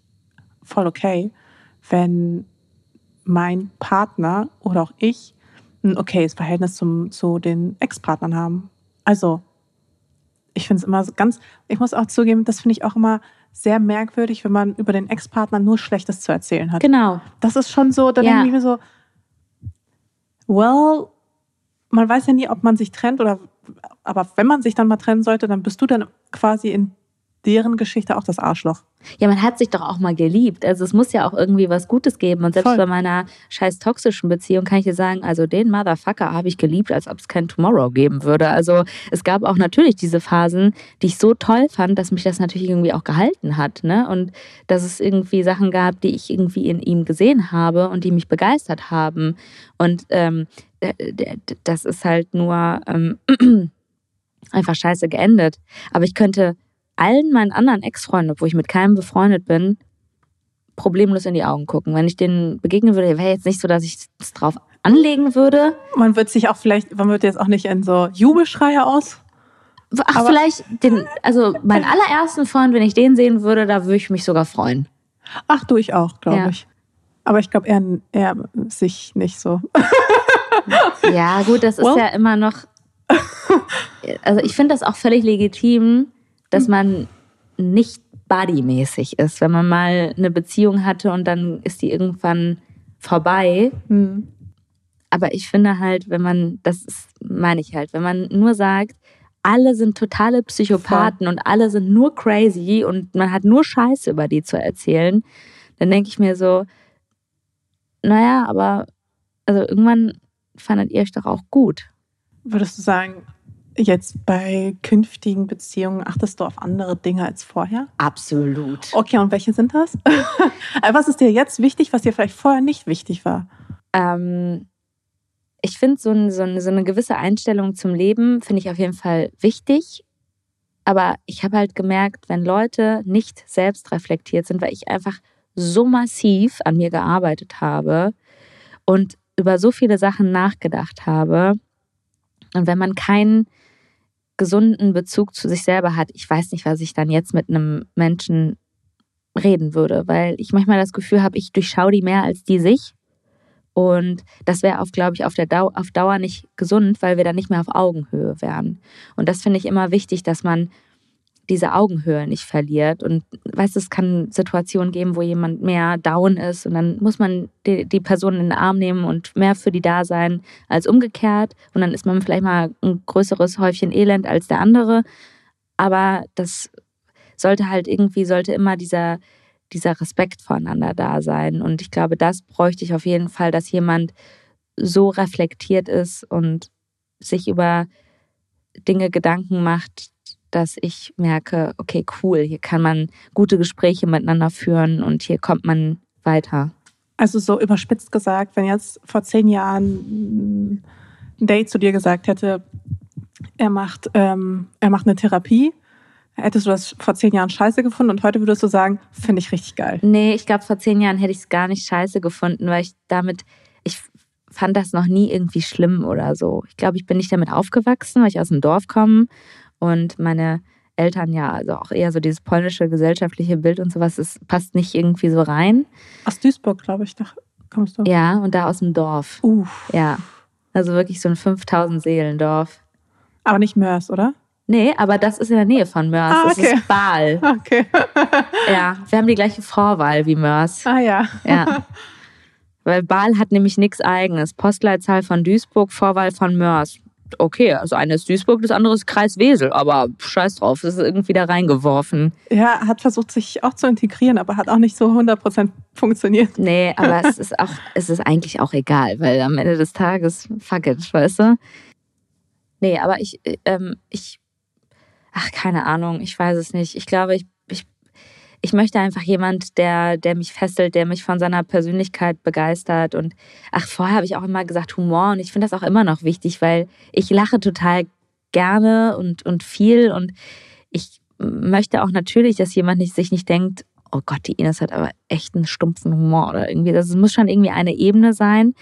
voll okay, wenn mein Partner oder auch ich ein okayes Verhältnis zum, zu den Ex-Partnern haben. Also, ich finde es immer so ganz, ich muss auch zugeben, das finde ich auch immer sehr merkwürdig, wenn man über den Ex-Partner nur Schlechtes zu erzählen hat. Genau. Das ist schon so, dann ja. denke ich mir so, well, man weiß ja nie, ob man sich trennt oder, aber wenn man sich dann mal trennen sollte, dann bist du dann quasi in deren Geschichte auch das Arschloch. Ja, man hat sich doch auch mal geliebt. Also es muss ja auch irgendwie was Gutes geben. Und selbst Voll. bei meiner scheiß toxischen Beziehung kann ich dir sagen, also den Motherfucker habe ich geliebt, als ob es kein Tomorrow geben würde. Also es gab auch natürlich diese Phasen, die ich so toll fand, dass mich das natürlich irgendwie auch gehalten hat. Ne? Und dass es irgendwie Sachen gab, die ich irgendwie in ihm gesehen habe und die mich begeistert haben. Und ähm, das ist halt nur ähm, einfach scheiße geendet. Aber ich könnte allen meinen anderen Ex-Freunden, wo ich mit keinem befreundet bin, problemlos in die Augen gucken. Wenn ich denen begegnen würde, wäre jetzt nicht so, dass ich es drauf anlegen würde. Man wird sich auch vielleicht, man wird jetzt auch nicht in so Jubelschreie aus. Ach, Aber vielleicht den, also meinen allerersten Freund, wenn ich den sehen würde, da würde ich mich sogar freuen. Ach, du ich auch, glaube ja. ich. Aber ich glaube, er, er sich nicht so. ja, gut, das ist well. ja immer noch. Also ich finde das auch völlig legitim, dass man nicht bodymäßig ist. Wenn man mal eine Beziehung hatte und dann ist die irgendwann vorbei. Mhm. Aber ich finde halt, wenn man, das ist, meine ich halt, wenn man nur sagt, alle sind totale Psychopathen Voll. und alle sind nur crazy und man hat nur Scheiße über die zu erzählen, dann denke ich mir so, naja, aber also irgendwann fandet ihr euch doch auch gut. Würdest du sagen, Jetzt bei künftigen Beziehungen achtest du auf andere Dinge als vorher? Absolut. Okay, und welche sind das? was ist dir jetzt wichtig, was dir vielleicht vorher nicht wichtig war? Ähm, ich finde so, ein, so, ein, so, eine gewisse Einstellung zum Leben finde ich auf jeden Fall wichtig. Aber ich habe halt gemerkt, wenn Leute nicht selbst reflektiert sind, weil ich einfach so massiv an mir gearbeitet habe und über so viele Sachen nachgedacht habe. Und wenn man keinen gesunden Bezug zu sich selber hat, ich weiß nicht, was ich dann jetzt mit einem Menschen reden würde, weil ich manchmal das Gefühl habe, ich durchschaue die mehr als die sich. Und das wäre auch, glaube ich, auf, der Dau auf Dauer nicht gesund, weil wir dann nicht mehr auf Augenhöhe wären. Und das finde ich immer wichtig, dass man diese Augenhöhe nicht verliert. Und weißt es kann Situationen geben, wo jemand mehr down ist und dann muss man die, die Person in den Arm nehmen und mehr für die da sein als umgekehrt. Und dann ist man vielleicht mal ein größeres Häufchen Elend als der andere. Aber das sollte halt irgendwie, sollte immer dieser, dieser Respekt voneinander da sein. Und ich glaube, das bräuchte ich auf jeden Fall, dass jemand so reflektiert ist und sich über Dinge Gedanken macht, dass ich merke, okay, cool, hier kann man gute Gespräche miteinander führen und hier kommt man weiter. Also so überspitzt gesagt, wenn jetzt vor zehn Jahren ein Date zu dir gesagt hätte, er macht, ähm, er macht eine Therapie, hättest du das vor zehn Jahren scheiße gefunden und heute würdest du sagen, finde ich richtig geil. Nee, ich glaube, vor zehn Jahren hätte ich es gar nicht scheiße gefunden, weil ich damit, ich fand das noch nie irgendwie schlimm oder so. Ich glaube, ich bin nicht damit aufgewachsen, weil ich aus dem Dorf komme und meine Eltern ja, also auch eher so dieses polnische gesellschaftliche Bild und sowas, das passt nicht irgendwie so rein. Aus Duisburg, glaube ich, da kommst du. Ja, und da aus dem Dorf. Uff. Ja. Also wirklich so ein 5000 Seelendorf. Aber nicht Mörs, oder? Nee, aber das ist in der Nähe von Mörs. Ah, Das okay. ist Baal. Okay. Ja, wir haben die gleiche Vorwahl wie Mörs. ah ja. Ja. Weil Baal hat nämlich nichts eigenes. Postleitzahl von Duisburg, Vorwahl von Mörs. Okay, also eine ist Duisburg, das andere ist Kreis Wesel, aber scheiß drauf, das ist irgendwie da reingeworfen. Ja, hat versucht, sich auch zu integrieren, aber hat auch nicht so 100% funktioniert. Nee, aber es ist auch, es ist eigentlich auch egal, weil am Ende des Tages, fuck it, weißt du? Nee, aber ich, ähm, ich, ach, keine Ahnung, ich weiß es nicht. Ich glaube, ich, ich, möchte einfach jemand, der, der mich fesselt, der mich von seiner Persönlichkeit begeistert. Und ach, vorher habe ich auch immer gesagt Humor und ich finde das auch immer noch wichtig, weil ich lache total gerne und, und viel und ich möchte auch natürlich, dass jemand nicht, sich nicht denkt, oh Gott, die Ines hat aber echt einen stumpfen Humor oder irgendwie. Das muss schon irgendwie eine Ebene sein.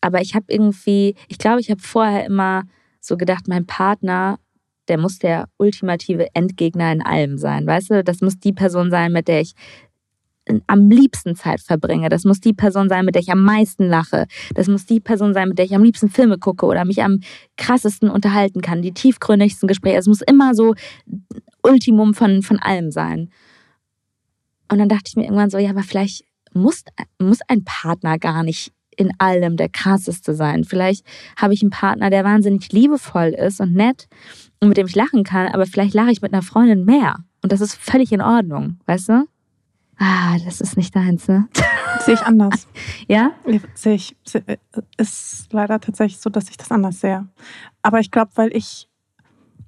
Aber ich habe irgendwie, ich glaube, ich habe vorher immer so gedacht, mein Partner, der muss der ultimative Endgegner in allem sein. Weißt du, das muss die Person sein, mit der ich am liebsten Zeit verbringe. Das muss die Person sein, mit der ich am meisten lache. Das muss die Person sein, mit der ich am liebsten Filme gucke oder mich am krassesten unterhalten kann. Die tiefgründigsten Gespräche. Es muss immer so Ultimum von, von allem sein. Und dann dachte ich mir irgendwann so, ja, aber vielleicht muss, muss ein Partner gar nicht in allem der krasseste sein. Vielleicht habe ich einen Partner, der wahnsinnig liebevoll ist und nett und mit dem ich lachen kann, aber vielleicht lache ich mit einer Freundin mehr. Und das ist völlig in Ordnung, weißt du? Ah, das ist nicht deins, ne? Sehe ich anders. Ja? Sehe ich. äh, Ist leider tatsächlich so, dass ich das anders sehe. Aber ich glaube, weil ich,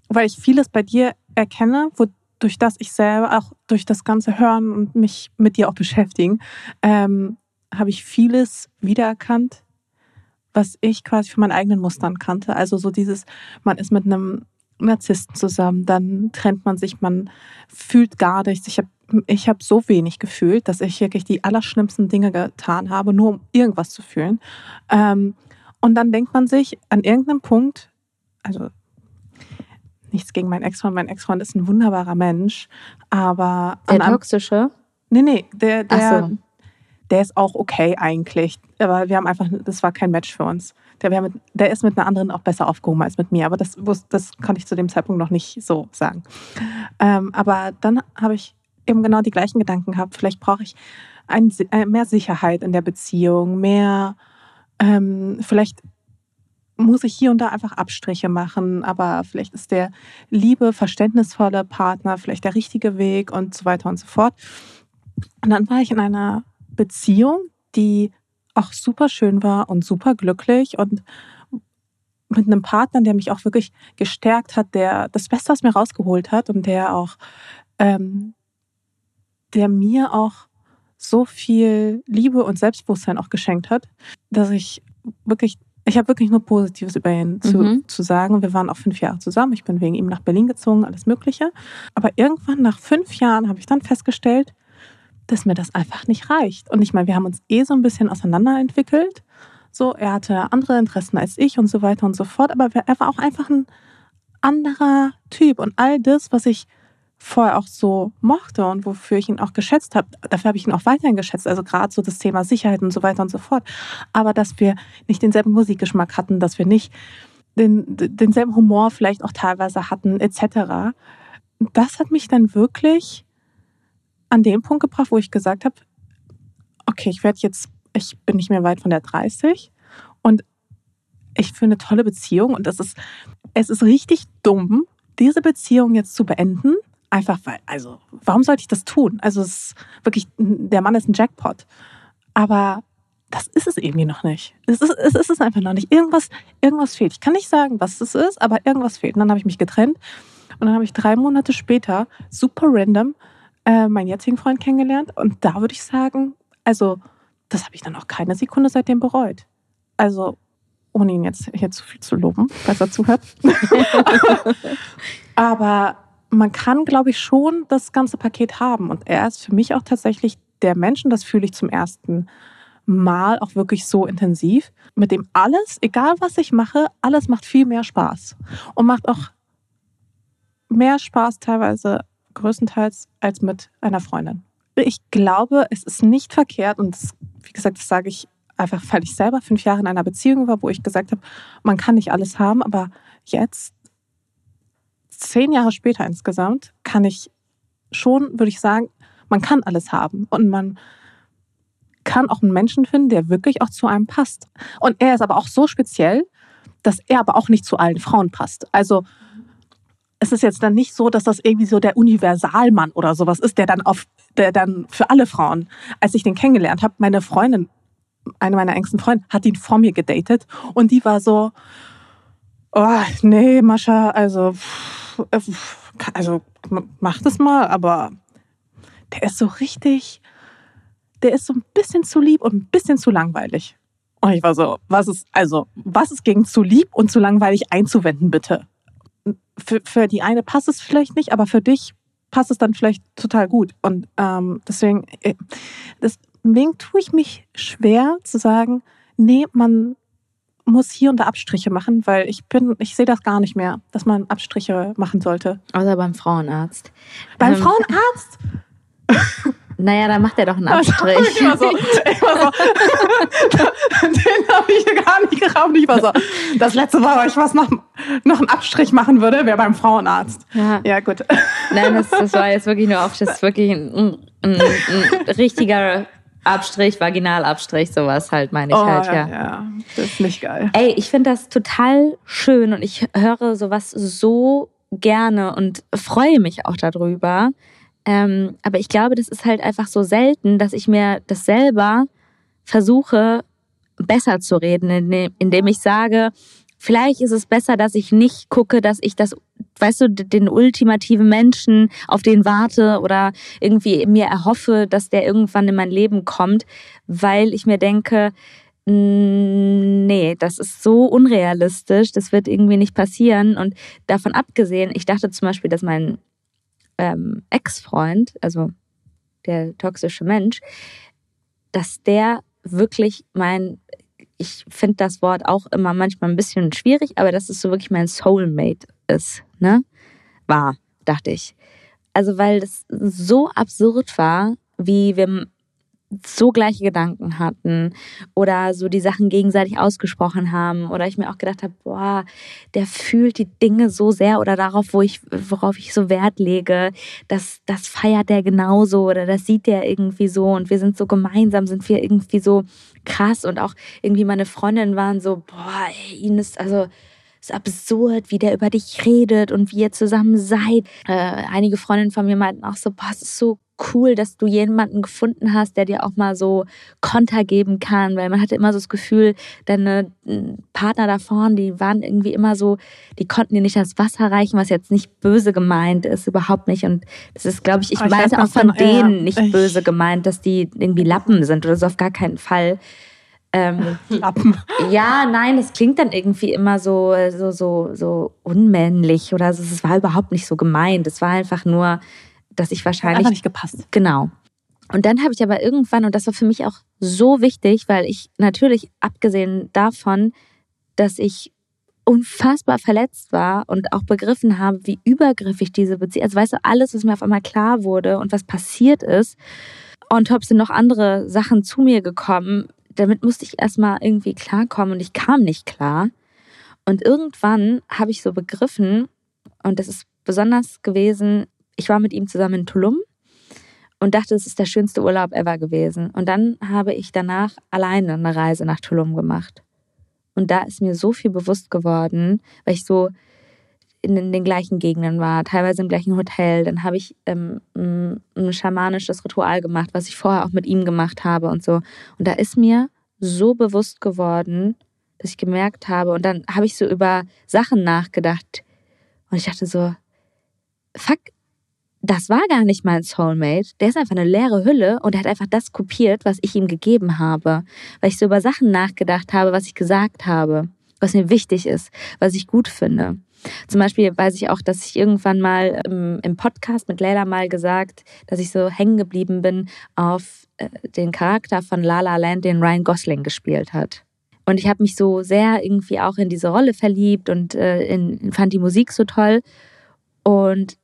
weil ich vieles bei dir erkenne, wodurch das ich selber auch durch das ganze Hören und mich mit dir auch beschäftigen, ähm, habe ich vieles wiedererkannt, was ich quasi von meinen eigenen Mustern kannte. Also so dieses, man ist mit einem Narzissten zusammen, dann trennt man sich, man fühlt gar nichts. Ich habe ich hab so wenig gefühlt, dass ich wirklich die allerschlimmsten Dinge getan habe, nur um irgendwas zu fühlen. Ähm, und dann denkt man sich an irgendeinem Punkt, also nichts gegen meinen Ex-Freund, mein Ex-Freund ist ein wunderbarer Mensch, aber Der toxische? nee, nee, der, der, so. Der ist auch okay eigentlich, aber wir haben einfach, das war kein Match für uns. Der, mit, der ist mit einer anderen auch besser aufgehoben als mit mir, aber das, das konnte ich zu dem Zeitpunkt noch nicht so sagen. Ähm, aber dann habe ich eben genau die gleichen Gedanken gehabt. Vielleicht brauche ich ein, äh, mehr Sicherheit in der Beziehung, mehr, ähm, vielleicht muss ich hier und da einfach Abstriche machen, aber vielleicht ist der liebe, verständnisvolle Partner vielleicht der richtige Weg und so weiter und so fort. Und dann war ich in einer Beziehung, die auch super schön war und super glücklich und mit einem Partner, der mich auch wirklich gestärkt hat, der das Beste aus mir rausgeholt hat und der auch, ähm, der mir auch so viel Liebe und Selbstbewusstsein auch geschenkt hat, dass ich wirklich, ich habe wirklich nur Positives über ihn zu, Mhm. zu sagen. Wir waren auch fünf Jahre zusammen. Ich bin wegen ihm nach Berlin gezogen, alles Mögliche. Aber irgendwann nach fünf Jahren habe ich dann festgestellt, dass mir das einfach nicht reicht. Und ich meine, wir haben uns eh so ein bisschen auseinanderentwickelt. So, er hatte andere Interessen als ich und so weiter und so fort. Aber er war auch einfach ein anderer Typ. Und all das, was ich vorher auch so mochte und wofür ich ihn auch geschätzt habe, dafür habe ich ihn auch weiterhin geschätzt. Also gerade so das Thema Sicherheit und so weiter und so fort. Aber dass wir nicht denselben Musikgeschmack hatten, dass wir nicht den, denselben Humor vielleicht auch teilweise hatten, etc. Das hat mich dann wirklich an den Punkt gebracht, wo ich gesagt habe, okay, ich werde jetzt, ich bin nicht mehr weit von der 30 und ich führe eine tolle Beziehung und es ist, es ist richtig dumm, diese Beziehung jetzt zu beenden. Einfach weil, also, warum sollte ich das tun? Also, es ist wirklich, der Mann ist ein Jackpot. Aber das ist es irgendwie noch nicht. Es ist, es ist es einfach noch nicht. Irgendwas, irgendwas fehlt. Ich kann nicht sagen, was es ist, aber irgendwas fehlt. Und dann habe ich mich getrennt. Und dann habe ich drei Monate später, super random, äh, meinen jetzigen Freund kennengelernt. Und da würde ich sagen, also, das habe ich dann auch keine Sekunde seitdem bereut. Also, ohne ihn jetzt hier zu viel zu loben, falls er zuhört. Aber man kann, glaube ich, schon das ganze Paket haben. Und er ist für mich auch tatsächlich der Mensch, und das fühle ich zum ersten Mal auch wirklich so intensiv, mit dem alles, egal was ich mache, alles macht viel mehr Spaß. Und macht auch mehr Spaß teilweise größtenteils als mit einer Freundin. Ich glaube, es ist nicht verkehrt, und das, wie gesagt, das sage ich einfach, weil ich selber fünf Jahre in einer Beziehung war, wo ich gesagt habe, man kann nicht alles haben, aber jetzt, zehn Jahre später insgesamt, kann ich schon, würde ich sagen, man kann alles haben und man kann auch einen Menschen finden, der wirklich auch zu einem passt. Und er ist aber auch so speziell, dass er aber auch nicht zu allen Frauen passt. Also es ist jetzt dann nicht so, dass das irgendwie so der Universalmann oder sowas ist, der dann auf, der dann für alle Frauen. Als ich den kennengelernt habe, meine Freundin eine meiner engsten Freunde, hat ihn vor mir gedatet und die war so, oh, nee, Mascha, also, also mach das mal, aber der ist so richtig, der ist so ein bisschen zu lieb und ein bisschen zu langweilig. Und ich war so, was ist, also, was ist gegen zu lieb und zu langweilig einzuwenden, bitte? Für, für die eine passt es vielleicht nicht, aber für dich passt es dann vielleicht total gut. Und ähm, deswegen, äh, deswegen tue ich mich schwer zu sagen, nee, man muss hier und da Abstriche machen, weil ich bin, ich sehe das gar nicht mehr, dass man Abstriche machen sollte. Außer beim Frauenarzt. Beim ähm, Frauenarzt? Naja, dann macht er doch einen Abstrich. ich war so, ich war so, den habe ich gar nicht geraubt. Ich war so, das letzte Mal, wo ich was noch, noch einen Abstrich machen würde, wäre beim Frauenarzt. Ja, ja gut. Nein, das, das war jetzt wirklich nur auf, das ist wirklich ein, ein, ein richtiger Abstrich, Vaginalabstrich, sowas halt meine ich oh, halt, ja. Ja, das ist nicht geil. Ey, ich finde das total schön und ich höre sowas so gerne und freue mich auch darüber. Ähm, aber ich glaube, das ist halt einfach so selten, dass ich mir das selber versuche, besser zu reden, indem ich sage, vielleicht ist es besser, dass ich nicht gucke, dass ich das, weißt du, den ultimativen Menschen, auf den warte oder irgendwie mir erhoffe, dass der irgendwann in mein Leben kommt, weil ich mir denke, nee, das ist so unrealistisch, das wird irgendwie nicht passieren. Und davon abgesehen, ich dachte zum Beispiel, dass mein ähm, Ex-Freund, also der toxische Mensch, dass der wirklich mein ich finde das Wort auch immer manchmal ein bisschen schwierig, aber dass es so wirklich mein Soulmate ist, ne? War, dachte ich. Also, weil das so absurd war, wie wir so gleiche Gedanken hatten oder so die Sachen gegenseitig ausgesprochen haben oder ich mir auch gedacht habe, boah, der fühlt die Dinge so sehr oder darauf, wo ich, worauf ich so Wert lege, das, das feiert der genauso oder das sieht der irgendwie so und wir sind so gemeinsam, sind wir irgendwie so krass und auch irgendwie meine Freundinnen waren so, boah, ey, ihn ist also ist absurd, wie der über dich redet und wie ihr zusammen seid. Äh, einige Freundinnen von mir meinten auch so, boah, es ist so cool, dass du jemanden gefunden hast, der dir auch mal so Konter geben kann, weil man hatte immer so das Gefühl, deine hm, Partner da vorne, die waren irgendwie immer so, die konnten dir nicht das Wasser reichen, was jetzt nicht böse gemeint ist, überhaupt nicht. Und das ist, glaube ich, ich, ich meinte auch von denen ja, nicht böse gemeint, dass die irgendwie Lappen sind oder so auf gar keinen Fall. Ähm, Lappen. Ja, nein, das klingt dann irgendwie immer so, so, so, so unmännlich oder so. Es war überhaupt nicht so gemeint. Es war einfach nur, dass ich wahrscheinlich. Hat einfach nicht gepasst. Genau. Und dann habe ich aber irgendwann, und das war für mich auch so wichtig, weil ich natürlich, abgesehen davon, dass ich unfassbar verletzt war und auch begriffen habe, wie übergriffig diese Beziehung, also weißt du, alles, was mir auf einmal klar wurde und was passiert ist. Und top sind noch andere Sachen zu mir gekommen. Damit musste ich erstmal irgendwie klarkommen und ich kam nicht klar. Und irgendwann habe ich so begriffen, und das ist besonders gewesen, ich war mit ihm zusammen in Tulum und dachte, es ist der schönste Urlaub ever gewesen. Und dann habe ich danach alleine eine Reise nach Tulum gemacht. Und da ist mir so viel bewusst geworden, weil ich so in den gleichen Gegenden war, teilweise im gleichen Hotel. Dann habe ich ähm, ein schamanisches Ritual gemacht, was ich vorher auch mit ihm gemacht habe und so. Und da ist mir so bewusst geworden, dass ich gemerkt habe, und dann habe ich so über Sachen nachgedacht. Und ich dachte so, fuck, das war gar nicht mein Soulmate. Der ist einfach eine leere Hülle und er hat einfach das kopiert, was ich ihm gegeben habe. Weil ich so über Sachen nachgedacht habe, was ich gesagt habe, was mir wichtig ist, was ich gut finde. Zum Beispiel weiß ich auch, dass ich irgendwann mal im, Podcast mit Leila mal gesagt, dass ich so hängen geblieben bin auf äh, den Charakter von La La Land, den Ryan Gosling gespielt hat. Und ich habe mich so sehr irgendwie auch in diese Rolle verliebt und äh, in, fand die Musik so toll. Und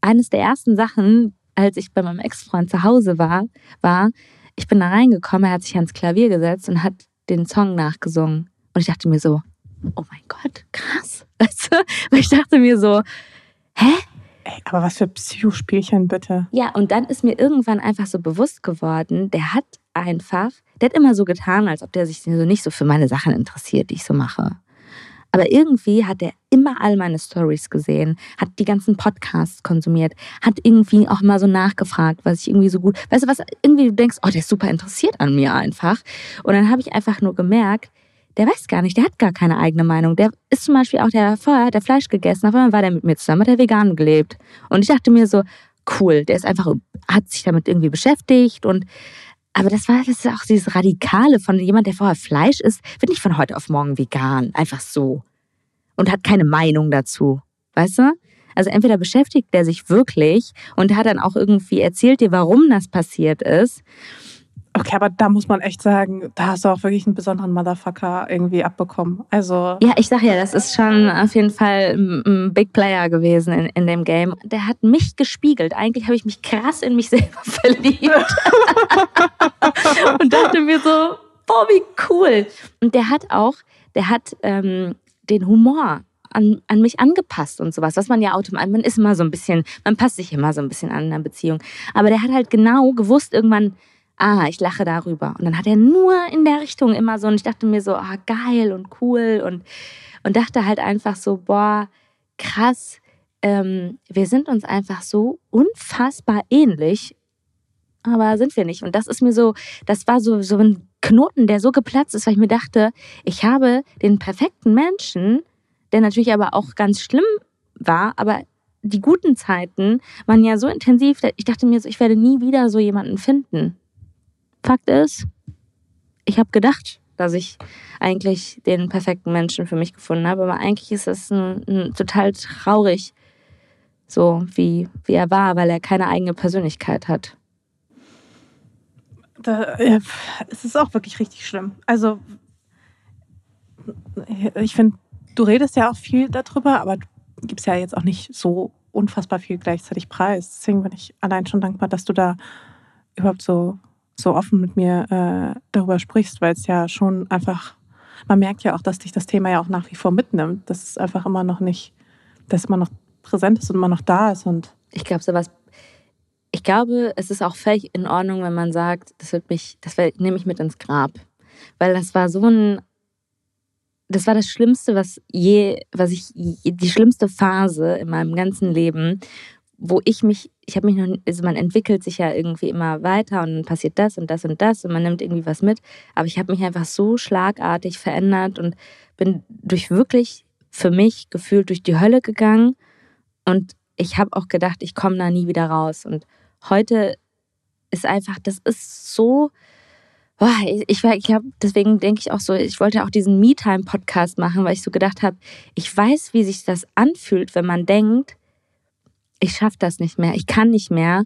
eines der ersten Sachen, als ich bei meinem Ex-Freund zu Hause war, war, ich bin da reingekommen, er hat sich ans Klavier gesetzt und hat den Song nachgesungen. Und ich dachte mir so, oh mein Gott, krass. Weißt du? Weil ich dachte mir so, hä? Ey, aber was für Psychospielchen bitte. Ja, und dann ist mir irgendwann einfach so bewusst geworden, der hat einfach, der hat immer so getan, als ob der sich so nicht so für meine Sachen interessiert, die ich so mache. Aber irgendwie hat er immer all meine Stories gesehen, hat die ganzen Podcasts konsumiert, hat irgendwie auch mal so nachgefragt, was ich irgendwie so gut, weißt du was, irgendwie du denkst, oh, der ist super interessiert an mir einfach. Und dann habe ich einfach nur gemerkt, der weiß gar nicht, der hat gar keine eigene Meinung. Der ist zum Beispiel auch, der vorher hat der Fleisch gegessen, auf einmal war der mit mir zusammen, hat er vegan gelebt. Und ich dachte mir so, cool, der ist einfach, hat sich damit irgendwie beschäftigt und aber das war das ist auch dieses Radikale von jemand, der vorher Fleisch isst, wird nicht von heute auf morgen vegan. Einfach so. Und hat keine Meinung dazu. Weißt du? Also entweder beschäftigt er sich wirklich und hat dann auch irgendwie erzählt dir, warum das passiert ist. Okay, aber da muss man echt sagen, da hast du auch wirklich einen besonderen Motherfucker irgendwie abbekommen. Also ja, ich sag ja, das ist schon auf jeden Fall ein Big Player gewesen in, in dem Game. Der hat mich gespiegelt. Eigentlich habe ich mich krass in mich selber verliebt und dachte mir so, boah, wie cool. Und der hat auch, der hat ähm, den Humor an, an mich angepasst und sowas, was man ja automatisch, man ist immer so ein bisschen, man passt sich immer so ein bisschen an in einer Beziehung. Aber der hat halt genau gewusst irgendwann, ah, ich lache darüber. Und dann hat er nur in der Richtung immer so, und ich dachte mir so, ah, geil und cool und, und dachte halt einfach so, boah, krass, ähm, wir sind uns einfach so unfassbar ähnlich, aber sind wir nicht. Und das ist mir so, das war so, so ein Knoten, der so geplatzt ist, weil ich mir dachte, ich habe den perfekten Menschen, der natürlich aber auch ganz schlimm war, aber die guten Zeiten waren ja so intensiv, ich dachte mir so, ich werde nie wieder so jemanden finden. Fakt ist, ich habe gedacht, dass ich eigentlich den perfekten Menschen für mich gefunden habe, aber eigentlich ist es ein, ein total traurig, so wie, wie er war, weil er keine eigene Persönlichkeit hat. Da, ja, es ist auch wirklich richtig schlimm. Also, ich finde, du redest ja auch viel darüber, aber du gibst ja jetzt auch nicht so unfassbar viel gleichzeitig preis. Deswegen bin ich allein schon dankbar, dass du da überhaupt so so offen mit mir äh, darüber sprichst, weil es ja schon einfach, man merkt ja auch, dass dich das Thema ja auch nach wie vor mitnimmt, dass es einfach immer noch nicht, dass immer noch präsent ist und immer noch da ist. Und ich glaube, sowas, ich glaube, es ist auch völlig in Ordnung, wenn man sagt, das wird mich, das nehme ich mit ins Grab. Weil das war so ein, das war das Schlimmste, was je, was ich, die schlimmste Phase in meinem ganzen Leben, wo ich mich, ich habe mich noch, also man entwickelt sich ja irgendwie immer weiter und dann passiert das und das und das und man nimmt irgendwie was mit. Aber ich habe mich einfach so schlagartig verändert und bin durch wirklich für mich gefühlt durch die Hölle gegangen und ich habe auch gedacht, ich komme da nie wieder raus. Und heute ist einfach, das ist so, ich, ich glaube, deswegen denke ich auch so, ich wollte auch diesen Me-Time-Podcast machen, weil ich so gedacht habe, ich weiß, wie sich das anfühlt, wenn man denkt, ich schaffe das nicht mehr, ich kann nicht mehr.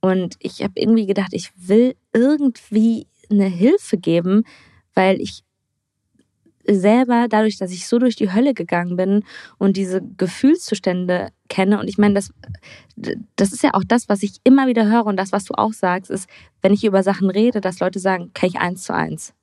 Und ich habe irgendwie gedacht, ich will irgendwie eine Hilfe geben, weil ich selber, dadurch, dass ich so durch die Hölle gegangen bin und diese Gefühlszustände kenne, und ich meine, das, das ist ja auch das, was ich immer wieder höre und das, was du auch sagst, ist, wenn ich über Sachen rede, dass Leute sagen, kann ich eins zu eins.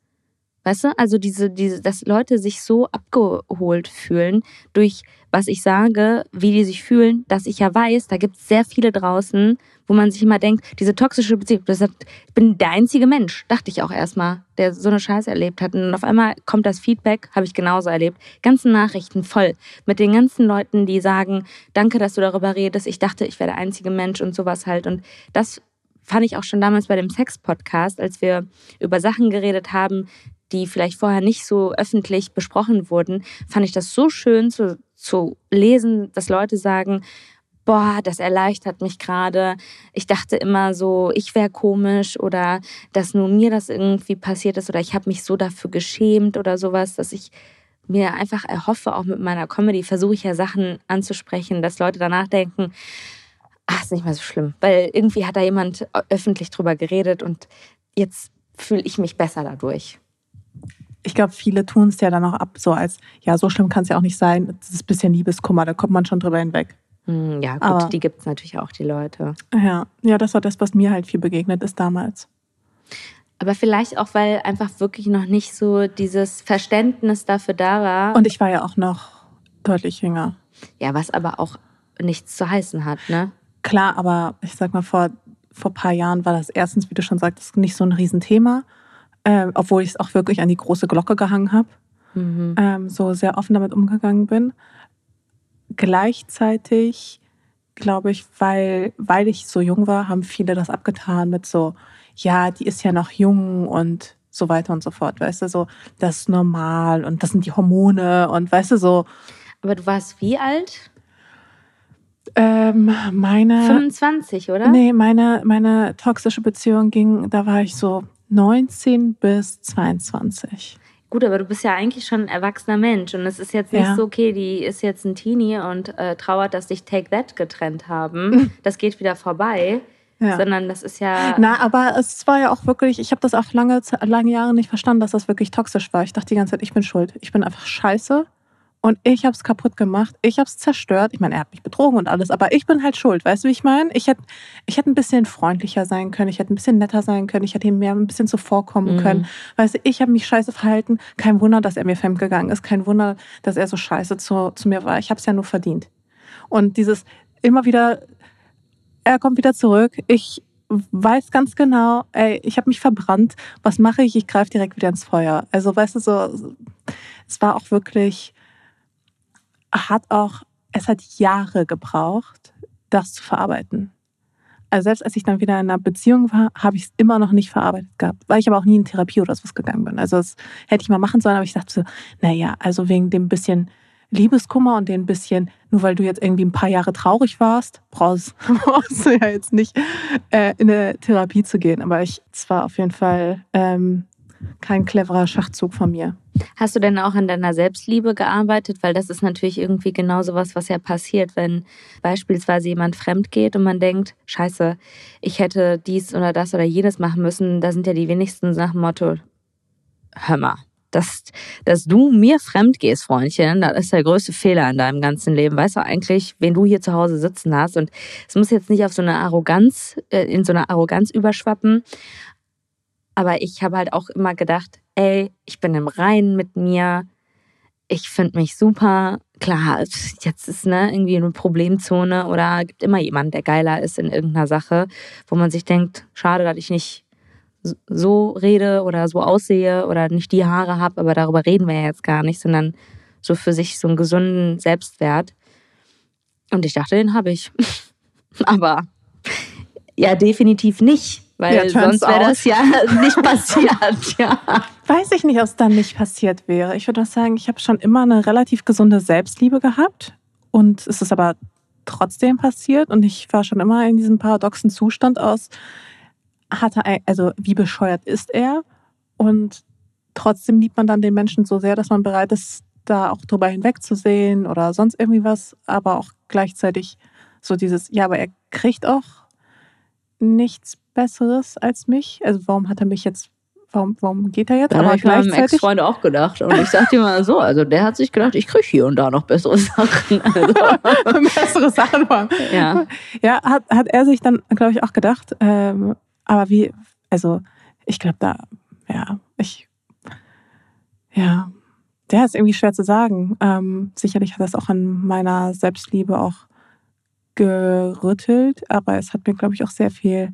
Weißt du, also diese, diese, dass Leute sich so abgeholt fühlen durch was ich sage, wie die sich fühlen, dass ich ja weiß, da gibt es sehr viele draußen, wo man sich immer denkt, diese toxische Beziehung, das hat, ich bin der einzige Mensch, dachte ich auch erstmal, der so eine Scheiße erlebt hat. Und auf einmal kommt das Feedback, habe ich genauso erlebt. Ganzen Nachrichten voll mit den ganzen Leuten, die sagen, danke, dass du darüber redest. Ich dachte, ich wäre der einzige Mensch und sowas halt. Und das fand ich auch schon damals bei dem Sex-Podcast, als wir über Sachen geredet haben, die vielleicht vorher nicht so öffentlich besprochen wurden, fand ich das so schön zu, zu lesen, dass Leute sagen, boah, das erleichtert mich gerade. Ich dachte immer so, ich wäre komisch oder dass nur mir das irgendwie passiert ist oder ich habe mich so dafür geschämt oder sowas, dass ich mir einfach erhoffe, auch mit meiner Comedy versuche ich ja Sachen anzusprechen, dass Leute danach denken, ach, ist nicht mehr so schlimm, weil irgendwie hat da jemand öffentlich drüber geredet und jetzt fühle ich mich besser dadurch ich glaube, viele tun es ja dann auch ab, so als, ja, so schlimm kann es ja auch nicht sein. Das ist ein bisschen Liebeskummer, da kommt man schon drüber hinweg. Hm, ja, gut, Aber, die gibt es natürlich auch, die Leute. Ja, ja, das war das, was mir halt viel begegnet ist damals. Aber vielleicht auch, weil einfach wirklich noch nicht so dieses Verständnis dafür da war. Und ich war ja auch noch deutlich jünger. Ja, was aber auch nichts zu heißen hat, ne? Klar, aber ich sag mal, vor, vor ein paar Jahren war das erstens, wie du schon sagtest, nicht so ein Riesenthema äh, obwohl ich es auch wirklich an die große Glocke gehangen habe, mhm. ähm, so sehr offen damit umgegangen bin. Gleichzeitig glaube ich, weil, weil ich so jung war, haben viele das abgetan mit so, ja, die ist ja noch jung und so weiter und so fort, weißt du, so, das ist normal und das sind die Hormone und weißt du, so. Aber du warst wie alt? Ähm, meine. 25, oder? Nee, meine, meine toxische Beziehung ging, da war ich so 19 bis 22. Gut, aber du bist ja eigentlich schon ein erwachsener Mensch und es ist jetzt nicht ja. so, okay, die ist jetzt ein Teenie und äh, trauert, dass dich Take That getrennt haben. Das geht wieder vorbei. Ja. Sondern das ist ja. Na, aber es war ja auch wirklich, ich habe das auch lange, lange Jahre nicht verstanden, dass das wirklich toxisch war. Ich dachte die ganze Zeit, ich bin schuld. Ich bin einfach scheiße. Und ich habe es kaputt gemacht. Ich habe es zerstört. Ich meine, er hat mich betrogen und alles, aber ich bin halt schuld. Weißt du, wie ich meine? Ich hätte ich hätt ein bisschen freundlicher sein können. Ich hätte ein bisschen netter sein können. Ich hätte ihm mehr ein bisschen zuvorkommen mhm. können. Weißt du, ich habe mich scheiße verhalten. Kein Wunder, dass er mir fremdgegangen ist. Kein Wunder, dass er so scheiße zu, zu mir war. Ich habe es ja nur verdient. Und dieses immer wieder, er kommt wieder zurück. Ich weiß ganz genau, ey, ich habe mich verbrannt. Was mache ich? Ich greife direkt wieder ins Feuer. Also, weißt du, so, es war auch wirklich hat auch, es hat Jahre gebraucht, das zu verarbeiten. Also selbst als ich dann wieder in einer Beziehung war, habe ich es immer noch nicht verarbeitet gehabt, weil ich aber auch nie in Therapie oder sowas gegangen bin. Also das hätte ich mal machen sollen, aber ich dachte so, naja, also wegen dem bisschen Liebeskummer und dem bisschen, nur weil du jetzt irgendwie ein paar Jahre traurig warst, brauchst, brauchst du ja jetzt nicht äh, in eine Therapie zu gehen. Aber ich, es war auf jeden Fall ähm, kein cleverer Schachzug von mir. Hast du denn auch an deiner Selbstliebe gearbeitet? Weil das ist natürlich irgendwie genau so was, was ja passiert, wenn beispielsweise jemand fremd geht und man denkt, scheiße, ich hätte dies oder das oder jenes machen müssen. Da sind ja die wenigsten nach dem Motto, hör mal, dass, dass du mir fremd gehst, Freundchen, das ist der größte Fehler in deinem ganzen Leben. Weißt du eigentlich, wen du hier zu Hause sitzen hast? Und es muss jetzt nicht auf so eine Arroganz, äh, in so eine Arroganz überschwappen. Aber ich habe halt auch immer gedacht, ey, ich bin im Reinen mit mir. Ich finde mich super. Klar, jetzt ist ne, irgendwie eine Problemzone oder gibt immer jemanden, der geiler ist in irgendeiner Sache, wo man sich denkt, schade, dass ich nicht so rede oder so aussehe oder nicht die Haare habe, aber darüber reden wir ja jetzt gar nicht, sondern so für sich so einen gesunden Selbstwert. Und ich dachte, den habe ich. aber ja, definitiv nicht. Weil ja, sonst wäre das ja nicht passiert. ja. Weiß ich nicht, ob es dann nicht passiert wäre. Ich würde sagen, ich habe schon immer eine relativ gesunde Selbstliebe gehabt. Und es ist aber trotzdem passiert. Und ich war schon immer in diesem paradoxen Zustand aus. Hatte, also wie bescheuert ist er? Und trotzdem liebt man dann den Menschen so sehr, dass man bereit ist, da auch drüber hinwegzusehen oder sonst irgendwie was. Aber auch gleichzeitig so dieses, ja, aber er kriegt auch nichts Besseres als mich? Also warum hat er mich jetzt warum, warum geht er jetzt? Da habe ich meinem Ex-Freund auch gedacht. Und ich sagte dir mal so, also der hat sich gedacht, ich kriege hier und da noch bessere Sachen. Also. bessere Sachen waren. Ja, ja hat, hat er sich dann, glaube ich, auch gedacht. Ähm, aber wie, also ich glaube da, ja, ich, ja, der ist irgendwie schwer zu sagen. Ähm, sicherlich hat das auch an meiner Selbstliebe auch gerüttelt, aber es hat mir, glaube ich, auch sehr viel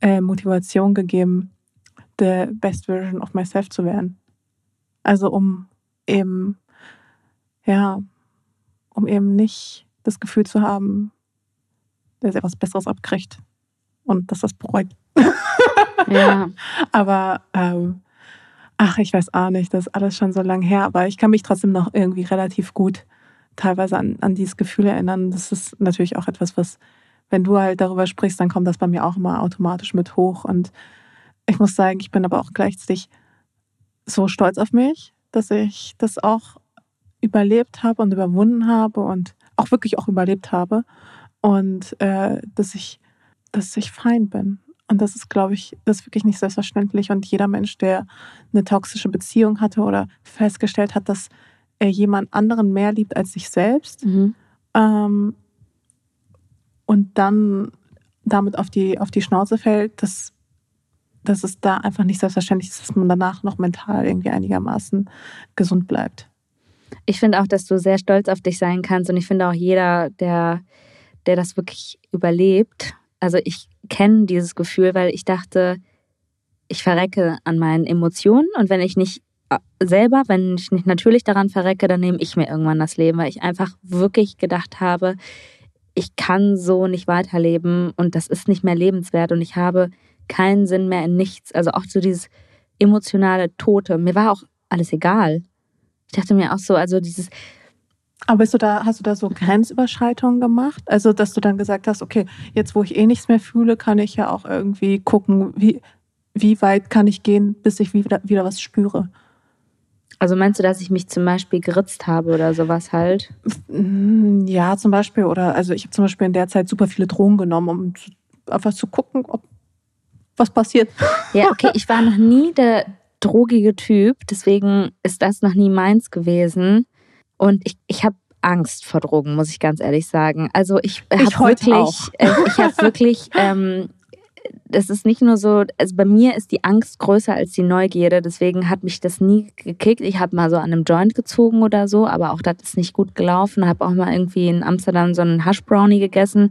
äh, Motivation gegeben, the best version of myself zu werden. Also um eben, ja, um eben nicht das Gefühl zu haben, dass er was Besseres abkriegt und dass das bereut. ja. Aber ähm, ach, ich weiß auch nicht, das ist alles schon so lange her, aber ich kann mich trotzdem noch irgendwie relativ gut teilweise an, an dieses Gefühl erinnern. Das ist natürlich auch etwas, was, wenn du halt darüber sprichst, dann kommt das bei mir auch immer automatisch mit hoch. Und ich muss sagen, ich bin aber auch gleichzeitig so stolz auf mich, dass ich das auch überlebt habe und überwunden habe und auch wirklich auch überlebt habe. Und äh, dass ich, dass ich fein bin. Und das ist, glaube ich, das ist wirklich nicht selbstverständlich. Und jeder Mensch, der eine toxische Beziehung hatte oder festgestellt hat, dass er jemand anderen mehr liebt als sich selbst mhm. ähm, und dann damit auf die, auf die Schnauze fällt, dass, dass es da einfach nicht selbstverständlich ist, dass man danach noch mental irgendwie einigermaßen gesund bleibt. Ich finde auch, dass du sehr stolz auf dich sein kannst und ich finde auch jeder, der, der das wirklich überlebt, also ich kenne dieses Gefühl, weil ich dachte, ich verrecke an meinen Emotionen und wenn ich nicht äh, selber, wenn ich nicht natürlich daran verrecke, dann nehme ich mir irgendwann das Leben, weil ich einfach wirklich gedacht habe, ich kann so nicht weiterleben und das ist nicht mehr lebenswert und ich habe keinen Sinn mehr in nichts. Also auch so dieses emotionale Tote. Mir war auch alles egal. Ich dachte mir auch so, also dieses. Aber bist du da, hast du da so Grenzüberschreitungen gemacht? Also, dass du dann gesagt hast, okay, jetzt wo ich eh nichts mehr fühle, kann ich ja auch irgendwie gucken, wie, wie weit kann ich gehen, bis ich wieder, wieder was spüre. Also meinst du, dass ich mich zum Beispiel geritzt habe oder sowas halt? Mm, ja, zum Beispiel. Oder also ich habe zum Beispiel in der Zeit super viele Drogen genommen, um einfach zu gucken, ob was passiert. Ja, okay, ich war noch nie der drogige Typ, deswegen ist das noch nie meins gewesen. Und ich, ich habe Angst vor Drogen, muss ich ganz ehrlich sagen. Also ich habe wirklich, äh, ich habe wirklich ähm, das ist nicht nur so, also bei mir ist die Angst größer als die Neugierde, deswegen hat mich das nie gekickt. Ich habe mal so an einem Joint gezogen oder so, aber auch das ist nicht gut gelaufen. Habe auch mal irgendwie in Amsterdam so einen Hash Brownie gegessen.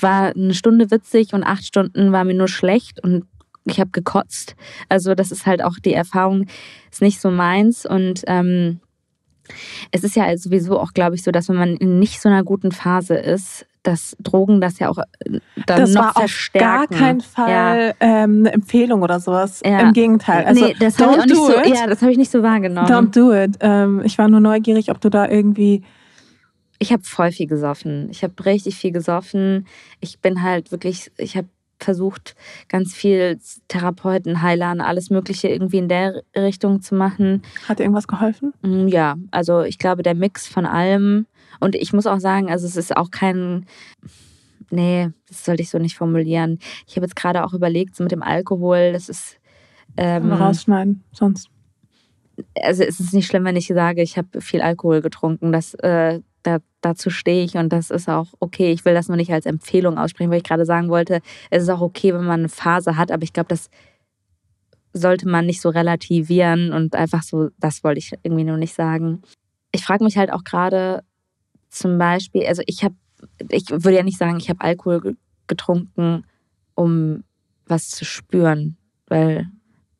War eine Stunde witzig und acht Stunden war mir nur schlecht und ich habe gekotzt. Also das ist halt auch die Erfahrung, ist nicht so meins und ähm, es ist ja sowieso auch, glaube ich, so, dass wenn man in nicht so einer guten Phase ist, dass Drogen das ja auch äh, dann das noch war verstärken. Auf gar keinen Fall ja. ähm, eine Empfehlung oder sowas. Ja. Im Gegenteil. Also, nee, das habe ich auch nicht so, ja, das habe ich nicht so wahrgenommen. Don't do it. Ähm, ich war nur neugierig, ob du da irgendwie ich habe voll viel gesoffen. Ich habe richtig viel gesoffen. Ich bin halt wirklich, ich habe versucht, ganz viel Therapeuten, Heilern, alles Mögliche irgendwie in der Richtung zu machen. Hat dir irgendwas geholfen? Mm, ja, also ich glaube, der Mix von allem und ich muss auch sagen, also es ist auch kein, nee, das sollte ich so nicht formulieren. Ich habe jetzt gerade auch überlegt, so mit dem Alkohol, das ist. Ähm, rausschneiden, sonst. Also es ist nicht schlimm, wenn ich sage, ich habe viel Alkohol getrunken. Das, äh, dazu stehe ich und das ist auch okay. Ich will das nur nicht als Empfehlung aussprechen, weil ich gerade sagen wollte, es ist auch okay, wenn man eine Phase hat, aber ich glaube, das sollte man nicht so relativieren und einfach so, das wollte ich irgendwie nur nicht sagen. Ich frage mich halt auch gerade, zum Beispiel, also ich habe, ich würde ja nicht sagen, ich habe Alkohol getrunken, um was zu spüren, weil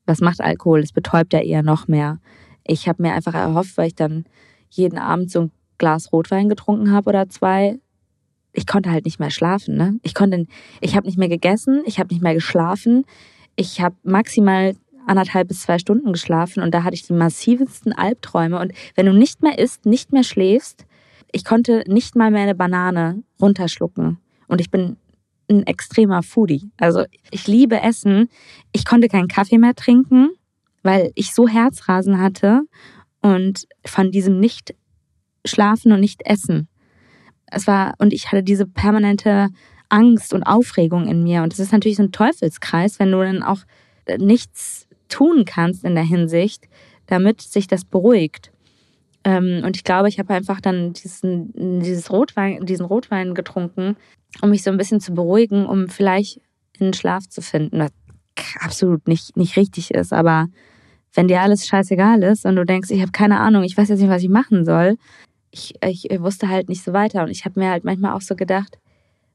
was macht Alkohol? Es betäubt ja eher noch mehr. Ich habe mir einfach erhofft, weil ich dann jeden Abend so ein Glas Rotwein getrunken habe oder zwei, ich konnte halt nicht mehr schlafen. Ne? Ich konnte, ich habe nicht mehr gegessen, ich habe nicht mehr geschlafen. Ich habe maximal anderthalb bis zwei Stunden geschlafen und da hatte ich die massivsten Albträume. Und wenn du nicht mehr isst, nicht mehr schläfst, ich konnte nicht mal mehr eine Banane runterschlucken. Und ich bin ein extremer Foodie. Also ich liebe Essen. Ich konnte keinen Kaffee mehr trinken, weil ich so Herzrasen hatte und von diesem nicht schlafen und nicht essen. Es war und ich hatte diese permanente Angst und Aufregung in mir und es ist natürlich so ein Teufelskreis, wenn du dann auch nichts tun kannst in der Hinsicht, damit sich das beruhigt. Ähm, und ich glaube, ich habe einfach dann diesen, dieses Rotwein, diesen Rotwein getrunken, um mich so ein bisschen zu beruhigen, um vielleicht in den Schlaf zu finden. Was absolut nicht, nicht richtig ist, aber wenn dir alles scheißegal ist und du denkst, ich habe keine Ahnung, ich weiß jetzt nicht, was ich machen soll, ich, ich wusste halt nicht so weiter. Und ich habe mir halt manchmal auch so gedacht,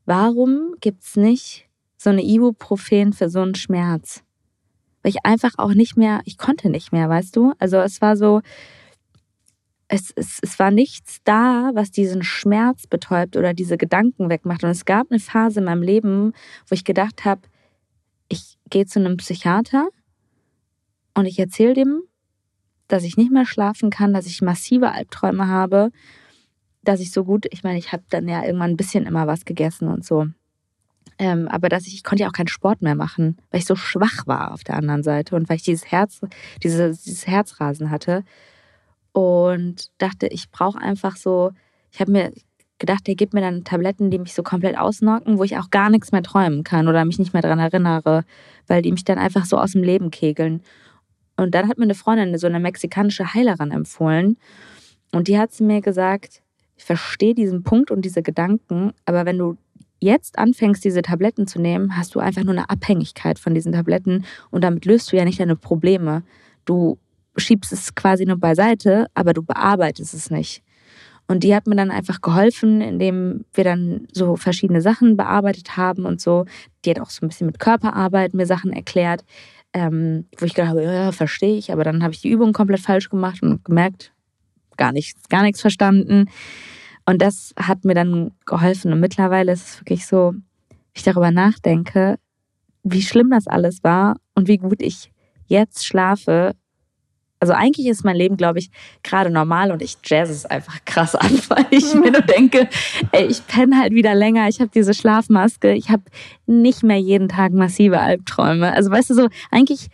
warum gibt es nicht so eine Ibuprofen für so einen Schmerz? Weil ich einfach auch nicht mehr, ich konnte nicht mehr, weißt du? Also es war so, es, es, es war nichts da, was diesen Schmerz betäubt oder diese Gedanken wegmacht. Und es gab eine Phase in meinem Leben, wo ich gedacht habe, ich gehe zu einem Psychiater und ich erzähle dem, dass ich nicht mehr schlafen kann, dass ich massive Albträume habe, dass ich so gut, ich meine, ich habe dann ja irgendwann ein bisschen immer was gegessen und so. Ähm, aber dass ich, ich konnte ja auch keinen Sport mehr machen, weil ich so schwach war auf der anderen Seite und weil ich dieses Herz, diese, dieses Herzrasen hatte. Und dachte, ich brauche einfach so, ich habe mir gedacht, der gibt mir dann Tabletten, die mich so komplett ausnocken, wo ich auch gar nichts mehr träumen kann oder mich nicht mehr daran erinnere, weil die mich dann einfach so aus dem Leben kegeln. Und dann hat mir eine Freundin, so eine mexikanische Heilerin empfohlen. Und die hat mir gesagt, ich verstehe diesen Punkt und diese Gedanken, aber wenn du jetzt anfängst, diese Tabletten zu nehmen, hast du einfach nur eine Abhängigkeit von diesen Tabletten und damit löst du ja nicht deine Probleme. Du schiebst es quasi nur beiseite, aber du bearbeitest es nicht. Und die hat mir dann einfach geholfen, indem wir dann so verschiedene Sachen bearbeitet haben und so. Die hat auch so ein bisschen mit Körperarbeit mir Sachen erklärt, ähm, wo ich gedacht habe, ja, verstehe ich, aber dann habe ich die Übung komplett falsch gemacht und gemerkt, gar nichts, gar nichts verstanden. Und das hat mir dann geholfen. Und mittlerweile ist es wirklich so, ich darüber nachdenke, wie schlimm das alles war und wie gut ich jetzt schlafe, also eigentlich ist mein Leben, glaube ich, gerade normal und ich jazz es einfach krass an, weil ich mir nur denke, ey, ich penne halt wieder länger, ich habe diese Schlafmaske, ich habe nicht mehr jeden Tag massive Albträume. Also weißt du so, eigentlich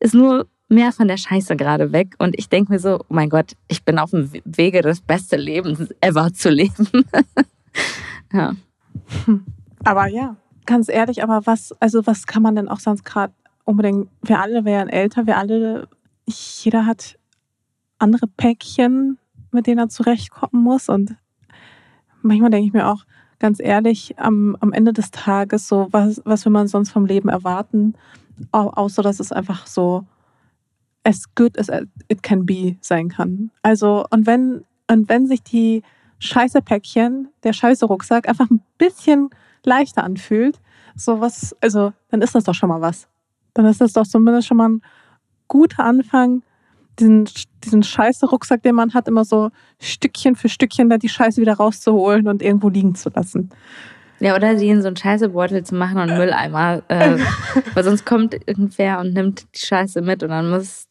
ist nur mehr von der Scheiße gerade weg und ich denke mir so, oh mein Gott, ich bin auf dem Wege, das beste Leben ever zu leben. ja. Aber ja, ganz ehrlich, aber was, also was kann man denn auch sonst gerade unbedingt, wir alle wären älter, wir alle jeder hat andere Päckchen, mit denen er zurechtkommen muss. Und manchmal denke ich mir auch, ganz ehrlich, am, am Ende des Tages, so, was, was will man sonst vom Leben erwarten, außer dass es einfach so as good as it can be sein kann. Also, und wenn, und wenn sich die scheiße Päckchen, der scheiße Rucksack einfach ein bisschen leichter anfühlt, so was, also, dann ist das doch schon mal was. Dann ist das doch zumindest schon mal ein guter Anfang, diesen, diesen scheiße Rucksack, den man hat, immer so Stückchen für Stückchen da die Scheiße wieder rauszuholen und irgendwo liegen zu lassen. Ja, oder sie in so einen Scheißebeutel zu machen und Mülleimer. Äh, weil sonst kommt irgendwer und nimmt die Scheiße mit und dann muss.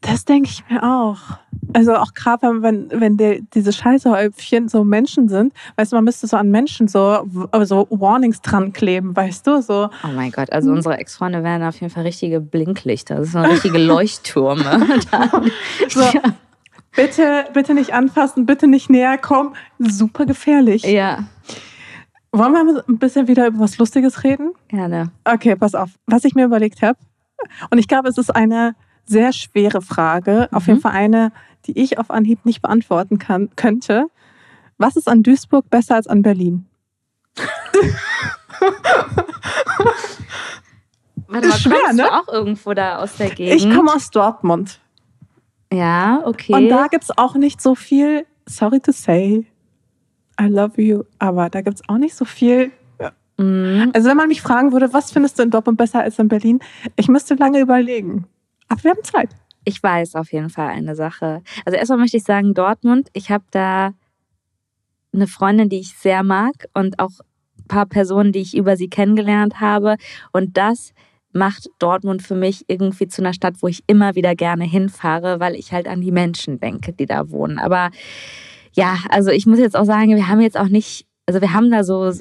Das denke ich mir auch. Also auch gerade wenn, wenn die, diese Scheißehäufchen so Menschen sind, weißt du, man müsste so an Menschen so, so Warnings dran kleben, weißt du? So. Oh mein Gott, also hm. unsere Ex-Freunde wären auf jeden Fall richtige Blinklichter. Das sind richtige Leuchttürme. so. Ja. Bitte, bitte nicht anfassen, bitte nicht näher kommen. Super gefährlich. Ja. Wollen wir ein bisschen wieder über was Lustiges reden? Gerne. Okay, pass auf. Was ich mir überlegt habe, und ich glaube, es ist eine sehr schwere Frage, mhm. auf jeden Fall eine, die ich auf Anhieb nicht beantworten kann, könnte. Was ist an Duisburg besser als an Berlin? Warte mal, schwer, kommst ne? du auch irgendwo da aus der Gegend? Ich komme aus Dortmund. Ja, okay. Und da gibt es auch nicht so viel, sorry to say, I love you, aber da gibt es auch nicht so viel. Mhm. Also wenn man mich fragen würde, was findest du in Dortmund besser als in Berlin, ich müsste lange überlegen. Aber wir haben Zeit. Ich weiß auf jeden Fall eine Sache. Also erstmal möchte ich sagen, Dortmund, ich habe da eine Freundin, die ich sehr mag und auch ein paar Personen, die ich über sie kennengelernt habe. Und das macht Dortmund für mich irgendwie zu einer Stadt, wo ich immer wieder gerne hinfahre, weil ich halt an die Menschen denke, die da wohnen. Aber ja, also ich muss jetzt auch sagen, wir haben jetzt auch nicht, also wir haben da so,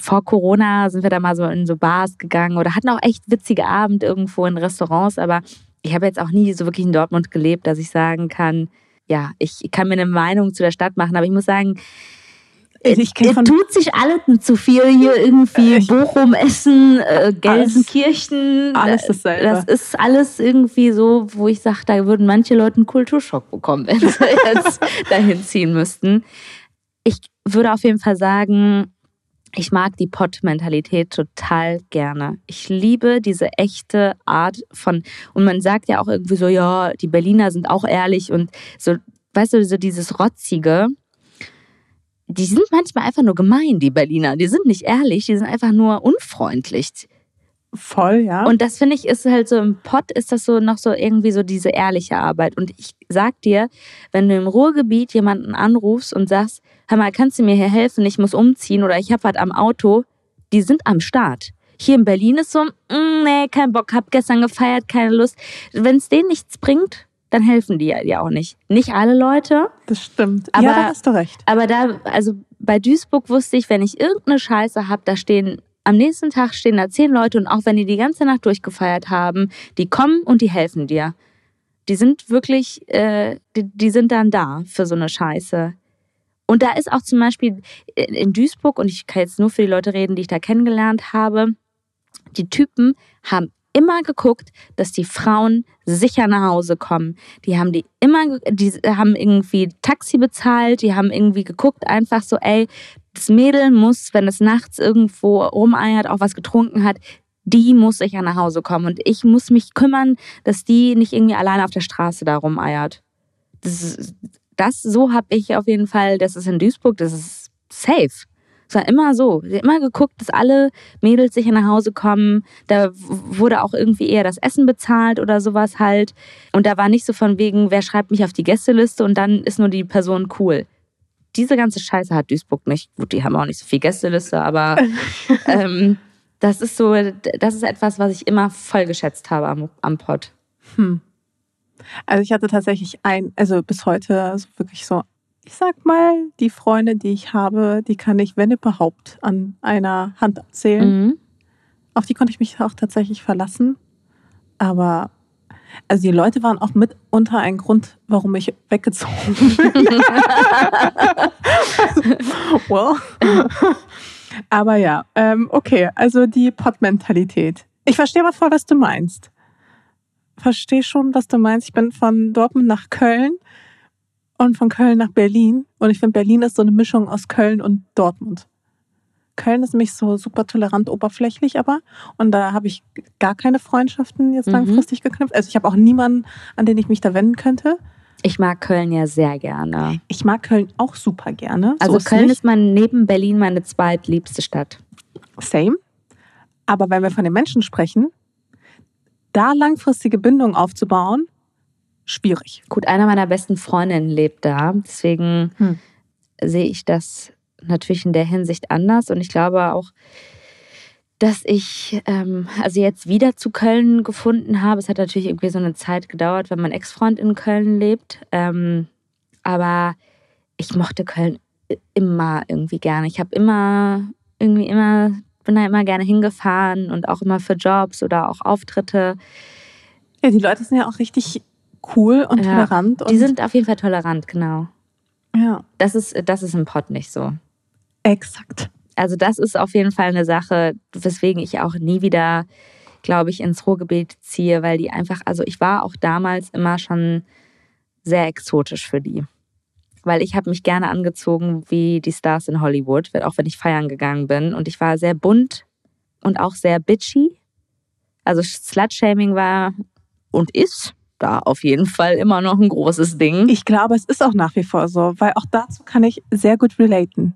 vor Corona sind wir da mal so in so Bars gegangen oder hatten auch echt witzige Abend irgendwo in Restaurants, aber ich habe jetzt auch nie so wirklich in Dortmund gelebt, dass ich sagen kann, ja, ich kann mir eine Meinung zu der Stadt machen, aber ich muss sagen, es tut sich alles zu viel hier irgendwie Bochum, Essen, äh, Gelsenkirchen. Alles, alles dasselbe. Das ist alles irgendwie so, wo ich sage, da würden manche Leute einen Kulturschock bekommen, wenn sie jetzt dahin ziehen müssten. Ich würde auf jeden Fall sagen, ich mag die Pott-Mentalität total gerne. Ich liebe diese echte Art von, und man sagt ja auch irgendwie so, ja, die Berliner sind auch ehrlich und so, weißt du, so dieses Rotzige. Die sind manchmal einfach nur gemein, die Berliner. Die sind nicht ehrlich, die sind einfach nur unfreundlich. Voll, ja. Und das finde ich ist halt so im Pott ist das so noch so irgendwie so diese ehrliche Arbeit. Und ich sag dir, wenn du im Ruhrgebiet jemanden anrufst und sagst, hör mal, kannst du mir hier helfen? Ich muss umziehen oder ich habe was am Auto, die sind am Start. Hier in Berlin ist so, mm, nee, kein Bock, hab gestern gefeiert, keine Lust. Wenn es denen nichts bringt, dann helfen die ja auch nicht. Nicht alle Leute. Das stimmt. Aber, ja, da hast du recht. Aber da, also bei Duisburg wusste ich, wenn ich irgendeine Scheiße habe, da stehen am nächsten Tag stehen da zehn Leute und auch wenn die die ganze Nacht durchgefeiert haben, die kommen und die helfen dir. Die sind wirklich, äh, die, die sind dann da für so eine Scheiße. Und da ist auch zum Beispiel in Duisburg, und ich kann jetzt nur für die Leute reden, die ich da kennengelernt habe, die Typen haben immer geguckt, dass die Frauen sicher nach Hause kommen. Die haben die immer, die haben irgendwie Taxi bezahlt, die haben irgendwie geguckt, einfach so, ey, das Mädel muss, wenn es nachts irgendwo rumeiert, auch was getrunken hat, die muss sicher nach Hause kommen. Und ich muss mich kümmern, dass die nicht irgendwie alleine auf der Straße da rumeiert. Das, das so habe ich auf jeden Fall, das ist in Duisburg, das ist safe. Es war immer so. Sie hat immer geguckt, dass alle Mädels sicher nach Hause kommen. Da wurde auch irgendwie eher das Essen bezahlt oder sowas halt. Und da war nicht so von wegen, wer schreibt mich auf die Gästeliste und dann ist nur die Person cool. Diese ganze Scheiße hat Duisburg nicht. Gut, die haben auch nicht so viel Gästeliste, aber ähm, das ist so, das ist etwas, was ich immer voll geschätzt habe am, am Pod. Hm. Also ich hatte tatsächlich ein, also bis heute wirklich so ich sag mal, die Freunde, die ich habe, die kann ich, wenn überhaupt, an einer Hand abzählen. Mhm. Auf die konnte ich mich auch tatsächlich verlassen. Aber also die Leute waren auch mitunter ein Grund, warum ich weggezogen bin. well. Aber ja, ähm, okay, also die Pott-Mentalität. Ich verstehe aber voll, was du meinst. Verstehe schon, was du meinst. Ich bin von Dortmund nach Köln und von Köln nach Berlin. Und ich finde, Berlin ist so eine Mischung aus Köln und Dortmund. Köln ist nämlich so super tolerant oberflächlich, aber und da habe ich gar keine Freundschaften jetzt mhm. langfristig mhm. geknüpft. Also ich habe auch niemanden, an den ich mich da wenden könnte. Ich mag Köln ja sehr gerne. Ich mag Köln auch super gerne. Also so Köln nicht. ist mein, neben Berlin meine zweitliebste Stadt. Same. Aber wenn wir von den Menschen sprechen, da langfristige Bindungen aufzubauen, schwierig. Gut, einer meiner besten Freundinnen lebt da. Deswegen hm. sehe ich das natürlich in der Hinsicht anders. Und ich glaube auch, dass ich ähm, also jetzt wieder zu Köln gefunden habe. Es hat natürlich irgendwie so eine Zeit gedauert, weil mein Ex-Freund in Köln lebt. Ähm, aber ich mochte Köln immer irgendwie gerne. Ich habe immer irgendwie immer bin da immer gerne hingefahren und auch immer für Jobs oder auch Auftritte. Ja, die Leute sind ja auch richtig cool und ja, tolerant. die sind auf jeden Fall tolerant, genau. Ja. Das ist, das ist im Pott nicht so. Exakt. Also das ist auf jeden Fall eine Sache, weswegen ich auch nie wieder, glaube ich, ins Ruhrgebiet ziehe, weil die einfach, also ich war auch damals immer schon sehr exotisch für die. Weil ich habe mich gerne angezogen wie die Stars in Hollywood, auch wenn ich feiern gegangen bin. Und ich war sehr bunt und auch sehr bitchy. Also Slutshaming war und ist da auf jeden Fall immer noch ein großes Ding. Ich glaube, es ist auch nach wie vor so, weil auch dazu kann ich sehr gut relaten.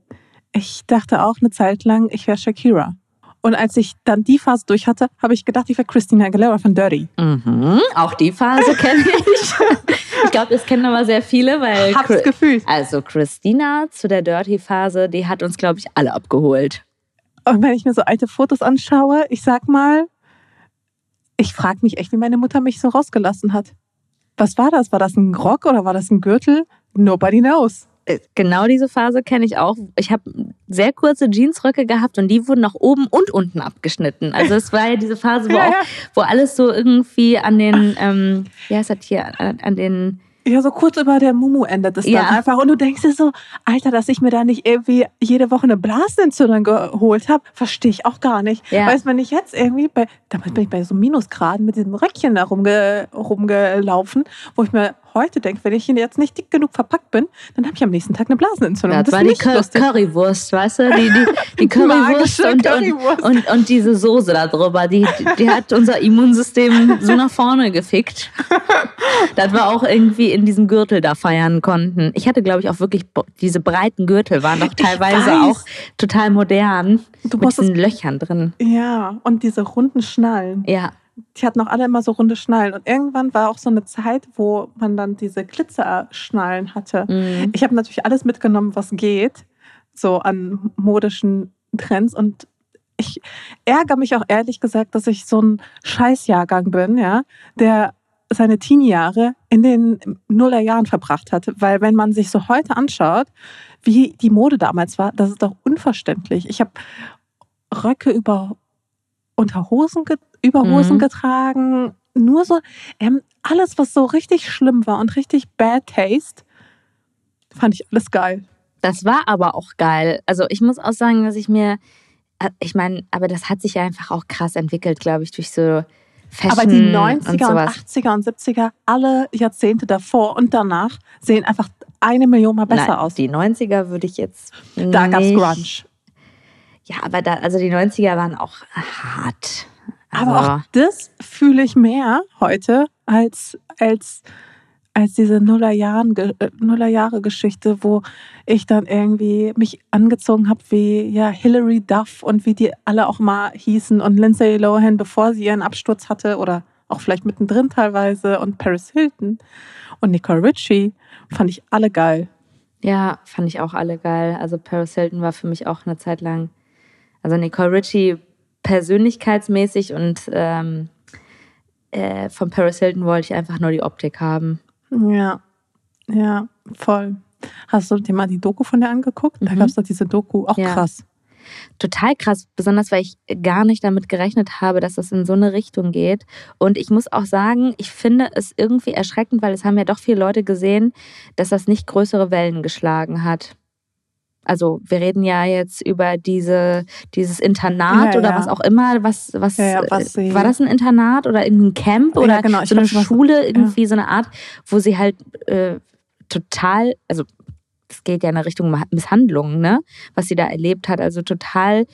Ich dachte auch eine Zeit lang, ich wäre Shakira. Und als ich dann die Phase durch hatte, habe ich gedacht, ich wäre Christina Aguilera von Dirty. Mhm, auch die Phase kenne ich. ich glaube, das kennen aber sehr viele, weil. Hab's gefühlt. Also Christina zu der Dirty-Phase, die hat uns, glaube ich, alle abgeholt. Und wenn ich mir so alte Fotos anschaue, ich sag mal, ich frage mich echt, wie meine Mutter mich so rausgelassen hat. Was war das? War das ein Rock oder war das ein Gürtel? Nobody knows. Äh, genau diese Phase kenne ich auch. Ich habe sehr kurze Jeansröcke gehabt und die wurden nach oben und unten abgeschnitten. Also es war ja diese Phase, wo, ja. Auch, wo alles so irgendwie an den, ähm, wie heißt das hier, an, den Ja, so kurz über der Mumu endet es Ja. dann einfach. Und du denkst dir so, Alter, dass ich mir da nicht irgendwie jede Woche eine Blasenentzündung geholt habe, verstehe ich auch gar nicht. Ja. Weißt du, wenn ich jetzt irgendwie bei, damals bin ich bei so Minusgraden mit diesem Röckchen da rumge, rumgelaufen, wo ich mir heute denke, wenn ich jetzt nicht dick genug verpackt bin, dann habe ich am nächsten Tag eine Blasenentzündung. Das, das war die Cur. Currywurst, weißt du? Die, die, die Currywurst und, Currywurst. Und, und, und diese Soße da drüber, die, die hat unser Immunsystem so nach vorne gefickt, dass wir auch irgendwie in diesem Gürtel da feiern konnten. Ich hatte, glaube ich, auch wirklich, diese breiten Gürtel waren doch teilweise auch total modern. Du mit diesen Löchern drin. Ja, und diese runden Schnallen. Ja, Die hatten auch alle immer so runde Schnallen. Und irgendwann war auch so eine Zeit, wo man dann diese Glitzerschnallen hatte. Mhm. Ich habe natürlich alles mitgenommen, was geht, so an modischen Trends. Und ich ärgere mich auch ehrlich gesagt, dass ich so ein Scheißjahrgang bin, ja, der seine Teenie-Jahre in den Nullerjahren verbracht hat. Weil wenn man sich so heute anschaut, wie die Mode damals war, das ist doch unverständlich. Ich habe Röcke über Unterhosen, ge Überhosen Mhm. getragen. Nur so, ähm, alles, was so richtig schlimm war und richtig bad taste, fand ich alles geil. Das war aber auch geil. Also ich muss auch sagen, dass ich mir, äh, ich meine, aber das hat sich ja einfach auch krass entwickelt, glaube ich, durch so Fashion Aber die und 90er und, sowas. 80er und 70er, alle Jahrzehnte davor und danach sehen einfach eine Million Mal besser Nein, aus. Die 90er würde ich jetzt. Da gab's nicht- Grunge. Ja, aber da, also die 90er waren auch hart. Aber auch das fühle ich mehr heute als, als, als diese Nullerjahren, äh, Nullerjahre-Geschichte, wo ich dann irgendwie mich angezogen habe wie ja, Hilary Duff und wie die alle auch mal hießen und Lindsay Lohan, bevor sie ihren Absturz hatte oder auch vielleicht mittendrin teilweise und Paris Hilton und Nicole Richie fand ich alle geil. ja, fand ich auch alle geil. Also Paris Hilton war für mich auch eine Zeit lang. Also Nicole Richie persönlichkeitsmäßig und ähm, äh, von Paris Hilton wollte ich einfach nur die Optik haben. Ja, ja, voll. Hast du dir mal die Doku von der angeguckt? Da Mhm. gab es doch diese Doku, auch Ja. krass. total krass, besonders weil ich gar nicht damit gerechnet habe, dass das in so eine Richtung geht. Und ich muss auch sagen, ich finde es irgendwie erschreckend, weil es haben ja doch viele Leute gesehen, dass das nicht größere Wellen geschlagen hat. Also wir reden ja jetzt über diese, dieses Internat Ja, oder ja. was auch immer. Was, was, Ja, was äh, war das ein Internat oder irgendein Camp oder genau, so eine glaub, Schule, irgendwie so eine Art, wo sie halt äh, total, also es geht ja in Richtung Misshandlungen, ne? Was sie da erlebt hat. Also total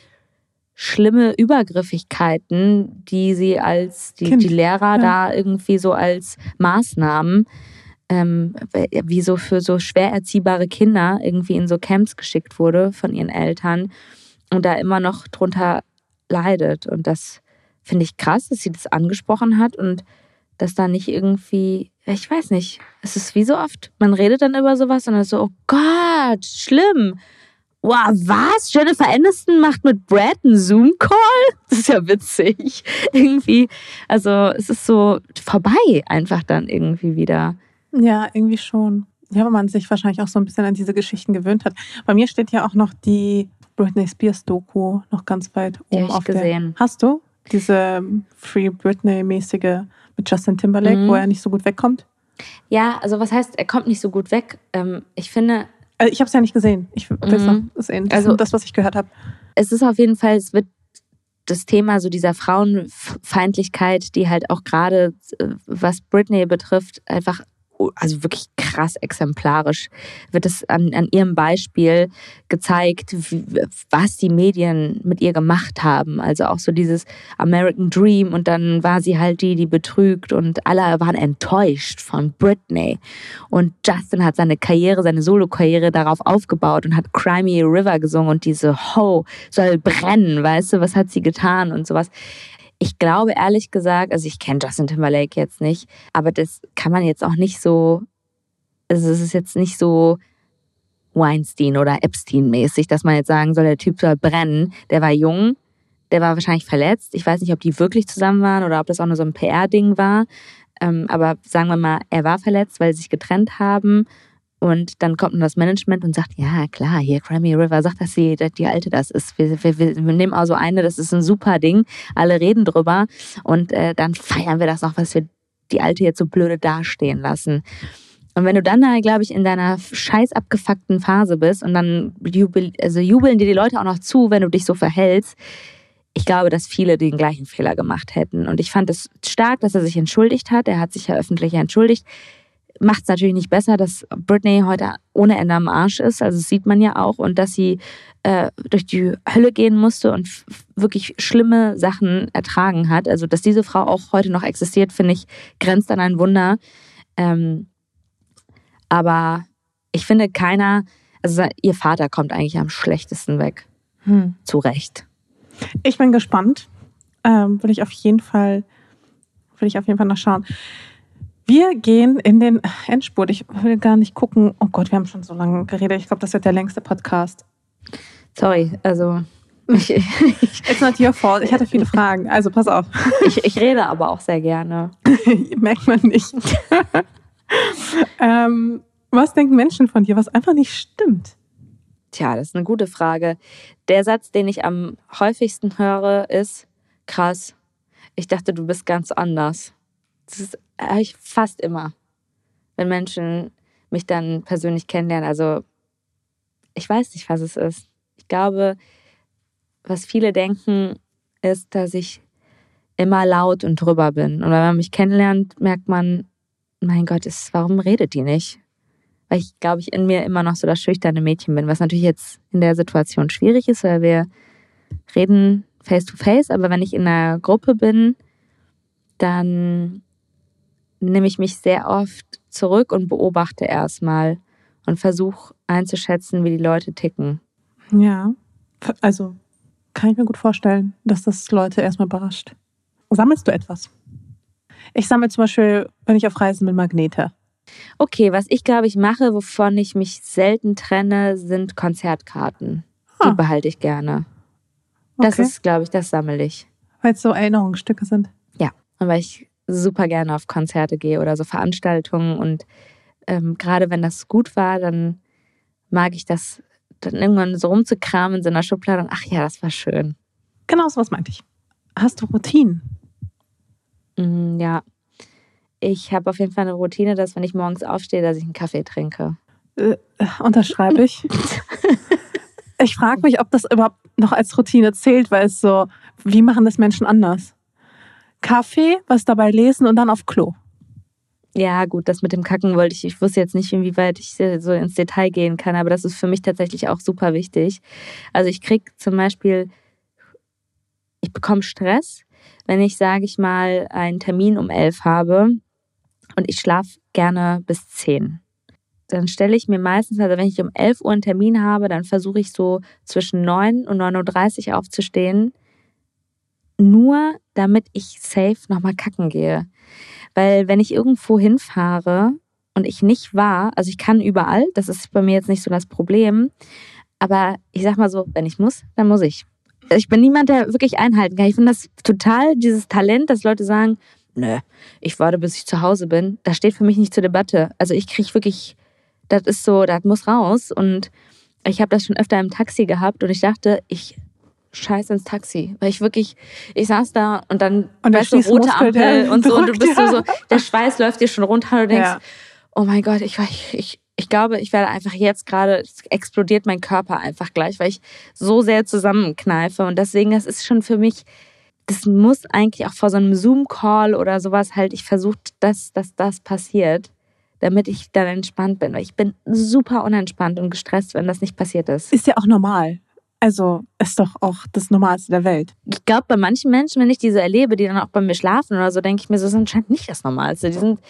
schlimme Übergriffigkeiten, die sie als die, Kind, die Lehrer da irgendwie so als Maßnahmen ähm, wie so für so schwer erziehbare Kinder irgendwie in so Camps geschickt wurde von ihren Eltern und da immer noch drunter leidet. Und das finde ich krass, dass sie das angesprochen hat und dass da nicht irgendwie, ich weiß nicht, es ist wie so oft, man redet dann über sowas und dann so, oh Gott, schlimm. Wow, was? Jennifer Aniston macht mit Brad einen Zoom-Call? Das ist ja witzig. irgendwie, also es ist so vorbei einfach dann irgendwie wieder. Ja, irgendwie schon. Ja, weil man sich wahrscheinlich auch so ein bisschen an diese Geschichten gewöhnt hat. Bei mir steht ja auch noch die Britney Spears Doku noch ganz weit Die oben auf gesehen. der. Hast du diese ähm, Free Britney-mäßige mit Justin Timberlake, Mhm. wo er nicht so gut wegkommt? Ja, also was heißt, er kommt nicht so gut weg. Ähm, ich finde, Also ich habe es ja nicht gesehen. Ich will es Mhm. noch sehen. Das Also- ist das, was ich gehört habe. es ist auf jeden Fall, es wird das Thema so dieser Frauenfeindlichkeit, die halt auch gerade, äh, was Britney betrifft, einfach also wirklich krass exemplarisch wird es an, an ihrem Beispiel gezeigt, wie, was die Medien mit ihr gemacht haben. Also auch so dieses American Dream und dann war sie halt die, die betrügt und alle waren enttäuscht von Britney. Und Justin hat seine Karriere, seine Solo-Karriere darauf aufgebaut und hat Crimey River gesungen und diese Ho soll brennen, weißt du, was hat sie getan und sowas. Ich glaube ehrlich gesagt, also ich kenne Justin Timberlake jetzt nicht, aber das kann man jetzt auch nicht so, also es ist jetzt nicht so Weinstein oder Epstein-mäßig, dass man jetzt sagen soll, der Typ soll brennen. Der war jung, der war wahrscheinlich verletzt. Ich weiß nicht, ob die wirklich zusammen waren oder ob das auch nur so ein PR-Ding war. Ähm, aber sagen wir mal, er war verletzt, weil sie sich getrennt haben. Und dann kommt das Management und sagt, ja klar, hier Grammy River sagt, sie dass die Alte das ist. Wir, wir, wir nehmen also eine, das ist ein super Ding. Alle reden drüber und äh, dann feiern wir das noch, was wir die Alte jetzt so blöde dastehen lassen. Und wenn du dann, glaube ich, in deiner scheiß abgefuckten Phase bist und dann jubel, also jubeln dir die Leute auch noch zu, wenn du dich so verhältst, ich glaube, dass viele den gleichen Fehler gemacht hätten. Und ich fand es stark, dass er sich entschuldigt hat. Er hat sich ja öffentlich entschuldigt. Macht es natürlich nicht besser, dass Britney heute ohne Ende am Arsch ist. Also das sieht man ja auch. Und dass sie äh, durch die Hölle gehen musste und wirklich schlimme Sachen ertragen hat. Also dass diese Frau auch heute noch existiert, finde ich, grenzt an ein Wunder. Ähm, aber ich finde keiner, also ihr Vater kommt eigentlich am schlechtesten weg. Hm. Zu Recht. Ich bin gespannt. Ähm, will ich auf jeden Fall, will ich auf jeden Fall noch schauen. Wir gehen in den Endspurt. Ich will gar nicht gucken. Oh Gott, wir haben schon so lange geredet. Ich glaube, das wird der längste Podcast. Sorry, also. It's not your fault. Ich hatte viele Fragen. Also pass auf. Ich, ich rede aber auch sehr gerne. Merkt man nicht. ähm, was denken Menschen von dir, was einfach nicht stimmt? Tja, das ist eine gute Frage. Der Satz, den ich am häufigsten höre, ist krass. Ich dachte, du bist ganz anders. Das ist ich fast immer, wenn Menschen mich dann persönlich kennenlernen. Also ich weiß nicht, was es ist. Ich glaube, was viele denken, ist, dass ich immer laut und drüber bin. Und wenn man mich kennenlernt, merkt man, mein Gott, ist, warum redet die nicht? weil ich, glaube ich, in mir immer noch so das schüchterne Mädchen bin, was natürlich jetzt in der Situation schwierig ist, weil wir reden face to face, aber wenn ich in einer Gruppe bin, dann nehme ich mich sehr oft zurück und beobachte erstmal und versuche einzuschätzen, wie die Leute ticken. Ja, also kann ich mir gut vorstellen, dass das Leute erstmal überrascht. Sammelst du etwas? Ich sammle zum Beispiel, wenn ich auf Reisen bin, Magnete. Okay, was ich glaube ich mache, wovon ich mich selten trenne, sind Konzertkarten. Die ah. behalte ich gerne. Das okay. ist, glaube ich, das sammle ich. Weil es so Erinnerungsstücke sind. Ja, und weil ich super gerne auf Konzerte gehe oder so Veranstaltungen und ähm, gerade wenn das gut war, dann mag ich das dann irgendwann so rumzukramen in so einer Schublade und ach ja, das war schön. Genau so was meinte ich. Hast du Routinen? Mm, ja, ich habe auf jeden Fall eine Routine, dass wenn ich morgens aufstehe, dass ich einen Kaffee trinke. Äh, unterschreibe ich. ich frage mich, ob das überhaupt noch als Routine zählt, weil es so, wie machen das Menschen anders? Kaffee, was dabei lesen und dann auf Klo. Ja, gut, das mit dem Kacken wollte ich. Ich wusste jetzt nicht, inwieweit ich so ins Detail gehen kann, aber das ist für mich tatsächlich auch super wichtig. Also ich kriege zum Beispiel, ich bekomme Stress, wenn ich, sage ich mal, einen Termin um elf habe und ich schlafe gerne bis 10. Dann stelle ich mir meistens, also wenn ich um 11 Uhr einen Termin habe, dann versuche ich so zwischen 9 und 9.30 Uhr aufzustehen, nur damit ich safe nochmal kacken gehe. Weil wenn ich irgendwo hinfahre und ich nicht war, also ich kann überall, das ist bei mir jetzt nicht so das Problem, aber ich sag mal so, wenn ich muss, dann muss ich. Ich bin niemand, der wirklich einhalten kann. Ich finde das total, dieses Talent, dass Leute sagen, nö, ich warte, bis ich zu Hause bin. Das steht für mich nicht zur Debatte. Also ich kriege wirklich, das ist so, das muss raus. Und ich habe das schon öfter im Taxi gehabt und ich dachte, ich scheiß ins Taxi. Weil ich wirklich, ich saß da und dann und weißt du, rote Ampel und so und du bist ja. so, der Schweiß läuft dir schon runter und du denkst, ja. oh mein Gott, ich, ich, ich glaube, ich werde einfach jetzt gerade, explodiert mein Körper einfach gleich, weil ich so sehr zusammenkneife. Und deswegen, das ist schon für mich das muss eigentlich auch vor so einem Zoom-Call oder sowas halt, ich versuche, dass, dass das passiert, damit ich dann entspannt bin. Weil ich bin super unentspannt und gestresst, wenn das nicht passiert ist. Ist ja auch normal. Also ist doch auch das Normalste der Welt. Ich glaube, bei manchen Menschen, wenn ich diese erlebe, die dann auch bei mir schlafen oder so, denke ich mir, so ist anscheinend nicht das Normalste. Die sind,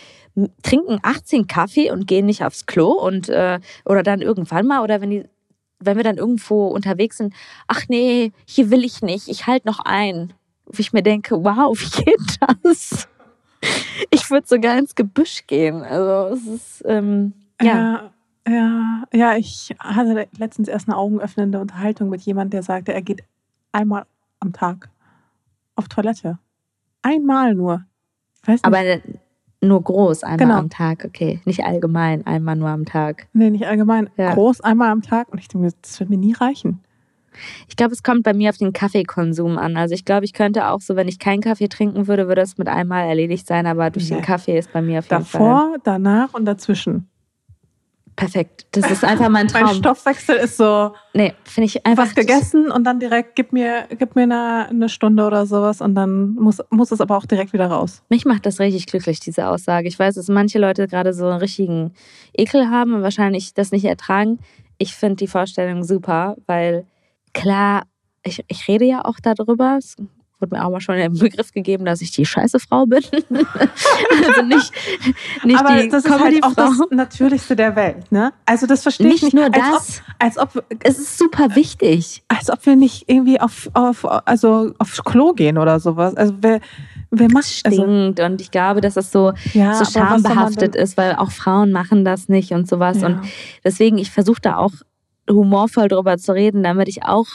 trinken 18 Kaffee und gehen nicht aufs Klo und äh, oder dann irgendwann mal oder wenn die wenn wir dann irgendwo unterwegs sind, ach nee, hier will ich nicht, ich halte noch ein wo ich mir denke, wow, wie geht das? Ich würde sogar ins Gebüsch gehen. Also es ist, ähm, ja. ja. Ja, ja, ich hatte letztens erst eine augenöffnende Unterhaltung mit jemandem, der sagte, er geht einmal am Tag auf Toilette. Einmal nur. Aber nur groß einmal genau. am Tag, okay. Nicht allgemein, einmal nur am Tag. Nee, nicht allgemein. Ja. Groß einmal am Tag. Und ich denke mir, das wird mir nie reichen. Ich glaube, es kommt bei mir auf den Kaffeekonsum an. Also ich glaube, ich könnte auch so, wenn ich keinen Kaffee trinken würde, würde es mit einmal erledigt sein, aber durch nee. den Kaffee ist bei mir auf jeden Davor, Fall. danach und dazwischen. Perfekt. Das ist einfach mein Traum. Mein Stoffwechsel ist so. Nee, finde ich einfach. Was gegessen und dann direkt gib mir, gib mir eine, eine Stunde oder sowas und dann muss, muss es aber auch direkt wieder raus. Mich macht das richtig glücklich, diese Aussage. Ich weiß, dass manche Leute gerade so einen richtigen Ekel haben und wahrscheinlich das nicht ertragen. Ich finde die Vorstellung super, weil klar, ich, ich rede ja auch darüber. Es wurde mir auch mal schon der Begriff gegeben, dass ich die scheiße Frau bin. also nicht, nicht Aber die das ist halt auch das Natürlichste der Welt, ne? Also das verstehe ich Nicht nicht. nur als das. Ob, als, ob, Es ist super wichtig. als ob wir nicht irgendwie auf, auf, also aufs Klo gehen oder sowas. Also wer, wer macht also, Stinkt und ich glaube, dass das so, ja, so schambehaftet ist, weil auch Frauen machen das nicht und sowas. Ja. Und deswegen, ich versuche da auch humorvoll drüber zu reden, damit ich auch,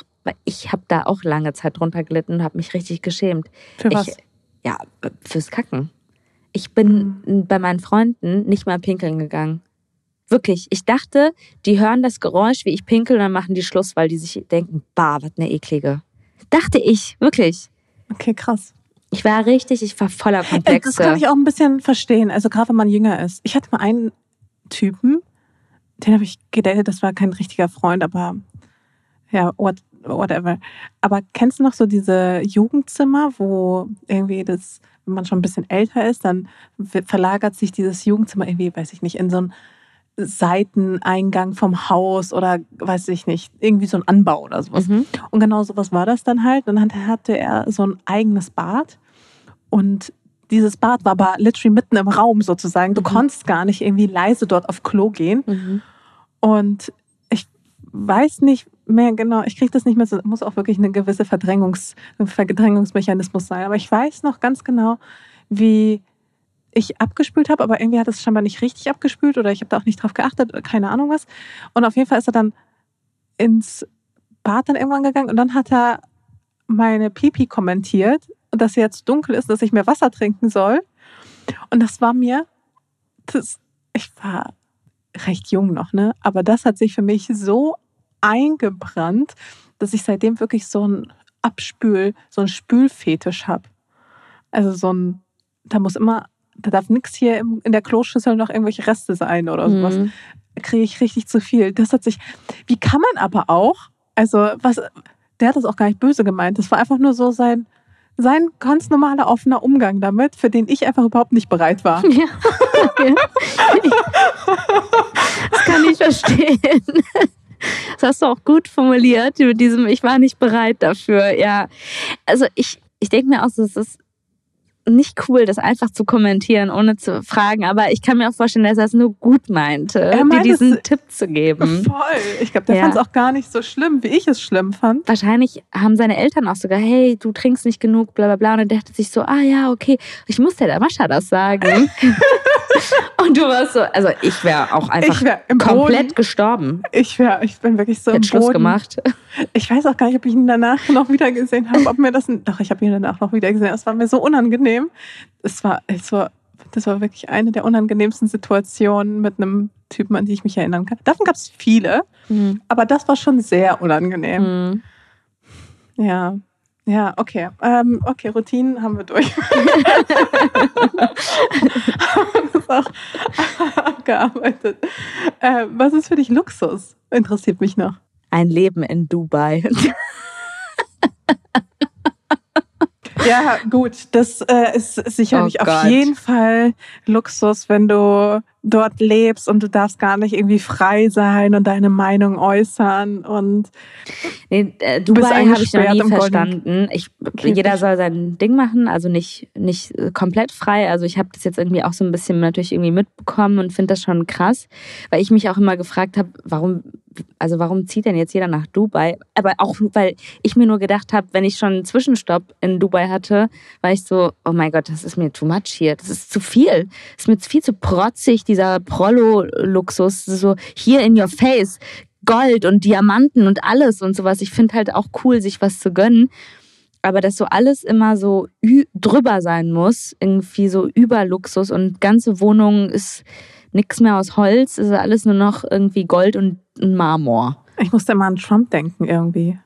ich habe da auch lange Zeit drunter gelitten und habe mich richtig geschämt. Für was? Ich, ja, fürs Kacken. Ich bin Mhm. bei meinen Freunden nicht mal pinkeln gegangen. Wirklich. Ich dachte, die hören das Geräusch, wie ich pinkel, und dann machen die Schluss, weil die sich denken, bah, was eine eklige. Dachte ich, wirklich. Okay, krass. Ich war richtig, ich war voller Äh, Das Komplexe. kann ich auch ein bisschen verstehen. Also gerade wenn man jünger ist. Ich hatte mal einen Typen, den habe ich gedatet, das war kein richtiger Freund, aber ja, what, whatever. Aber kennst du noch so diese Jugendzimmer, wo irgendwie das, wenn man schon ein bisschen älter ist, dann verlagert sich dieses Jugendzimmer irgendwie, weiß ich nicht, in so einen Seiteneingang vom Haus oder weiß ich nicht, irgendwie so ein Anbau oder sowas. Mhm. Und genau sowas war das dann halt. Und dann hatte er so ein eigenes Bad. Und dieses Bad war aber literally mitten im Raum sozusagen. Du Mhm. konntest gar nicht irgendwie leise dort auf Klo gehen. Mhm. Und ich weiß nicht mehr genau, ich kriege das nicht mehr so, muss auch wirklich eine gewisse Verdrängungs, Verdrängungsmechanismus sein. Aber ich weiß noch ganz genau, wie ich abgespült habe, aber irgendwie hat es scheinbar nicht richtig abgespült oder ich habe da auch nicht drauf geachtet, keine Ahnung was. Und auf jeden Fall ist er dann ins Bad dann irgendwann gegangen und dann hat er meine Pipi kommentiert, dass jetzt dunkel ist, dass ich mehr Wasser trinken soll. Und das war mir, das, ich war recht jung noch, ne? Aber das hat sich für mich so eingebrannt, dass ich seitdem wirklich so ein Abspül, so ein Spülfetisch habe. Also so ein, da muss immer, da darf nichts hier in der Kloschüssel noch irgendwelche Reste sein oder sowas. Mhm. Da kriege ich richtig zu viel. Das hat sich, wie kann man aber auch, also was, der hat das auch gar nicht böse gemeint. Das war einfach nur so sein, sein ganz normaler offener Umgang damit, für den ich einfach überhaupt nicht bereit war. Ja. das kann ich verstehen. Das hast du auch gut formuliert mit diesem, ich war nicht bereit dafür. Ja, also ich, ich denke mir auch, es ist nicht cool, das einfach zu kommentieren, ohne zu fragen. Aber ich kann mir auch vorstellen, dass er es nur gut meinte, Er dir meint diesen es- Tipp zu geben. Voll. Ich glaube, der Ja. fand es auch gar nicht so schlimm, wie ich es schlimm fand. Wahrscheinlich haben seine Eltern auch sogar, hey, du trinkst nicht genug, bla bla bla. Und er dachte sich so, ah ja, okay, ich muss der Mascha das sagen. Und du warst so, also ich wäre auch einfach im komplett Boden. gestorben. Ich wäre, ich bin wirklich so Ich im Schluss Boden. gemacht. Ich weiß auch gar nicht, ob ich ihn danach noch wieder gesehen habe, ob mir das, doch, ich habe ihn danach noch wieder gesehen. Es war mir so unangenehm. Es war, es war, das war wirklich eine der unangenehmsten Situationen mit einem Typen, an die ich mich erinnern kann. Davon gab es viele, Hm. aber das war schon sehr unangenehm. Hm. Ja. Ja, okay. Ähm, okay, Routinen haben wir durch. das auch abgearbeitet. Äh, was ist für dich Luxus? Interessiert mich noch. Ein Leben in Dubai. Ja, gut, das äh, ist sicherlich Oh auf jeden Fall Luxus, wenn du dort lebst und du darfst gar nicht irgendwie frei sein und deine Meinung äußern und Nee, äh, bist Dubai habe ich noch nie verstanden. Ich, Okay, jeder soll sein Ding machen, also nicht, nicht äh, komplett frei. Also ich habe das jetzt irgendwie auch so ein bisschen natürlich irgendwie mitbekommen und finde das schon krass, weil ich mich auch immer gefragt habe, warum, also warum zieht denn jetzt jeder nach Dubai? Aber auch, weil ich mir nur gedacht habe, wenn ich schon einen Zwischenstopp in Dubai hatte, war ich so, oh mein Gott, das ist mir too much hier. Das ist zu viel. Das ist mir viel zu protzig, dieser Prollo-Luxus. So hier in your face. Gold und Diamanten und alles und sowas. Ich finde halt auch cool, sich was zu gönnen. Aber dass so alles immer so drüber sein muss, irgendwie so Überluxus und ganze Wohnung ist nichts mehr aus Holz, ist alles nur noch irgendwie Gold und Marmor. ich musste immer an Trump denken irgendwie.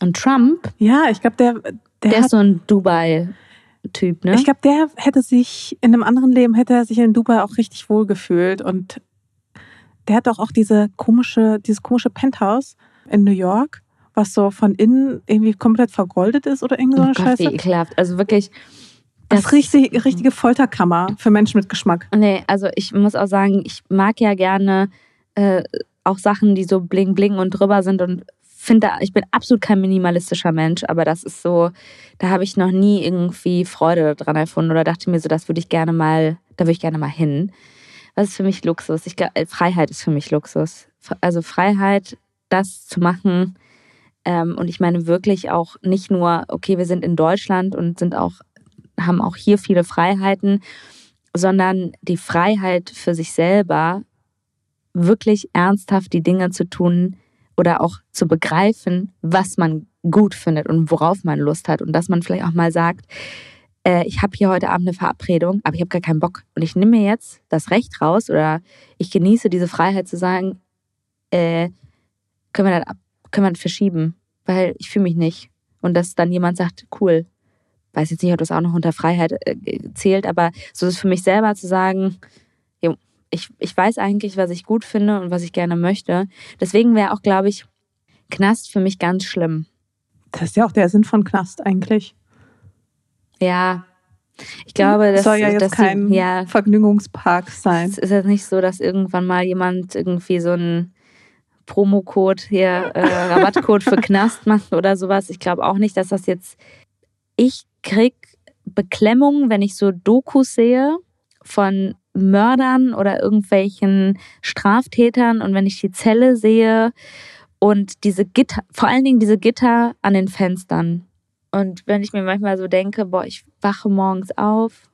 Und Trump, Ja, ich glaube, der, der, der hat, ist so ein Dubai-Typ, ne? ich glaube, der hätte sich in einem anderen Leben hätte er sich in Dubai auch richtig wohl gefühlt und Der hat doch auch diese komische, dieses komische Penthouse in New York, was so von innen irgendwie komplett vergoldet ist oder irgend so eine oh Gott, Scheiße. wie ekelhaft. Also wirklich. Das ist richtig, richtige Folterkammer für Menschen mit Geschmack. Nee, also ich muss auch sagen, ich mag ja gerne äh, auch Sachen, die so bling bling und drüber sind und finde, ich bin absolut kein minimalistischer Mensch, aber das ist so, da habe ich noch nie irgendwie Freude dran erfunden oder dachte mir so, das würde ich gerne mal, da würde ich gerne mal hin. Was ist für mich Luxus? Ich Freiheit ist für mich Luxus. Also Freiheit, das zu machen. Ähm, und ich meine wirklich auch nicht nur, okay, wir sind in Deutschland und sind auch haben auch hier viele Freiheiten, sondern die Freiheit für sich selber, wirklich ernsthaft die Dinge zu tun oder auch zu begreifen, was man gut findet und worauf man Lust hat. Und dass man vielleicht auch mal sagt, äh, ich habe hier heute Abend eine Verabredung, aber ich habe gar keinen Bock. Und ich nehme mir jetzt das Recht raus oder ich genieße diese Freiheit zu sagen, äh, können, wir das, können wir das verschieben, weil ich fühle mich nicht. Und dass dann jemand sagt, cool, weiß jetzt nicht, ob das auch noch unter Freiheit äh, zählt, aber so ist es für mich selber zu sagen, ich, ich weiß eigentlich, was ich gut finde und was ich gerne möchte. Deswegen wäre auch, glaube ich, Knast für mich ganz schlimm. Das ist ja auch der Sinn von Knast eigentlich. Ja, ich glaube, das soll ja jetzt kein die, ja, Vergnügungspark sein. es ist jetzt nicht so, dass irgendwann mal jemand irgendwie so einen Promocode hier, äh, Rabattcode für Knast macht oder sowas. Ich glaube auch nicht, dass das jetzt. Ich krieg Beklemmung, wenn ich so Dokus sehe von Mördern oder irgendwelchen Straftätern und wenn ich die Zelle sehe und diese Gitter, vor allen Dingen diese Gitter an den Fenstern. Und wenn ich mir manchmal so denke, boah, ich wache morgens auf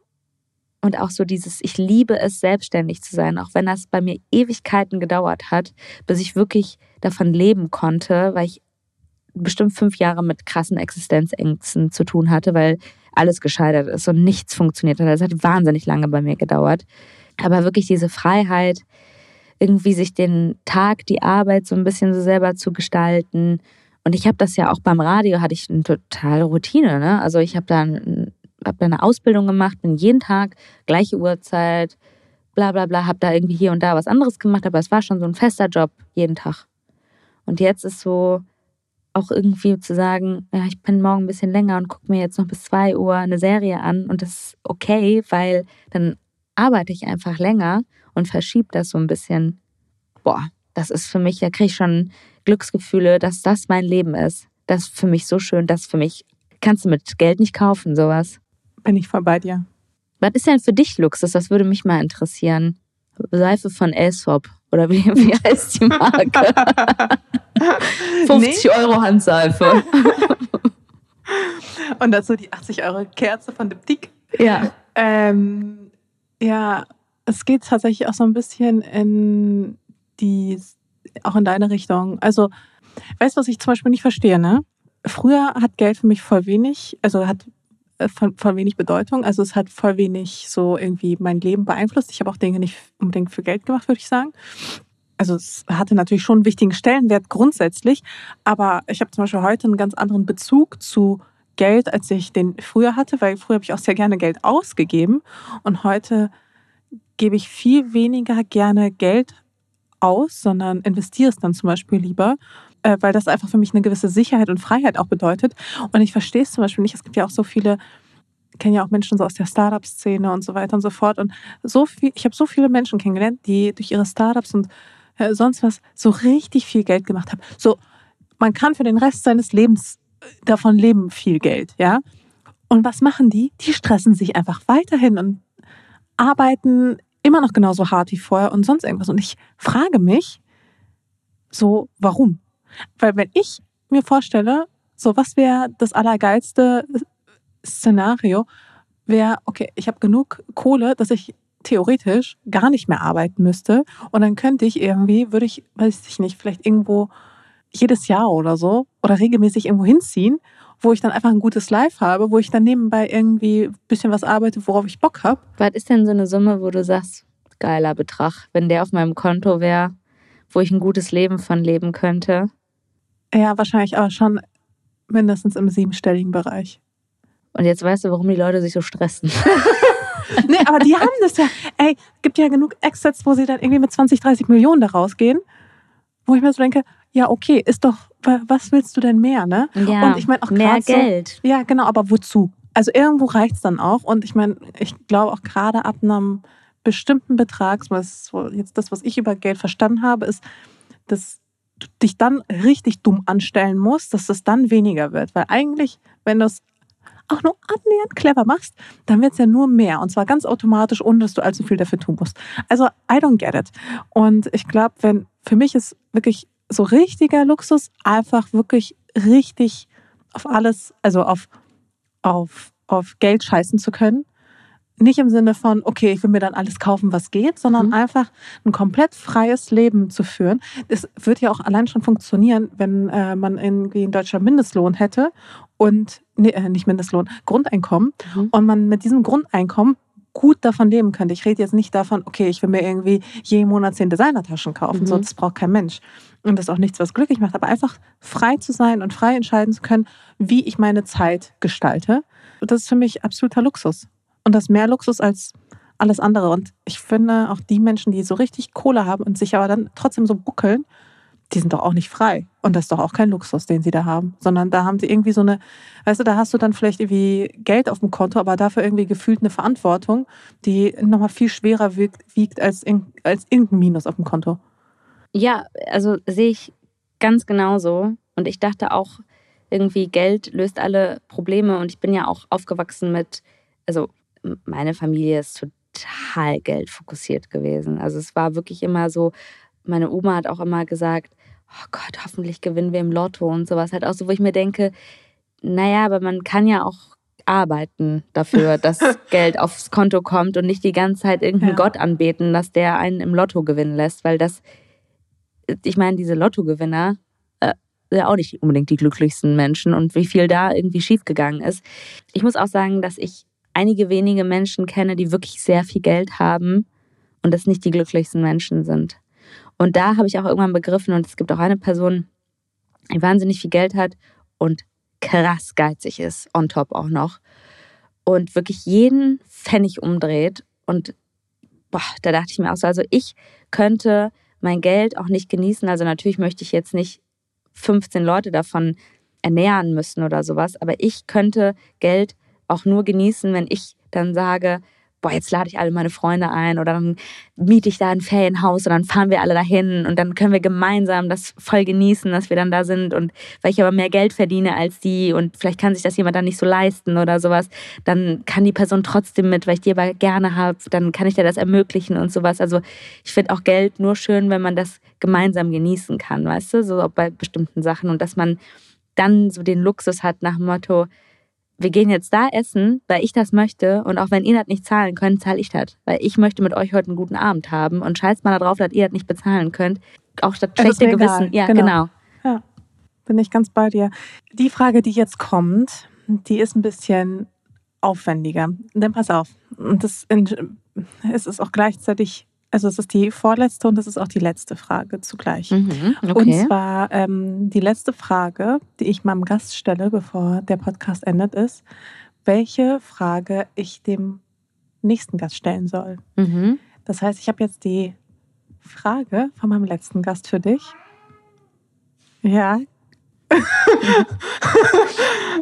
und auch so dieses, ich liebe es, selbstständig zu sein, auch wenn das bei mir Ewigkeiten gedauert hat, bis ich wirklich davon leben konnte, weil ich bestimmt fünf Jahre mit krassen Existenzängsten zu tun hatte, weil alles gescheitert ist und nichts funktioniert hat. Das hat wahnsinnig lange bei mir gedauert. Aber wirklich diese Freiheit, irgendwie sich den Tag, die Arbeit so ein bisschen so selber zu gestalten. Und ich habe das ja auch beim Radio, hatte ich eine totale Routine. Ne? Also ich habe dann hab da eine Ausbildung gemacht, bin jeden Tag, gleiche Uhrzeit, bla bla bla, habe da irgendwie hier und da was anderes gemacht, aber es war schon so ein fester Job jeden Tag. Und jetzt ist so, auch irgendwie zu sagen, ja, ich bin morgen ein bisschen länger und gucke mir jetzt noch bis zwei Uhr eine Serie an und das ist okay, weil dann arbeite ich einfach länger und verschiebe das so ein bisschen. Boah, das ist für mich, da kriege ich schon Glücksgefühle, dass das mein Leben ist. Das ist für mich so schön, das für mich kannst du mit Geld nicht kaufen, sowas. Bin ich voll bei dir. Was ist denn für dich Luxus? Das würde mich mal interessieren. Seife von Aesop oder wie, wie heißt die Marke? 50 Euro Handseife. Und dazu die 80 Euro Kerze von Diptyque. Ja. Ähm, ja, es geht tatsächlich auch so ein bisschen in die, auch in deine Richtung. Also, weißt du, was ich zum Beispiel nicht verstehe, ne? Früher hat Geld für mich voll wenig, also hat äh, voll, voll wenig Bedeutung. Also es hat voll wenig so irgendwie mein Leben beeinflusst. Ich habe auch Dinge nicht unbedingt für Geld gemacht, würde ich sagen. Also es hatte natürlich schon einen wichtigen Stellenwert grundsätzlich, aber ich habe zum Beispiel heute einen ganz anderen Bezug zu Geld, als ich den früher hatte, weil früher habe ich auch sehr gerne Geld ausgegeben und heute gebe ich viel weniger gerne Geld aus, sondern investiere es dann zum Beispiel lieber, äh, weil das einfach für mich eine gewisse Sicherheit und Freiheit auch bedeutet. Und ich verstehe es zum Beispiel nicht. Es gibt ja auch so viele, kenne ja auch Menschen so aus der Startup-Szene und so weiter und so fort. Und so viel, ich habe so viele Menschen kennengelernt, die durch ihre Startups und äh, sonst was so richtig viel Geld gemacht haben. So, man kann für den Rest seines Lebens äh, davon leben, viel Geld, ja. Und was machen die? Die stressen sich einfach weiterhin und arbeiten immer noch genauso hart wie vorher und sonst irgendwas. Und ich frage mich so, warum? Weil wenn ich mir vorstelle, so was wäre das allergeilste Szenario, wäre, okay, ich habe genug Kohle, dass ich theoretisch gar nicht mehr arbeiten müsste und dann könnte ich irgendwie, würde ich, weiß ich nicht, vielleicht irgendwo jedes Jahr oder so oder regelmäßig irgendwo hinziehen, wo ich dann einfach ein gutes Life habe, wo ich dann nebenbei irgendwie ein bisschen was arbeite, worauf ich Bock habe. Was ist denn so eine Summe, wo du sagst, geiler Betrag, wenn der auf meinem Konto wäre, wo ich ein gutes Leben von leben könnte? Ja, wahrscheinlich aber schon mindestens im siebenstelligen Bereich. Und jetzt weißt du, warum die Leute sich so stressen. nee, aber die haben das ja. Ey, gibt ja genug Exits, wo sie dann irgendwie mit 20, 30 Millionen da rausgehen. Wo ich mir so denke, ja, okay, ist doch, was willst du denn mehr, ne? Ja, und ich meine auch mehr Geld. So, ja, genau, aber wozu? Also irgendwo reicht es dann auch. Und ich meine, ich glaube auch gerade ab einem bestimmten Betrag, was jetzt das, was ich über Geld verstanden habe, ist, dass du dich dann richtig dumm anstellen musst, dass das dann weniger wird. Weil eigentlich, wenn du es auch nur annähernd clever machst, dann wird es ja nur mehr. Und zwar ganz automatisch, ohne dass du allzu viel dafür tun musst. Also, I don't get it. Und ich glaube, wenn, für mich ist wirklich so richtiger Luxus einfach wirklich richtig auf alles, also auf, auf, auf Geld scheißen zu können nicht im Sinne von, okay, ich will mir dann alles kaufen, was geht, sondern mhm. einfach ein komplett freies Leben zu führen. Es wird ja auch allein schon funktionieren, wenn äh, man irgendwie in Deutschland Mindestlohn hätte und, nee, äh, nicht Mindestlohn, Grundeinkommen mhm. und man mit diesem Grundeinkommen gut davon leben könnte. Ich rede jetzt nicht davon, okay, ich will mir irgendwie jeden Monat zehn Designertaschen kaufen. Mhm. So, das braucht kein Mensch. Und das ist auch nichts, was glücklich macht. Aber einfach frei zu sein und frei entscheiden zu können, wie ich meine Zeit gestalte. Das ist für mich absoluter Luxus. Und das mehr Luxus als alles andere. Und ich finde, auch die Menschen, die so richtig Kohle haben und sich aber dann trotzdem so buckeln, die sind doch auch nicht frei. Und das ist doch auch kein Luxus, den sie da haben. Sondern da haben sie irgendwie so eine, weißt du, da hast du dann vielleicht irgendwie Geld auf dem Konto, aber dafür irgendwie gefühlt eine Verantwortung, die nochmal viel schwerer wiegt, wiegt als, in, als irgendein Minus auf dem Konto. Ja, also sehe ich ganz genauso. Und ich dachte auch, irgendwie Geld löst alle Probleme. Und ich bin ja auch aufgewachsen mit, also meine Familie ist total geldfokussiert gewesen. Also es war wirklich immer so, meine Oma hat auch immer gesagt, oh Gott, hoffentlich gewinnen wir im Lotto und sowas. Halt auch so, wo ich mir denke, naja, aber man kann ja auch arbeiten dafür, dass Geld aufs Konto kommt und nicht die ganze Zeit irgendeinen ja. Gott anbeten, dass der einen im Lotto gewinnen lässt, weil das, ich meine, diese Lottogewinner, äh, ja auch nicht unbedingt die glücklichsten Menschen und wie viel da irgendwie schiefgegangen ist. Ich muss auch sagen, dass ich einige wenige Menschen kenne, die wirklich sehr viel Geld haben und das nicht die glücklichsten Menschen sind. Und da habe ich auch irgendwann begriffen, und es gibt auch eine Person, die wahnsinnig viel Geld hat und krass geizig ist, on top auch noch. Und wirklich jeden Pfennig umdreht. Und boah, da dachte ich mir auch so, also ich könnte mein Geld auch nicht genießen. Also natürlich möchte ich jetzt nicht 15 Leute davon ernähren müssen oder sowas, aber ich könnte Geld auch nur genießen, wenn ich dann sage, boah, jetzt lade ich alle meine Freunde ein oder dann miete ich da ein Ferienhaus und dann fahren wir alle dahin und dann können wir gemeinsam das voll genießen, dass wir dann da sind und weil ich aber mehr Geld verdiene als die und vielleicht kann sich das jemand dann nicht so leisten oder sowas, dann kann die Person trotzdem mit, weil ich die aber gerne habe, dann kann ich dir das ermöglichen und sowas. Also ich finde auch Geld nur schön, wenn man das gemeinsam genießen kann, weißt du, so bei bestimmten Sachen und dass man dann so den Luxus hat nach dem Motto, wir gehen jetzt da essen, weil ich das möchte und auch wenn ihr das nicht zahlen könnt, zahle ich das. Weil ich möchte mit euch heute einen guten Abend haben und scheiß mal darauf, dass ihr das nicht bezahlen könnt. Auch das schlechte Gewissen. Ja, genau. genau. Ja, bin ich ganz bei dir. Die Frage, die jetzt kommt, die ist ein bisschen aufwendiger. Denn pass auf, das, es ist auch gleichzeitig also es ist die vorletzte und es ist auch die letzte Frage zugleich. Mhm, okay. Und zwar ähm, die letzte Frage, die ich meinem Gast stelle, bevor der Podcast endet, ist, welche Frage ich dem nächsten Gast stellen soll. Mhm. Das heißt, ich habe jetzt die Frage von meinem letzten Gast für dich. Ja.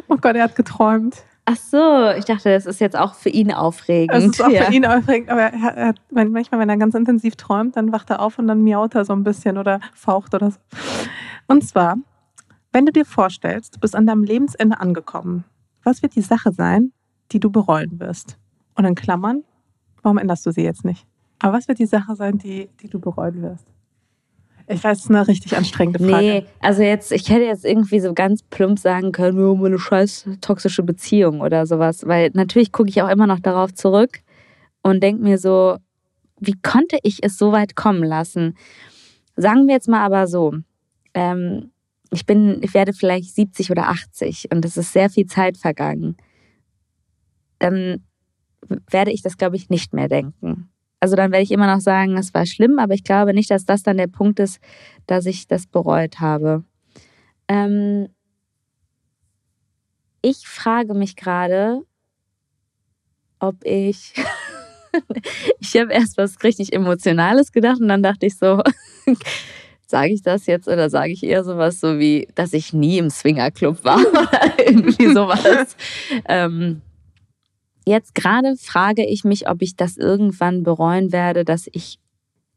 oh Gott, er hat geträumt. Ach so, ich dachte, das ist jetzt auch für ihn aufregend. Das ist auch ja. für ihn aufregend, aber er, er, manchmal, wenn er ganz intensiv träumt, dann wacht er auf und dann miaut er so ein bisschen oder faucht oder so. Und zwar, wenn du dir vorstellst, du bist an deinem Lebensende angekommen, was wird die Sache sein, die du bereuen wirst? Und in Klammern, warum änderst du sie jetzt nicht? Aber was wird die Sache sein, die, die du bereuen wirst? Ich weiß, es ist eine richtig anstrengende Frage. Nee, also jetzt, ich hätte jetzt irgendwie so ganz plump sagen können, wir haben eine scheiß toxische Beziehung oder sowas. Weil natürlich gucke ich auch immer noch darauf zurück und denke mir so, wie konnte ich es so weit kommen lassen? Sagen wir jetzt mal aber so, ähm, ich bin, ich werde vielleicht 70 oder 80 und es ist sehr viel Zeit vergangen. Dann werde ich das, glaube ich, nicht mehr denken. Also dann werde ich immer noch sagen, es war schlimm, aber ich glaube nicht, dass das dann der Punkt ist, dass ich das bereut habe. Ähm ich frage mich gerade, ob ich. ich habe erst was richtig Emotionales gedacht und dann dachte ich so, sage ich das jetzt oder sage ich eher sowas so wie, dass ich nie im Swingerclub war oder irgendwie sowas. ähm, jetzt gerade frage ich mich, ob ich das irgendwann bereuen werde, dass ich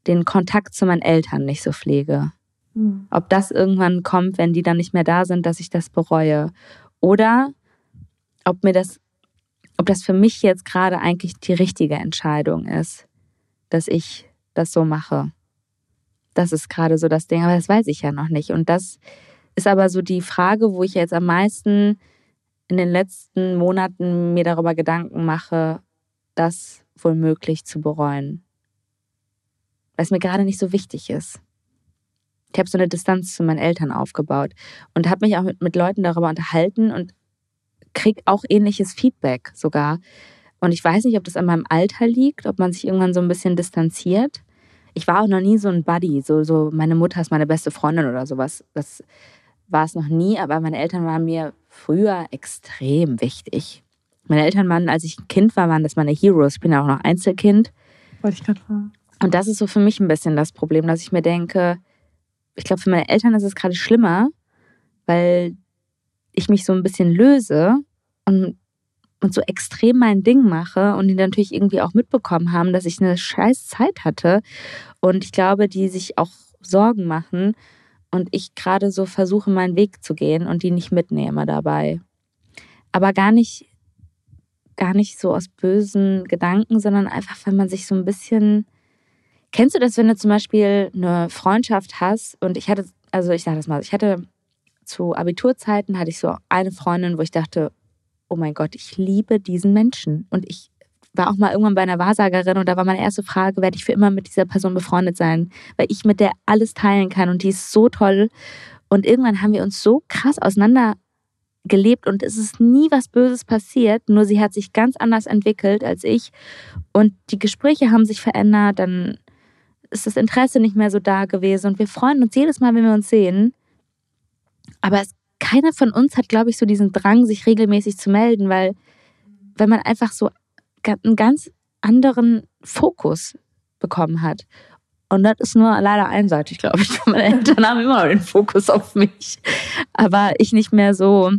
den Kontakt zu meinen Eltern nicht so pflege. Mhm. Ob das irgendwann kommt, wenn die dann nicht mehr da sind, dass ich das bereue. Oder ob mir das, ob das für mich jetzt gerade eigentlich die richtige Entscheidung ist, dass ich das so mache. Das ist gerade so das Ding, aber das weiß ich ja noch nicht. Und das ist aber so die Frage, wo ich jetzt am meisten in den letzten Monaten mir darüber Gedanken mache, das wohl möglich zu bereuen. Weil es mir gerade nicht so wichtig ist. Ich habe so eine Distanz zu meinen Eltern aufgebaut und habe mich auch mit, mit Leuten darüber unterhalten und kriege auch ähnliches Feedback sogar. Und ich weiß nicht, ob das an meinem Alter liegt, ob man sich irgendwann so ein bisschen distanziert. Ich war auch noch nie so ein Buddy, so, so meine Mutter ist meine beste Freundin oder sowas. Das war es noch nie, aber meine Eltern waren mir früher extrem wichtig. Meine Eltern waren, als ich ein Kind war, waren das meine Heroes. Ich bin ja auch noch Einzelkind. Wollte ich gerade fragen. Und das ist so für mich ein bisschen das Problem, dass ich mir denke, ich glaube, für meine Eltern ist es gerade schlimmer, weil ich mich so ein bisschen löse und, und so extrem mein Ding mache und die natürlich irgendwie auch mitbekommen haben, dass ich eine scheiß Zeit hatte. Und ich glaube, die sich auch Sorgen machen, und ich gerade so versuche, meinen Weg zu gehen und die nicht mitnehme dabei. Aber gar nicht, gar nicht so aus bösen Gedanken, sondern einfach, wenn man sich so ein bisschen. Kennst du das, wenn du zum Beispiel eine Freundschaft hast? Und ich hatte, also ich sage das mal, ich hatte zu Abiturzeiten hatte ich so eine Freundin, wo ich dachte, oh mein Gott, ich liebe diesen Menschen. Und ich war auch mal irgendwann bei einer Wahrsagerin und da war meine erste Frage, werde ich für immer mit dieser Person befreundet sein? Weil ich mit der alles teilen kann und die ist so toll. Und irgendwann haben wir uns so krass auseinander gelebt und es ist nie was Böses passiert, nur sie hat sich ganz anders entwickelt als ich und die Gespräche haben sich verändert, dann ist das Interesse nicht mehr so da gewesen und wir freuen uns jedes Mal, wenn wir uns sehen. Aber es, keiner von uns hat, glaube ich, so diesen Drang, sich regelmäßig zu melden, weil wenn man einfach so einen ganz anderen Fokus bekommen hat. Und das ist nur leider einseitig, glaube ich. Meine Eltern haben immer noch den Fokus auf mich. Aber ich nicht mehr so,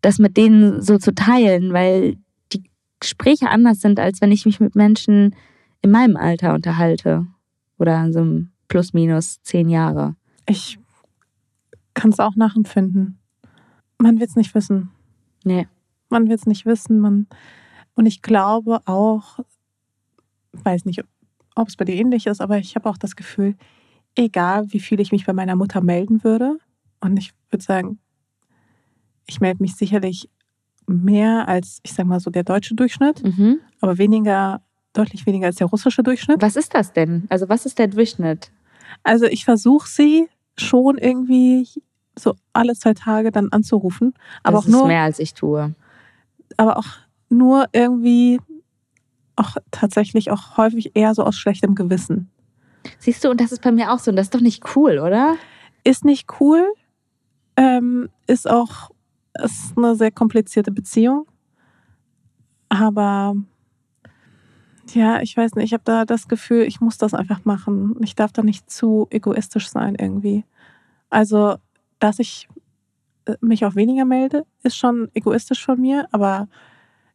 das mit denen so zu teilen, weil die Gespräche anders sind, als wenn ich mich mit Menschen in meinem Alter unterhalte. Oder so plus minus zehn Jahre. Ich kann es auch nachempfinden. Man wird es nicht wissen. Nee. Man wird es nicht wissen. Man und ich glaube auch, weiß nicht, ob es bei dir ähnlich ist, aber ich habe auch das Gefühl, egal wie viel ich mich bei meiner Mutter melden würde, und ich würde sagen, ich melde mich sicherlich mehr als, ich sag mal so, der deutsche Durchschnitt, mhm. aber weniger, deutlich weniger als der russische Durchschnitt. Was ist das denn? Also, was ist der Durchschnitt? Also, ich versuche sie schon irgendwie so alle zwei Tage dann anzurufen. Aber das auch nur, ist mehr als ich tue. Aber auch nur irgendwie auch tatsächlich auch häufig eher so aus schlechtem Gewissen. Siehst du, und das ist bei mir auch so, und das ist doch nicht cool, oder? Ist nicht cool, ähm, ist auch ist eine sehr komplizierte Beziehung. Aber ja, ich weiß nicht, ich habe da das Gefühl, ich muss das einfach machen. Ich darf da nicht zu egoistisch sein irgendwie. Also, dass ich äh, mich auch weniger melde, ist schon egoistisch von mir, aber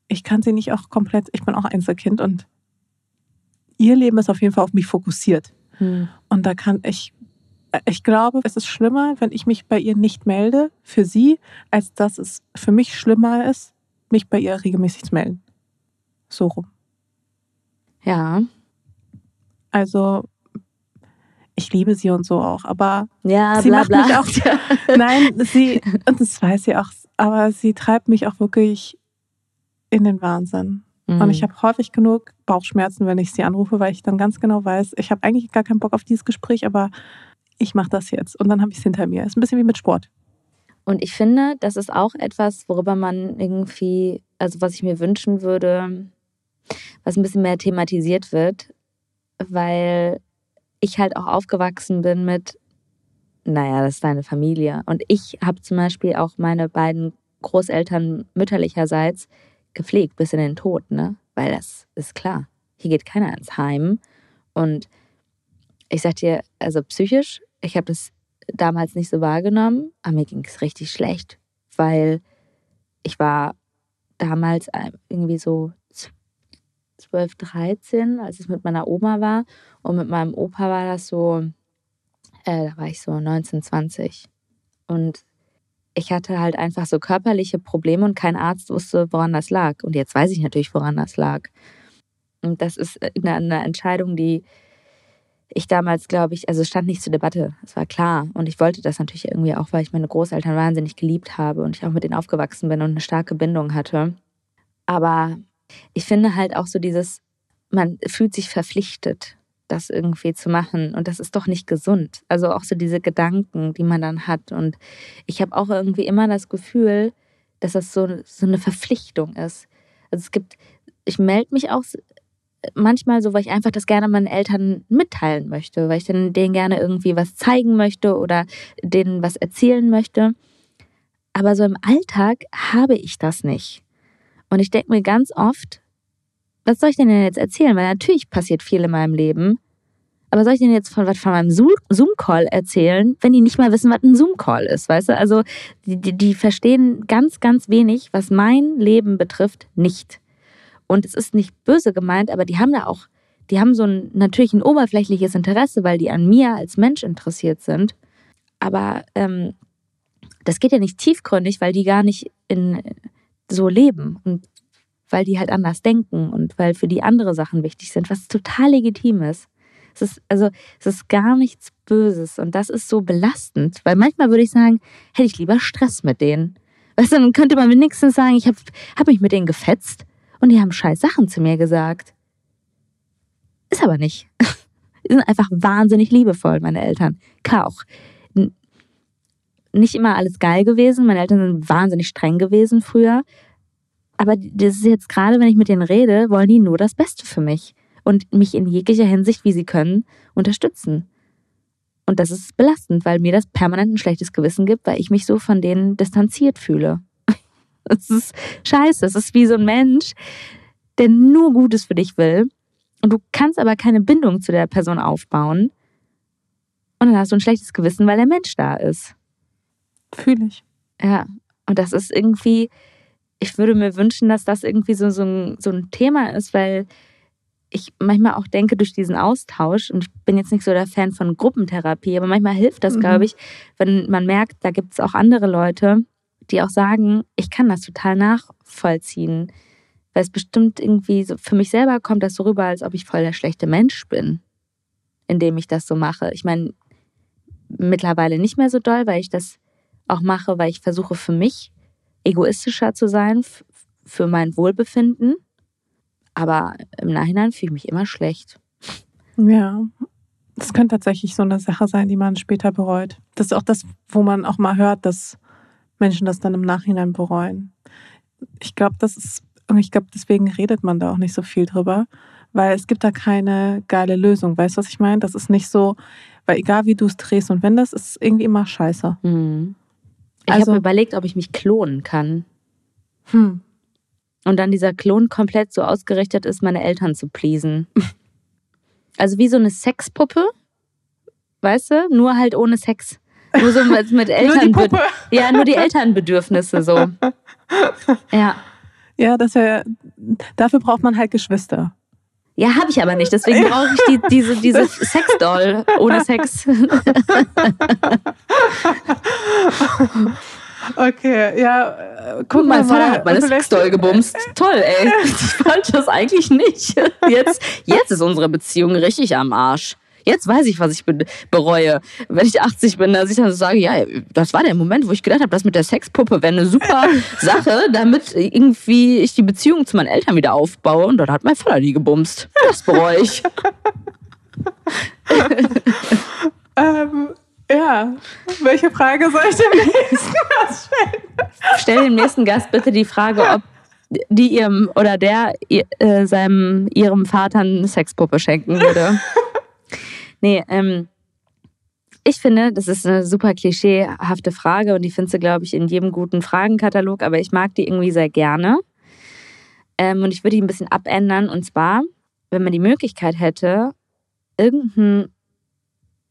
ich kann sie nicht auch komplett, ich bin auch Einzelkind und ihr Leben ist auf jeden Fall auf mich fokussiert. Hm. Und da kann ich, ich glaube, es ist schlimmer, wenn ich mich bei ihr nicht melde für sie, als dass es für mich schlimmer ist, mich bei ihr regelmäßig zu melden. So rum. Ja. Also, ich liebe sie und so auch, aber ja, sie bla, macht bla. mich auch. nein, sie, und das weiß sie auch, aber sie treibt mich auch wirklich in den Wahnsinn. Mhm. Und ich habe häufig genug Bauchschmerzen, wenn ich sie anrufe, weil ich dann ganz genau weiß, ich habe eigentlich gar keinen Bock auf dieses Gespräch, aber ich mache das jetzt und dann habe ich es hinter mir. Ist ein bisschen wie mit Sport. Und ich finde, das ist auch etwas, worüber man irgendwie, also was ich mir wünschen würde, was ein bisschen mehr thematisiert wird, weil ich halt auch aufgewachsen bin mit, naja, das ist deine Familie. Und ich habe zum Beispiel auch meine beiden Großeltern mütterlicherseits gepflegt bis in den Tod, ne? Weil das ist klar. hier geht keiner ins Heim. Und ich sag dir, also psychisch, ich habe das damals nicht so wahrgenommen, aber mir ging es richtig schlecht, weil ich war damals irgendwie so 12, 13, als es mit meiner Oma war. Und mit meinem Opa war das so, äh, da war ich so 19, 20. Und ich hatte halt einfach so körperliche Probleme und kein Arzt wusste, woran das lag. Und jetzt weiß ich natürlich, woran das lag. Und das ist eine, eine Entscheidung, die ich damals, glaube ich, also stand nicht zur Debatte, es war klar. Und ich wollte das natürlich irgendwie auch, weil ich meine Großeltern wahnsinnig geliebt habe und ich auch mit denen aufgewachsen bin und eine starke Bindung hatte. Aber ich finde halt auch so dieses, man fühlt sich verpflichtet, das irgendwie zu machen. Und das ist doch nicht gesund. Also auch so diese Gedanken, die man dann hat. Und ich habe auch irgendwie immer das Gefühl, dass das so, so eine Verpflichtung ist. Also es gibt, ich melde mich auch manchmal so, weil ich einfach das gerne meinen Eltern mitteilen möchte, weil ich denen gerne irgendwie was zeigen möchte oder denen was erzählen möchte. Aber so im Alltag habe ich das nicht. Und ich denke mir ganz oft, was soll ich denn jetzt erzählen? Weil natürlich passiert viel in meinem Leben. Aber soll ich denn jetzt von, von meinem Zoom-Call erzählen, wenn die nicht mal wissen, was ein Zoom-Call ist? Weißt du, also die, die, die verstehen ganz, ganz wenig, was mein Leben betrifft, nicht. Und es ist nicht böse gemeint, aber die haben da auch, die haben so ein natürlich ein oberflächliches Interesse, weil die an mir als Mensch interessiert sind. Aber ähm, das geht ja nicht tiefgründig, weil die gar nicht in so leben und weil die halt anders denken und weil für die andere Sachen wichtig sind, was total legitim ist. Es ist also es ist gar nichts Böses und das ist so belastend, weil manchmal würde ich sagen, hätte ich lieber Stress mit denen. Weißt du, dann könnte man wenigstens sagen, ich habe hab mich mit denen gefetzt und die haben scheiß Sachen zu mir gesagt. Ist aber nicht. Die sind einfach wahnsinnig liebevoll, meine Eltern. Kauch. Nicht immer alles geil gewesen. Meine Eltern sind wahnsinnig streng gewesen früher. Aber das ist jetzt gerade, wenn ich mit denen rede, wollen die nur das Beste für mich und mich in jeglicher Hinsicht, wie sie können, unterstützen. Und das ist belastend, weil mir das permanent ein schlechtes Gewissen gibt, weil ich mich so von denen distanziert fühle. Es ist scheiße. Es ist wie so ein Mensch, der nur Gutes für dich will. Und du kannst aber keine Bindung zu der Person aufbauen. Und dann hast du ein schlechtes Gewissen, weil der Mensch da ist. Fühle ich. Ja. Und das ist irgendwie, ich würde mir wünschen, dass das irgendwie so, so, ein, so ein Thema ist, weil ich manchmal auch denke, durch diesen Austausch, und ich bin jetzt nicht so der Fan von Gruppentherapie, aber manchmal hilft das, mhm. glaube ich, wenn man merkt, da gibt es auch andere Leute, die auch sagen, ich kann das total nachvollziehen. Weil es bestimmt irgendwie so, für mich selber kommt das so rüber, als ob ich voll der schlechte Mensch bin, indem ich das so mache. Ich meine, mittlerweile nicht mehr so doll, weil ich das auch mache, weil ich versuche für mich egoistischer zu sein, für mein Wohlbefinden. Aber im Nachhinein fühle ich mich immer schlecht. Ja, das könnte tatsächlich so eine Sache sein, die man später bereut. Das ist auch das, wo man auch mal hört, dass Menschen das dann im Nachhinein bereuen. Ich glaube, das ist, und ich glaube, deswegen redet man da auch nicht so viel drüber, weil es gibt da keine geile Lösung. Weißt du, was ich meine? Das ist nicht so, weil egal wie du es drehst und wendest, ist irgendwie immer scheiße. Mhm. Ich also, habe überlegt, ob ich mich klonen kann. Hm. Und dann dieser Klon komplett so ausgerichtet ist, meine Eltern zu pleasen. also wie so eine Sexpuppe, weißt du? Nur halt ohne Sex. Nur so mit, mit Eltern. nur ja, nur die Elternbedürfnisse so. Ja. Ja, das wär, dafür braucht man halt Geschwister. Ja, habe ich aber nicht. Deswegen brauche ich die, diese, diese Sexdoll ohne Sex. Okay, ja. Guck mein Vater hat meine Sexdoll gebumst. Toll, ey. Ich wollte das eigentlich nicht. Jetzt, jetzt ist unsere Beziehung richtig am Arsch. Jetzt weiß ich, was ich bereue, wenn ich 80 bin, dass ich dann sage, ja, das war der Moment, wo ich gedacht habe, das mit der Sexpuppe wäre eine super Sache, damit irgendwie ich die Beziehung zu meinen Eltern wieder aufbaue. Und dann hat mein Vater die gebumst. Das bereue ich. ähm, ja, welche Frage soll ich dem nächsten Gast stellen? Stell dem nächsten Gast bitte die Frage, ob die ihrem oder der äh, seinem ihrem Vater eine Sexpuppe schenken würde. Nee, ähm, ich finde, das ist eine super klischeehafte Frage und die findest du, glaube ich, in jedem guten Fragenkatalog, aber ich mag die irgendwie sehr gerne. Ähm, und ich würde die ein bisschen abändern und zwar, wenn man die Möglichkeit hätte, irgendein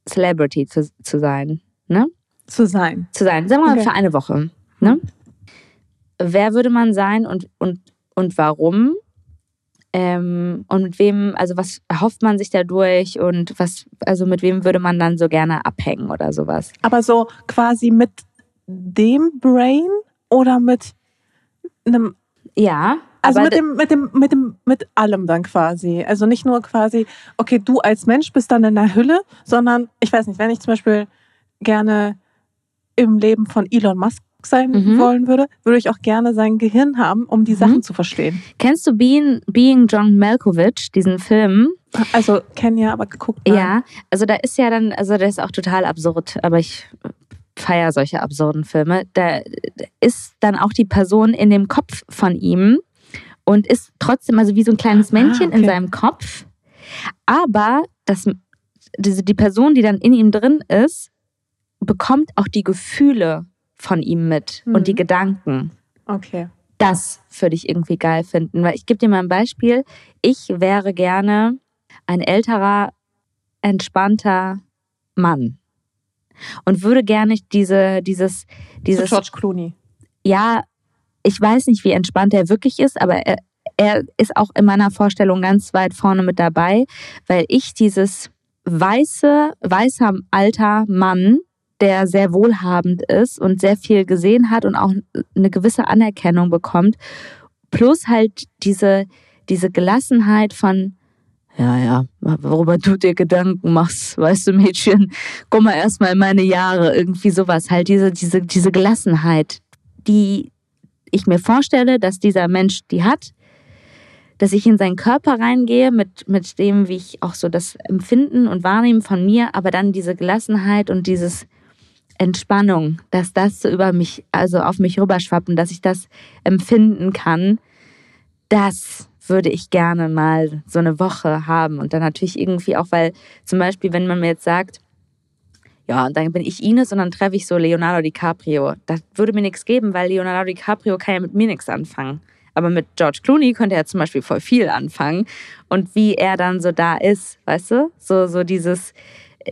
Celebrity zu, zu sein, ne? Zu sein. Zu sein, sagen wir mal Okay. für eine Woche, ne? Wer würde man sein und, und, und warum? Ähm, und mit wem, also was erhofft man sich dadurch und was, also mit wem würde man dann so gerne abhängen oder sowas? Aber so quasi mit dem Brain oder mit einem Ja, Also mit dem, mit dem, mit dem, mit allem dann quasi. Also nicht nur quasi, okay, du als Mensch bist dann in der Hülle, sondern ich weiß nicht, wenn ich zum Beispiel gerne im Leben von Elon Musk sein Mhm. wollen würde, würde ich auch gerne sein Gehirn haben, um die Mhm. Sachen zu verstehen. kennst du Being, Being John Malkovich, diesen Film? Also kennen ja, aber geguckt. nein. Ja, also da ist ja dann, also der ist auch total absurd, aber ich feiere solche absurden Filme. Da ist dann auch die Person in dem Kopf von ihm und ist trotzdem also wie so ein kleines Ah, Männchen in okay. seinem Kopf. Aber das, diese, die Person, die dann in ihm drin ist, bekommt auch die Gefühle von ihm mit Mhm. und die Gedanken. Okay. Das würde ich irgendwie geil finden. Weil ich gebe dir mal ein Beispiel. Ich wäre gerne ein älterer, entspannter Mann. Und würde gerne diese, dieses, So dieses, George Clooney. ja, ich weiß nicht, wie entspannt er wirklich ist, aber er, er ist auch in meiner Vorstellung ganz weit vorne mit dabei, weil ich dieses weiße, weißer alter Mann, der sehr wohlhabend ist und sehr viel gesehen hat und auch eine gewisse Anerkennung bekommt, plus halt diese, diese Gelassenheit von, ja, ja, worüber du dir Gedanken machst, weißt du, Mädchen, komm mal erstmal in meine Jahre, irgendwie sowas, halt diese, diese, diese Gelassenheit, die ich mir vorstelle, dass dieser Mensch die hat, dass ich in seinen Körper reingehe mit, mit dem, wie ich auch so das Empfinden und Wahrnehmen von mir, aber dann diese Gelassenheit und dieses Entspannung, dass das so über mich, also auf mich rüberschwappt und dass ich das empfinden kann, das würde ich gerne mal so eine Woche haben. Und dann natürlich irgendwie auch, weil zum Beispiel, wenn man mir jetzt sagt, ja, und dann bin ich Ines und dann treffe ich so Leonardo DiCaprio. Das würde mir nichts geben, weil Leonardo DiCaprio kann ja mit mir nichts anfangen. Aber mit George Clooney könnte er zum Beispiel voll viel anfangen. Und wie er dann so da ist, weißt du? So, so dieses,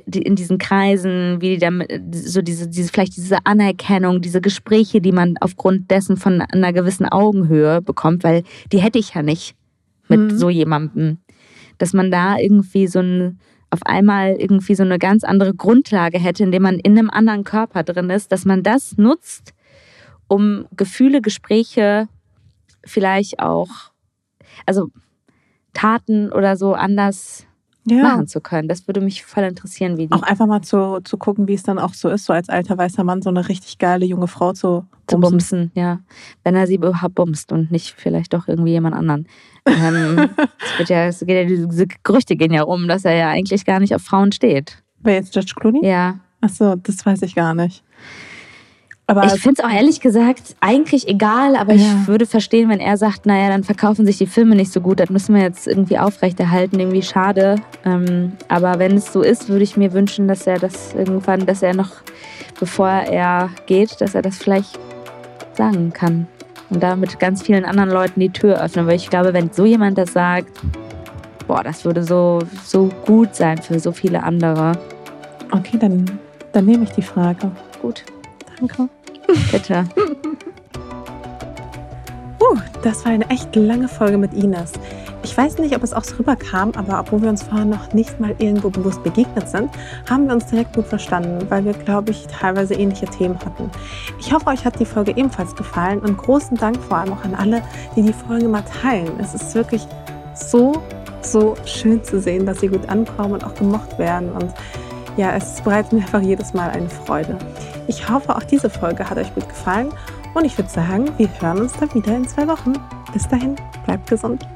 die- in diesen Kreisen, wie die damit, so diese, diese, vielleicht diese Anerkennung, diese Gespräche, die man aufgrund dessen von einer gewissen Augenhöhe bekommt, weil die hätte ich ja nicht mit Mhm. so jemandem. Dass man da irgendwie so ein, auf einmal irgendwie so eine ganz andere Grundlage hätte, indem man in einem anderen Körper drin ist, dass man das nutzt, um Gefühle, Gespräche vielleicht auch, also Taten oder so anders Ja. machen zu können. Das würde mich voll interessieren, wie die Auch einfach mal zu, zu gucken, wie es dann auch so ist, so als alter weißer Mann so eine richtig geile junge Frau zu zu bumsen. bumsen, ja. Wenn er sie überhaupt bumst und nicht vielleicht doch irgendwie jemand anderen. Ähm, es wird ja, es geht ja, diese Gerüchte gehen ja rum, dass er ja eigentlich gar nicht auf Frauen steht. Wer jetzt George Clooney? Ja. Achso, das weiß ich gar nicht. Aber Ich finde es auch ehrlich gesagt eigentlich egal, aber Ja. ich würde verstehen, wenn er sagt, naja, dann verkaufen sich die Filme nicht so gut, das müssen wir jetzt irgendwie aufrechterhalten, irgendwie schade. Ähm, aber wenn es so ist, würde ich mir wünschen, dass er das irgendwann, dass er noch, bevor er geht, dass er das vielleicht sagen kann. Und damit ganz vielen anderen Leuten die Tür öffnen, weil ich glaube, wenn so jemand das sagt, boah, das würde so, so gut sein für so viele andere. okay, dann, dann nehme ich die Frage. Gut, Danke. bitte. Uh, das war eine echt lange Folge mit Ines. Ich weiß nicht, ob es auch so rüberkam, aber obwohl wir uns vorher noch nicht mal irgendwo bewusst begegnet sind, haben wir uns direkt gut verstanden, weil wir, glaube ich, teilweise ähnliche Themen hatten. Ich hoffe, euch hat die Folge ebenfalls gefallen und großen Dank vor allem auch an alle, die die Folge mal teilen. Es ist wirklich so, so schön zu sehen, dass sie gut ankommen und auch gemocht werden und ja, es bereitet mir einfach jedes Mal eine Freude. Ich hoffe, auch diese Folge hat euch gut gefallen und ich würde sagen, wir hören uns dann wieder in zwei Wochen. Bis dahin, bleibt gesund.